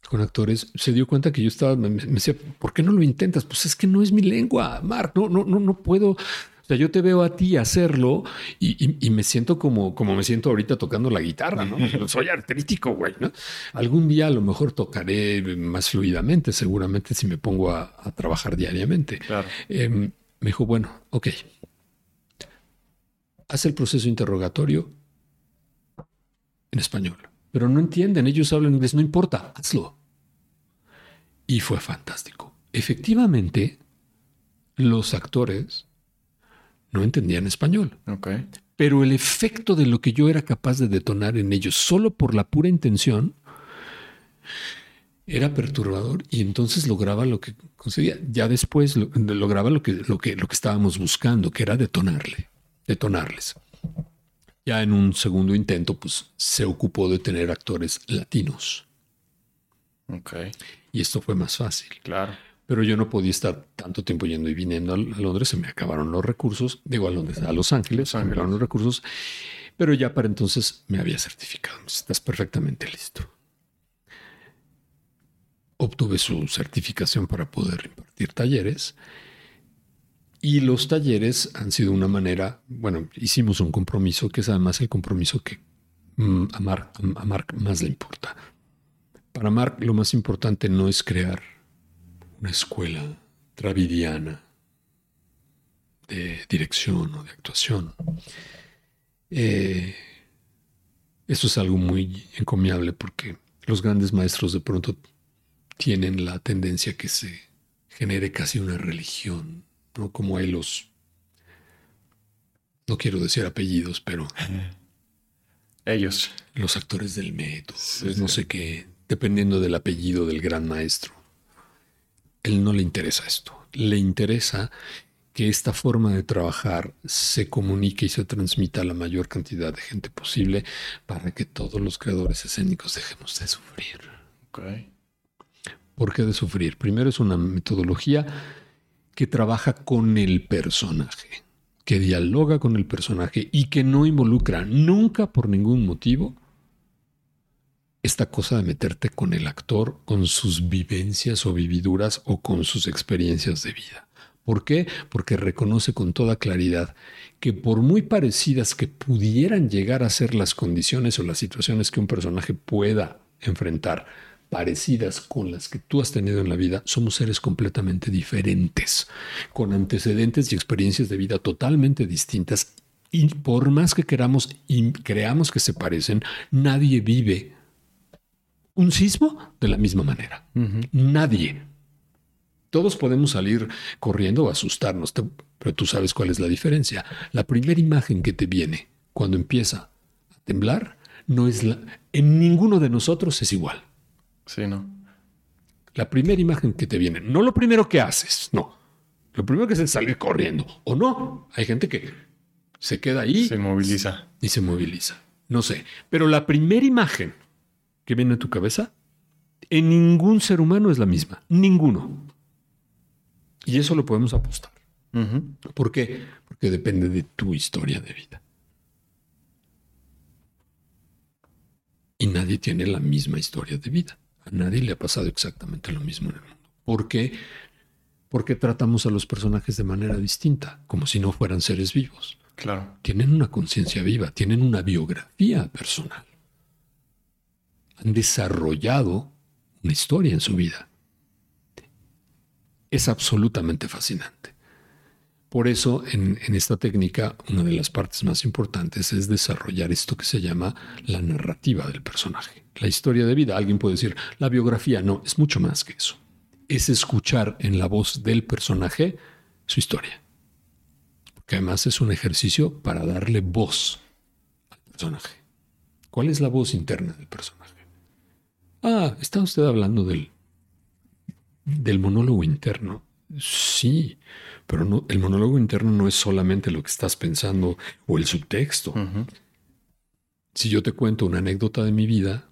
con actores, se dio cuenta que yo estaba, me, decía, ¿por qué no lo intentas? Pues es que no es mi lengua, Mark, no, no, no, no puedo. O sea, yo te veo a ti hacerlo y, me siento como, como me siento ahorita tocando la guitarra, ¿no? Soy artrítico, güey, ¿no? Algún día a lo mejor tocaré más fluidamente, seguramente si me pongo a, trabajar diariamente. Em, me dijo, bueno, ok. Haz el proceso interrogatorio en español pero no entienden, ellos hablan inglés, no importa, hazlo. Y fue fantástico. Efectivamente, los actores no entendían español. Pero el efecto de lo que yo era capaz de detonar en ellos solo por la pura intención era perturbador y entonces lograba lo que conseguía. Ya después lograba lo que, lo, que, lo que estábamos buscando, que era detonarle, detonarles. Ya en un segundo intento, pues se ocupó de tener actores latinos. Ok. Y esto fue más fácil. Claro. Pero yo no podía estar tanto tiempo yendo y viniendo a Londres, se me acabaron los recursos. Digo a Londres, a Los Ángeles, se me acabaron los recursos. Pero ya para entonces me había certificado. Estás perfectamente listo. Obtuve su certificación para poder impartir talleres. Y los talleres han sido una manera, bueno, hicimos un compromiso que es además el compromiso que mm, a, Mark, a más le importa. Para Mark lo más importante no es crear una escuela travidiana de dirección o de actuación. Eh, eso es algo muy encomiable porque los grandes maestros de pronto tienen la tendencia que se genere casi una religión, ¿no? Como hay los, no quiero decir apellidos, pero... Ellos. Los actores del método, no sé qué, dependiendo del apellido del gran maestro él no le interesa esto. Le interesa que esta forma de trabajar se comunique y se transmita a la mayor cantidad de gente posible para que todos los creadores escénicos dejemos de sufrir. ¿Por qué de sufrir? Primero es una metodología que trabaja con el personaje, que dialoga con el personaje y que no involucra nunca por ningún motivo esta cosa de meterte con el actor, con sus vivencias o vividuras o con sus experiencias de vida. ¿Por qué? Porque reconoce con toda claridad que por muy parecidas que pudieran llegar a ser las condiciones o las situaciones que un personaje pueda enfrentar, parecidas con las que tú has tenido en la vida, somos seres completamente diferentes, con antecedentes y experiencias de vida totalmente distintas. Y por más que queramos y creamos que se parecen, nadie vive un sismo de la misma manera. Nadie. Todos podemos salir corriendo o asustarnos, pero tú sabes cuál es la diferencia. La primera imagen que te viene cuando empieza a temblar no es la. En ninguno de nosotros es igual. Sí, no. La primera imagen que te viene, no lo primero que haces, no. Lo primero que haces es salir corriendo. O no. Hay gente que se queda ahí. Se moviliza. Y se moviliza. No sé. Pero la primera imagen que viene a tu cabeza, en ningún ser humano es la misma. Ninguno. Y eso lo podemos apostar. ¿Por qué? Porque depende de tu historia de vida. Y nadie tiene la misma historia de vida. A nadie le ha pasado exactamente lo mismo en el mundo. ¿Por qué? Porque tratamos a los personajes de manera distinta, como si no fueran seres vivos. Claro. Tienen una conciencia viva, tienen una biografía personal han desarrollado una historia en su vida. Es absolutamente fascinante. Por eso, en, esta técnica, una de las partes más importantes es desarrollar esto que se llama la narrativa del personaje. La historia de vida, alguien puede decir, la biografía, no, es mucho más que eso. Es escuchar en la voz del personaje su historia. Porque además es un ejercicio para darle voz al personaje. ¿Cuál es la voz interna del personaje? Ah, ¿está usted hablando del, del monólogo interno? Sí, pero no, el monólogo interno no es solamente lo que estás pensando o el subtexto. Si yo te cuento una anécdota de mi vida,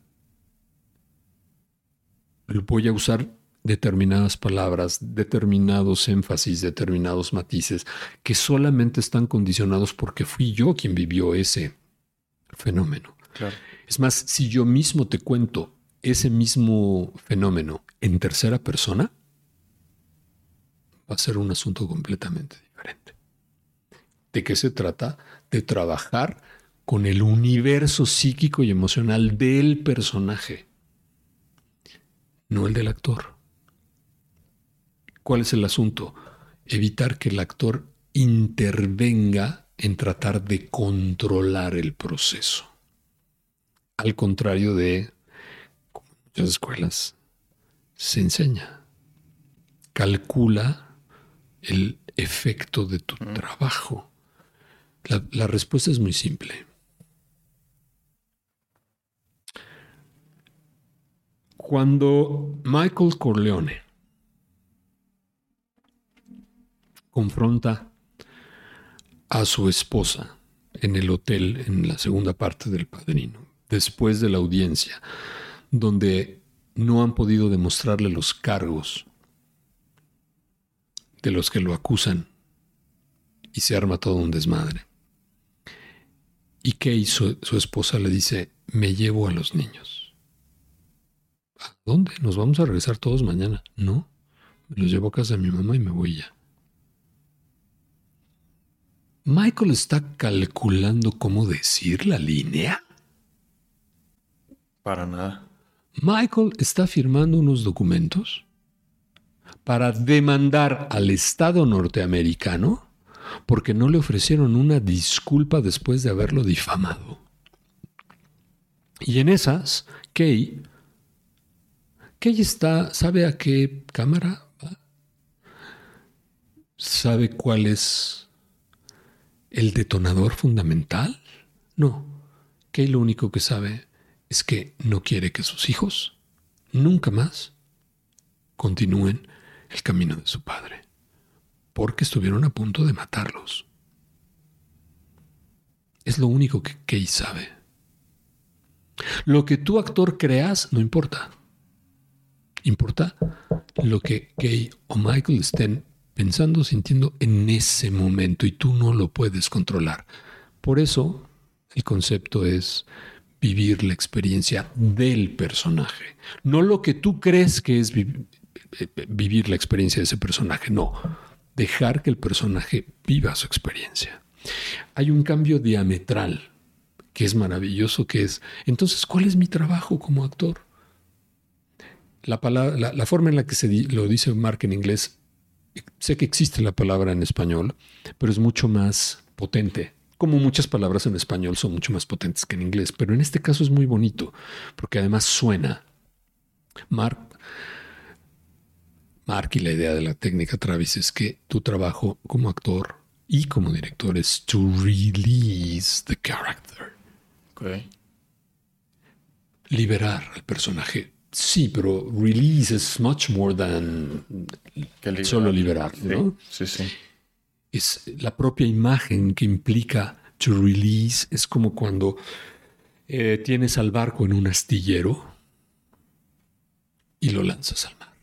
voy a usar determinadas palabras, determinados énfasis, determinados matices, que solamente están condicionados porque fui yo quien vivió ese fenómeno. Es más, si yo mismo te cuento ese mismo fenómeno en tercera persona, va a ser un asunto completamente diferente. ¿De qué se trata? De trabajar con el universo psíquico y emocional del personaje, no el del actor. ¿Cuál es el asunto? Evitar que el actor intervenga en tratar de controlar el proceso. Al contrario de muchas escuelas se enseña. Calcula el efecto de tu trabajo. La, respuesta es muy simple. Cuando Michael Corleone confronta a su esposa en el hotel en la segunda parte del padrino, después de la audiencia, donde no han podido demostrarle los cargos de los que lo acusan y se arma todo un desmadre. Y Kay, su, su esposa, le dice, me llevo a los niños. ¿A dónde? Nos vamos a regresar todos mañana. No, me los llevo a casa de mi mamá y me voy ya. Michael está calculando cómo decir la línea. Para nada. Michael está firmando unos documentos para demandar al Estado norteamericano porque no le ofrecieron una disculpa después de haberlo difamado. Y en esas, Kay, Kay está, ¿sabe a qué cámara? ¿Sabe cuál es el detonador fundamental? No. Kay lo único que sabe es que no quiere que sus hijos nunca más continúen el camino de su padre porque estuvieron a punto de matarlos. Es lo único que Kay sabe. Lo que tú, actor, creas no importa. Importa lo que Kay o Michael estén pensando, sintiendo en ese momento y tú no lo puedes controlar. Por eso el concepto es vivir la experiencia del personaje, no lo que tú crees que es eh, vivir la experiencia de ese personaje, no dejar que el personaje viva su experiencia. Hay un cambio diametral que es maravilloso, que es, entonces, ¿cuál es mi trabajo como actor? La, la, forma en la que se lo dice Mark en inglés, sé que existe la palabra en español, pero es mucho más potente. Como muchas palabras en español son mucho más potentes que en inglés, pero en este caso es muy bonito, porque además suena. Mark Mark y la idea de la técnica Travis es que tu trabajo como actor y como director es to release the character. Liberar al personaje. Sí, pero release es much more than solo liberar, Sí, sí, Es la propia imagen que implica to release. Es como cuando eh, tienes al barco en un astillero y lo lanzas al mar.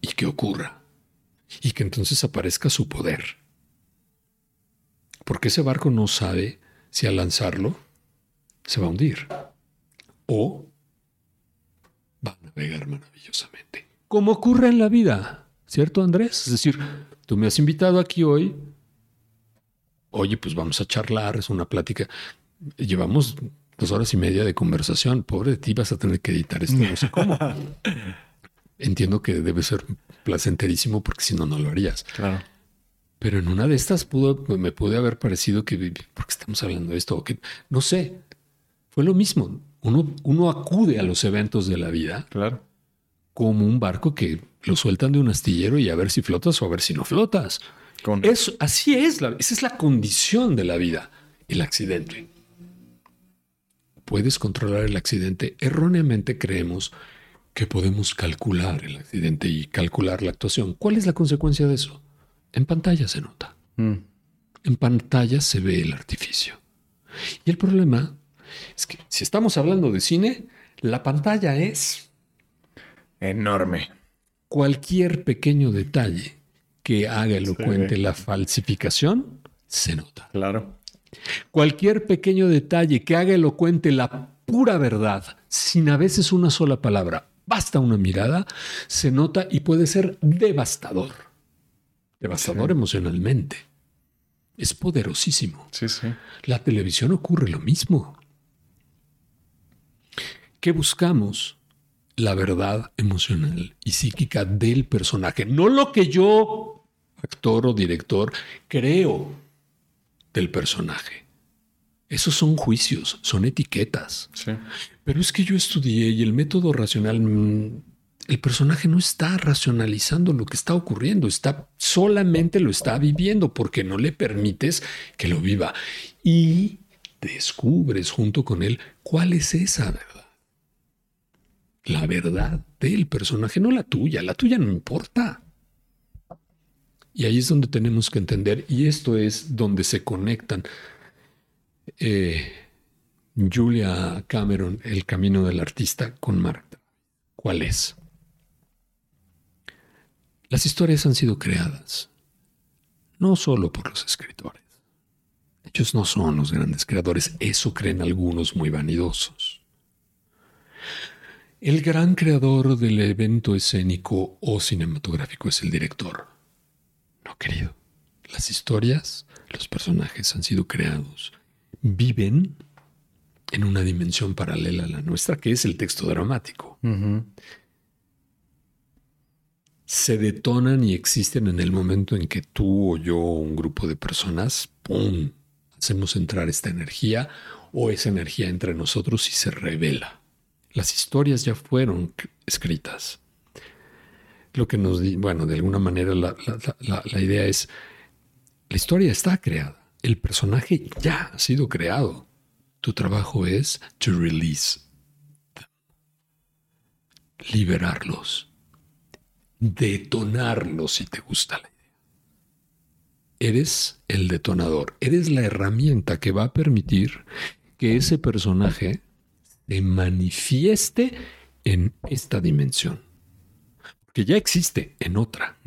y que ocurra. Y que entonces aparezca su poder. Porque ese barco no sabe si al lanzarlo se va a hundir o va a navegar maravillosamente. Como ocurre en la vida, ¿cierto Andrés? Es decir, tú me has invitado aquí hoy. Oye, pues vamos a charlar, es una plática. Llevamos dos horas y media de conversación. Pobre de ti, vas a tener que editar esto, no sé cómo. entiendo que debe ser placenterísimo porque si no, no lo harías. Claro. Pero en una de estas pudo, me pude haber parecido que, porque estamos hablando de esto? Que, no sé, fue lo mismo. Uno, uno acude a los eventos de la vida. Claro. Como un barco que lo sueltan de un astillero y a ver si flotas o a ver si no flotas. Eso, así es, la, esa es la condición de la vida, el accidente. Puedes controlar el accidente. Erróneamente creemos que podemos calcular el accidente y calcular la actuación. ¿Cuál es la consecuencia de eso? En pantalla se nota. Mm. En pantalla se ve el artificio. Y el problema es que si estamos hablando de cine, la pantalla es enorme. Cualquier pequeño detalle que haga elocuente la falsificación, se nota. Claro. Cualquier pequeño detalle que haga elocuente la pura verdad, sin a veces una sola palabra basta una mirada, se nota y puede ser devastador. Devastador emocionalmente. Es poderosísimo. Sí, sí. La televisión ocurre lo mismo. ¿Qué buscamos? La verdad emocional y psíquica del personaje, no lo que yo, actor o director, creo del personaje. Esos son juicios, son etiquetas. Pero es que yo estudié y el método racional, mm, el personaje no está racionalizando lo que está ocurriendo, está solamente lo está viviendo porque no le permites que lo viva. Y descubres junto con él cuál es esa verdad. La verdad del personaje, no la tuya. La tuya no importa. Y ahí es donde tenemos que entender, y esto es donde se conectan eh, Julia Cameron, El camino del artista con Mark. ¿Cuál es? Las historias han sido creadas no solo por los escritores. Ellos no son los grandes creadores, eso creen algunos muy vanidosos. El gran creador del evento escénico o cinematográfico es el director. No, querido. Las historias, los personajes han sido creados, viven en una dimensión paralela a la nuestra, que es el texto dramático. Se detonan y existen en el momento en que tú o yo o un grupo de personas, ¡pum!, hacemos entrar esta energía o esa energía entre nosotros y se revela. Las historias ya fueron escritas. Lo que nos, bueno, de alguna manera la, la idea es, la historia está creada, el personaje ya ha sido creado. Tu trabajo es to release liberarlos, detonarlos si te gusta la idea. Eres el detonador, eres la herramienta que va a permitir que ese personaje manifieste en esta dimensión, que ya existe en otra.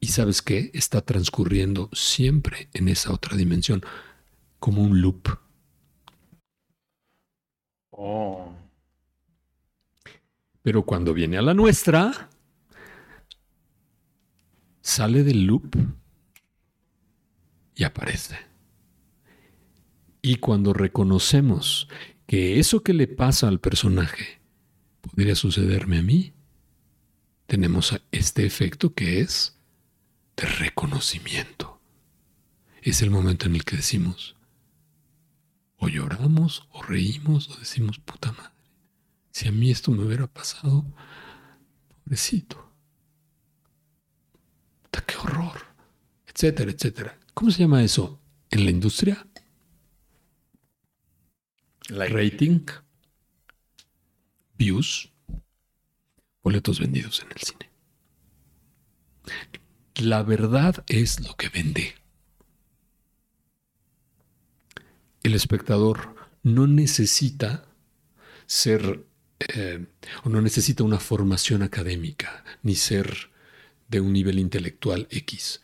Y sabes qué? Está transcurriendo siempre en esa otra dimensión, como un loop. Oh. Pero cuando viene a la nuestra, sale del loop y aparece. Y cuando reconocemos que eso que le pasa al personaje podría sucederme a mí, tenemos este efecto que es de reconocimiento. Es el momento en el que decimos, o lloramos, o reímos, o decimos, puta madre, si a mí esto me hubiera pasado, pobrecito, puta, qué horror, etcétera, etcétera. ¿Cómo se llama eso en la industria? Rating, views, boletos vendidos en el cine. La verdad es lo que vende. el espectador no necesita ser eh, o no necesita una formación académica ni ser de un nivel intelectual X.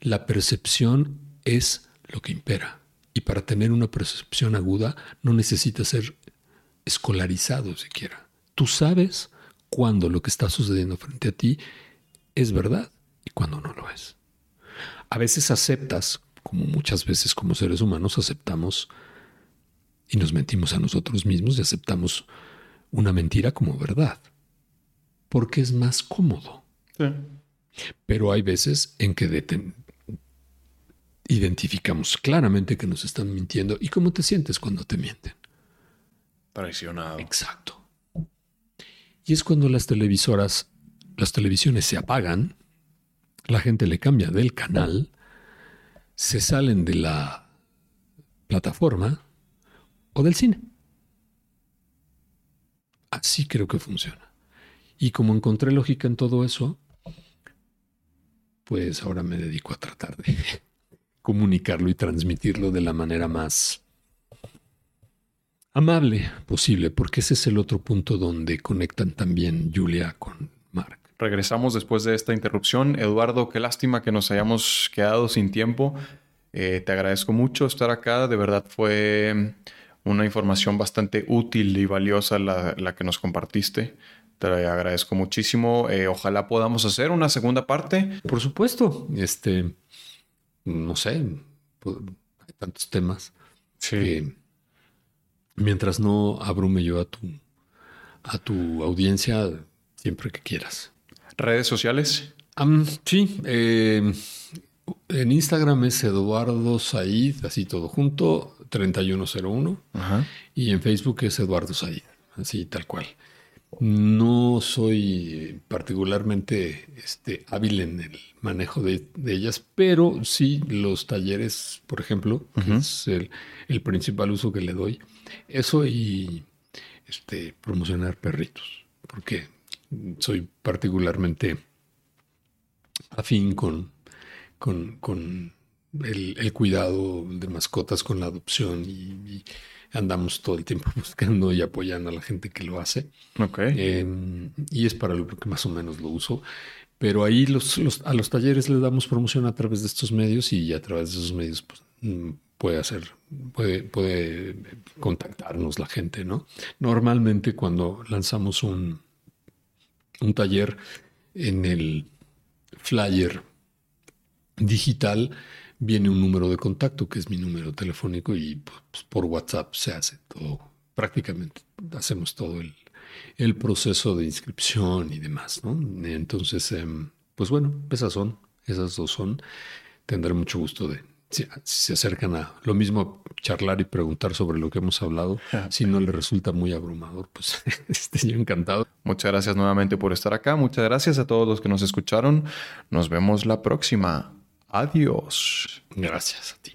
La percepción es lo que impera. Y para tener una percepción aguda no necesita ser escolarizado siquiera. Tú sabes cuando lo que está sucediendo frente a ti es verdad y cuando no lo es. A veces aceptas como muchas veces como seres humanos aceptamos y nos mentimos a nosotros mismos y aceptamos una mentira como verdad, porque es más cómodo. Pero hay veces en que identificamos claramente que nos están mintiendo. ¿Y cómo te sientes cuando te mienten? Traicionado. Exacto. Y es cuando las televisoras, las televisiones se apagan, la gente le cambia del canal se salen de la plataforma o del cine. Así creo que funciona. Y como encontré lógica en todo eso, pues ahora me dedico a tratar de comunicarlo y transmitirlo de la manera más amable posible, porque ese es el otro punto donde conectan también Julia con Mark. Regresamos después de esta interrupción. Eduardo, qué lástima que nos hayamos quedado sin tiempo. Eh, te agradezco mucho estar acá. De verdad fue una información bastante útil y valiosa la, que nos compartiste. Te agradezco muchísimo. Eh, ojalá podamos hacer una segunda parte. Por supuesto. Este, no sé, pues, hay tantos temas. Sí. mientras no abrume yo a tu, a tu audiencia, siempre que quieras. ¿Redes sociales? sí, em, en Instagram es Eduardo Said, así todo junto, 3101. Y en Facebook es Eduardo Said, así tal cual. No soy particularmente este, hábil en el manejo de, ellas, pero sí los talleres, por ejemplo, que es el, el, principal uso que le doy. Eso y este, promocionar perritos, porque soy particularmente afín con, con, el, cuidado de mascotas, con la adopción y, andamos todo el tiempo buscando y apoyando a la gente que lo hace. Ok. Eh, y es para lo que más o menos lo uso. Pero ahí los, los- a los talleres les damos promoción a través de estos medios y a través de esos medios pues, mm, puede hacer, puede, puede contactarnos la gente, ¿no? Normalmente cuando lanzamos un, un taller en el flyer digital viene un número de contacto que es mi número telefónico y pues, por WhatsApp se hace todo, prácticamente hacemos todo el, el proceso de inscripción y demás, ¿no? Entonces, em, pues bueno, esas son, esas dos son. Tendré mucho gusto de, si, se acercan a lo mismo, charlar y preguntar sobre lo que hemos hablado. Si no les resulta muy abrumador, pues esté yo encantado. Muchas gracias nuevamente por estar acá. Muchas gracias a todos los que nos escucharon. Nos vemos la próxima. Adiós. Gracias a ti.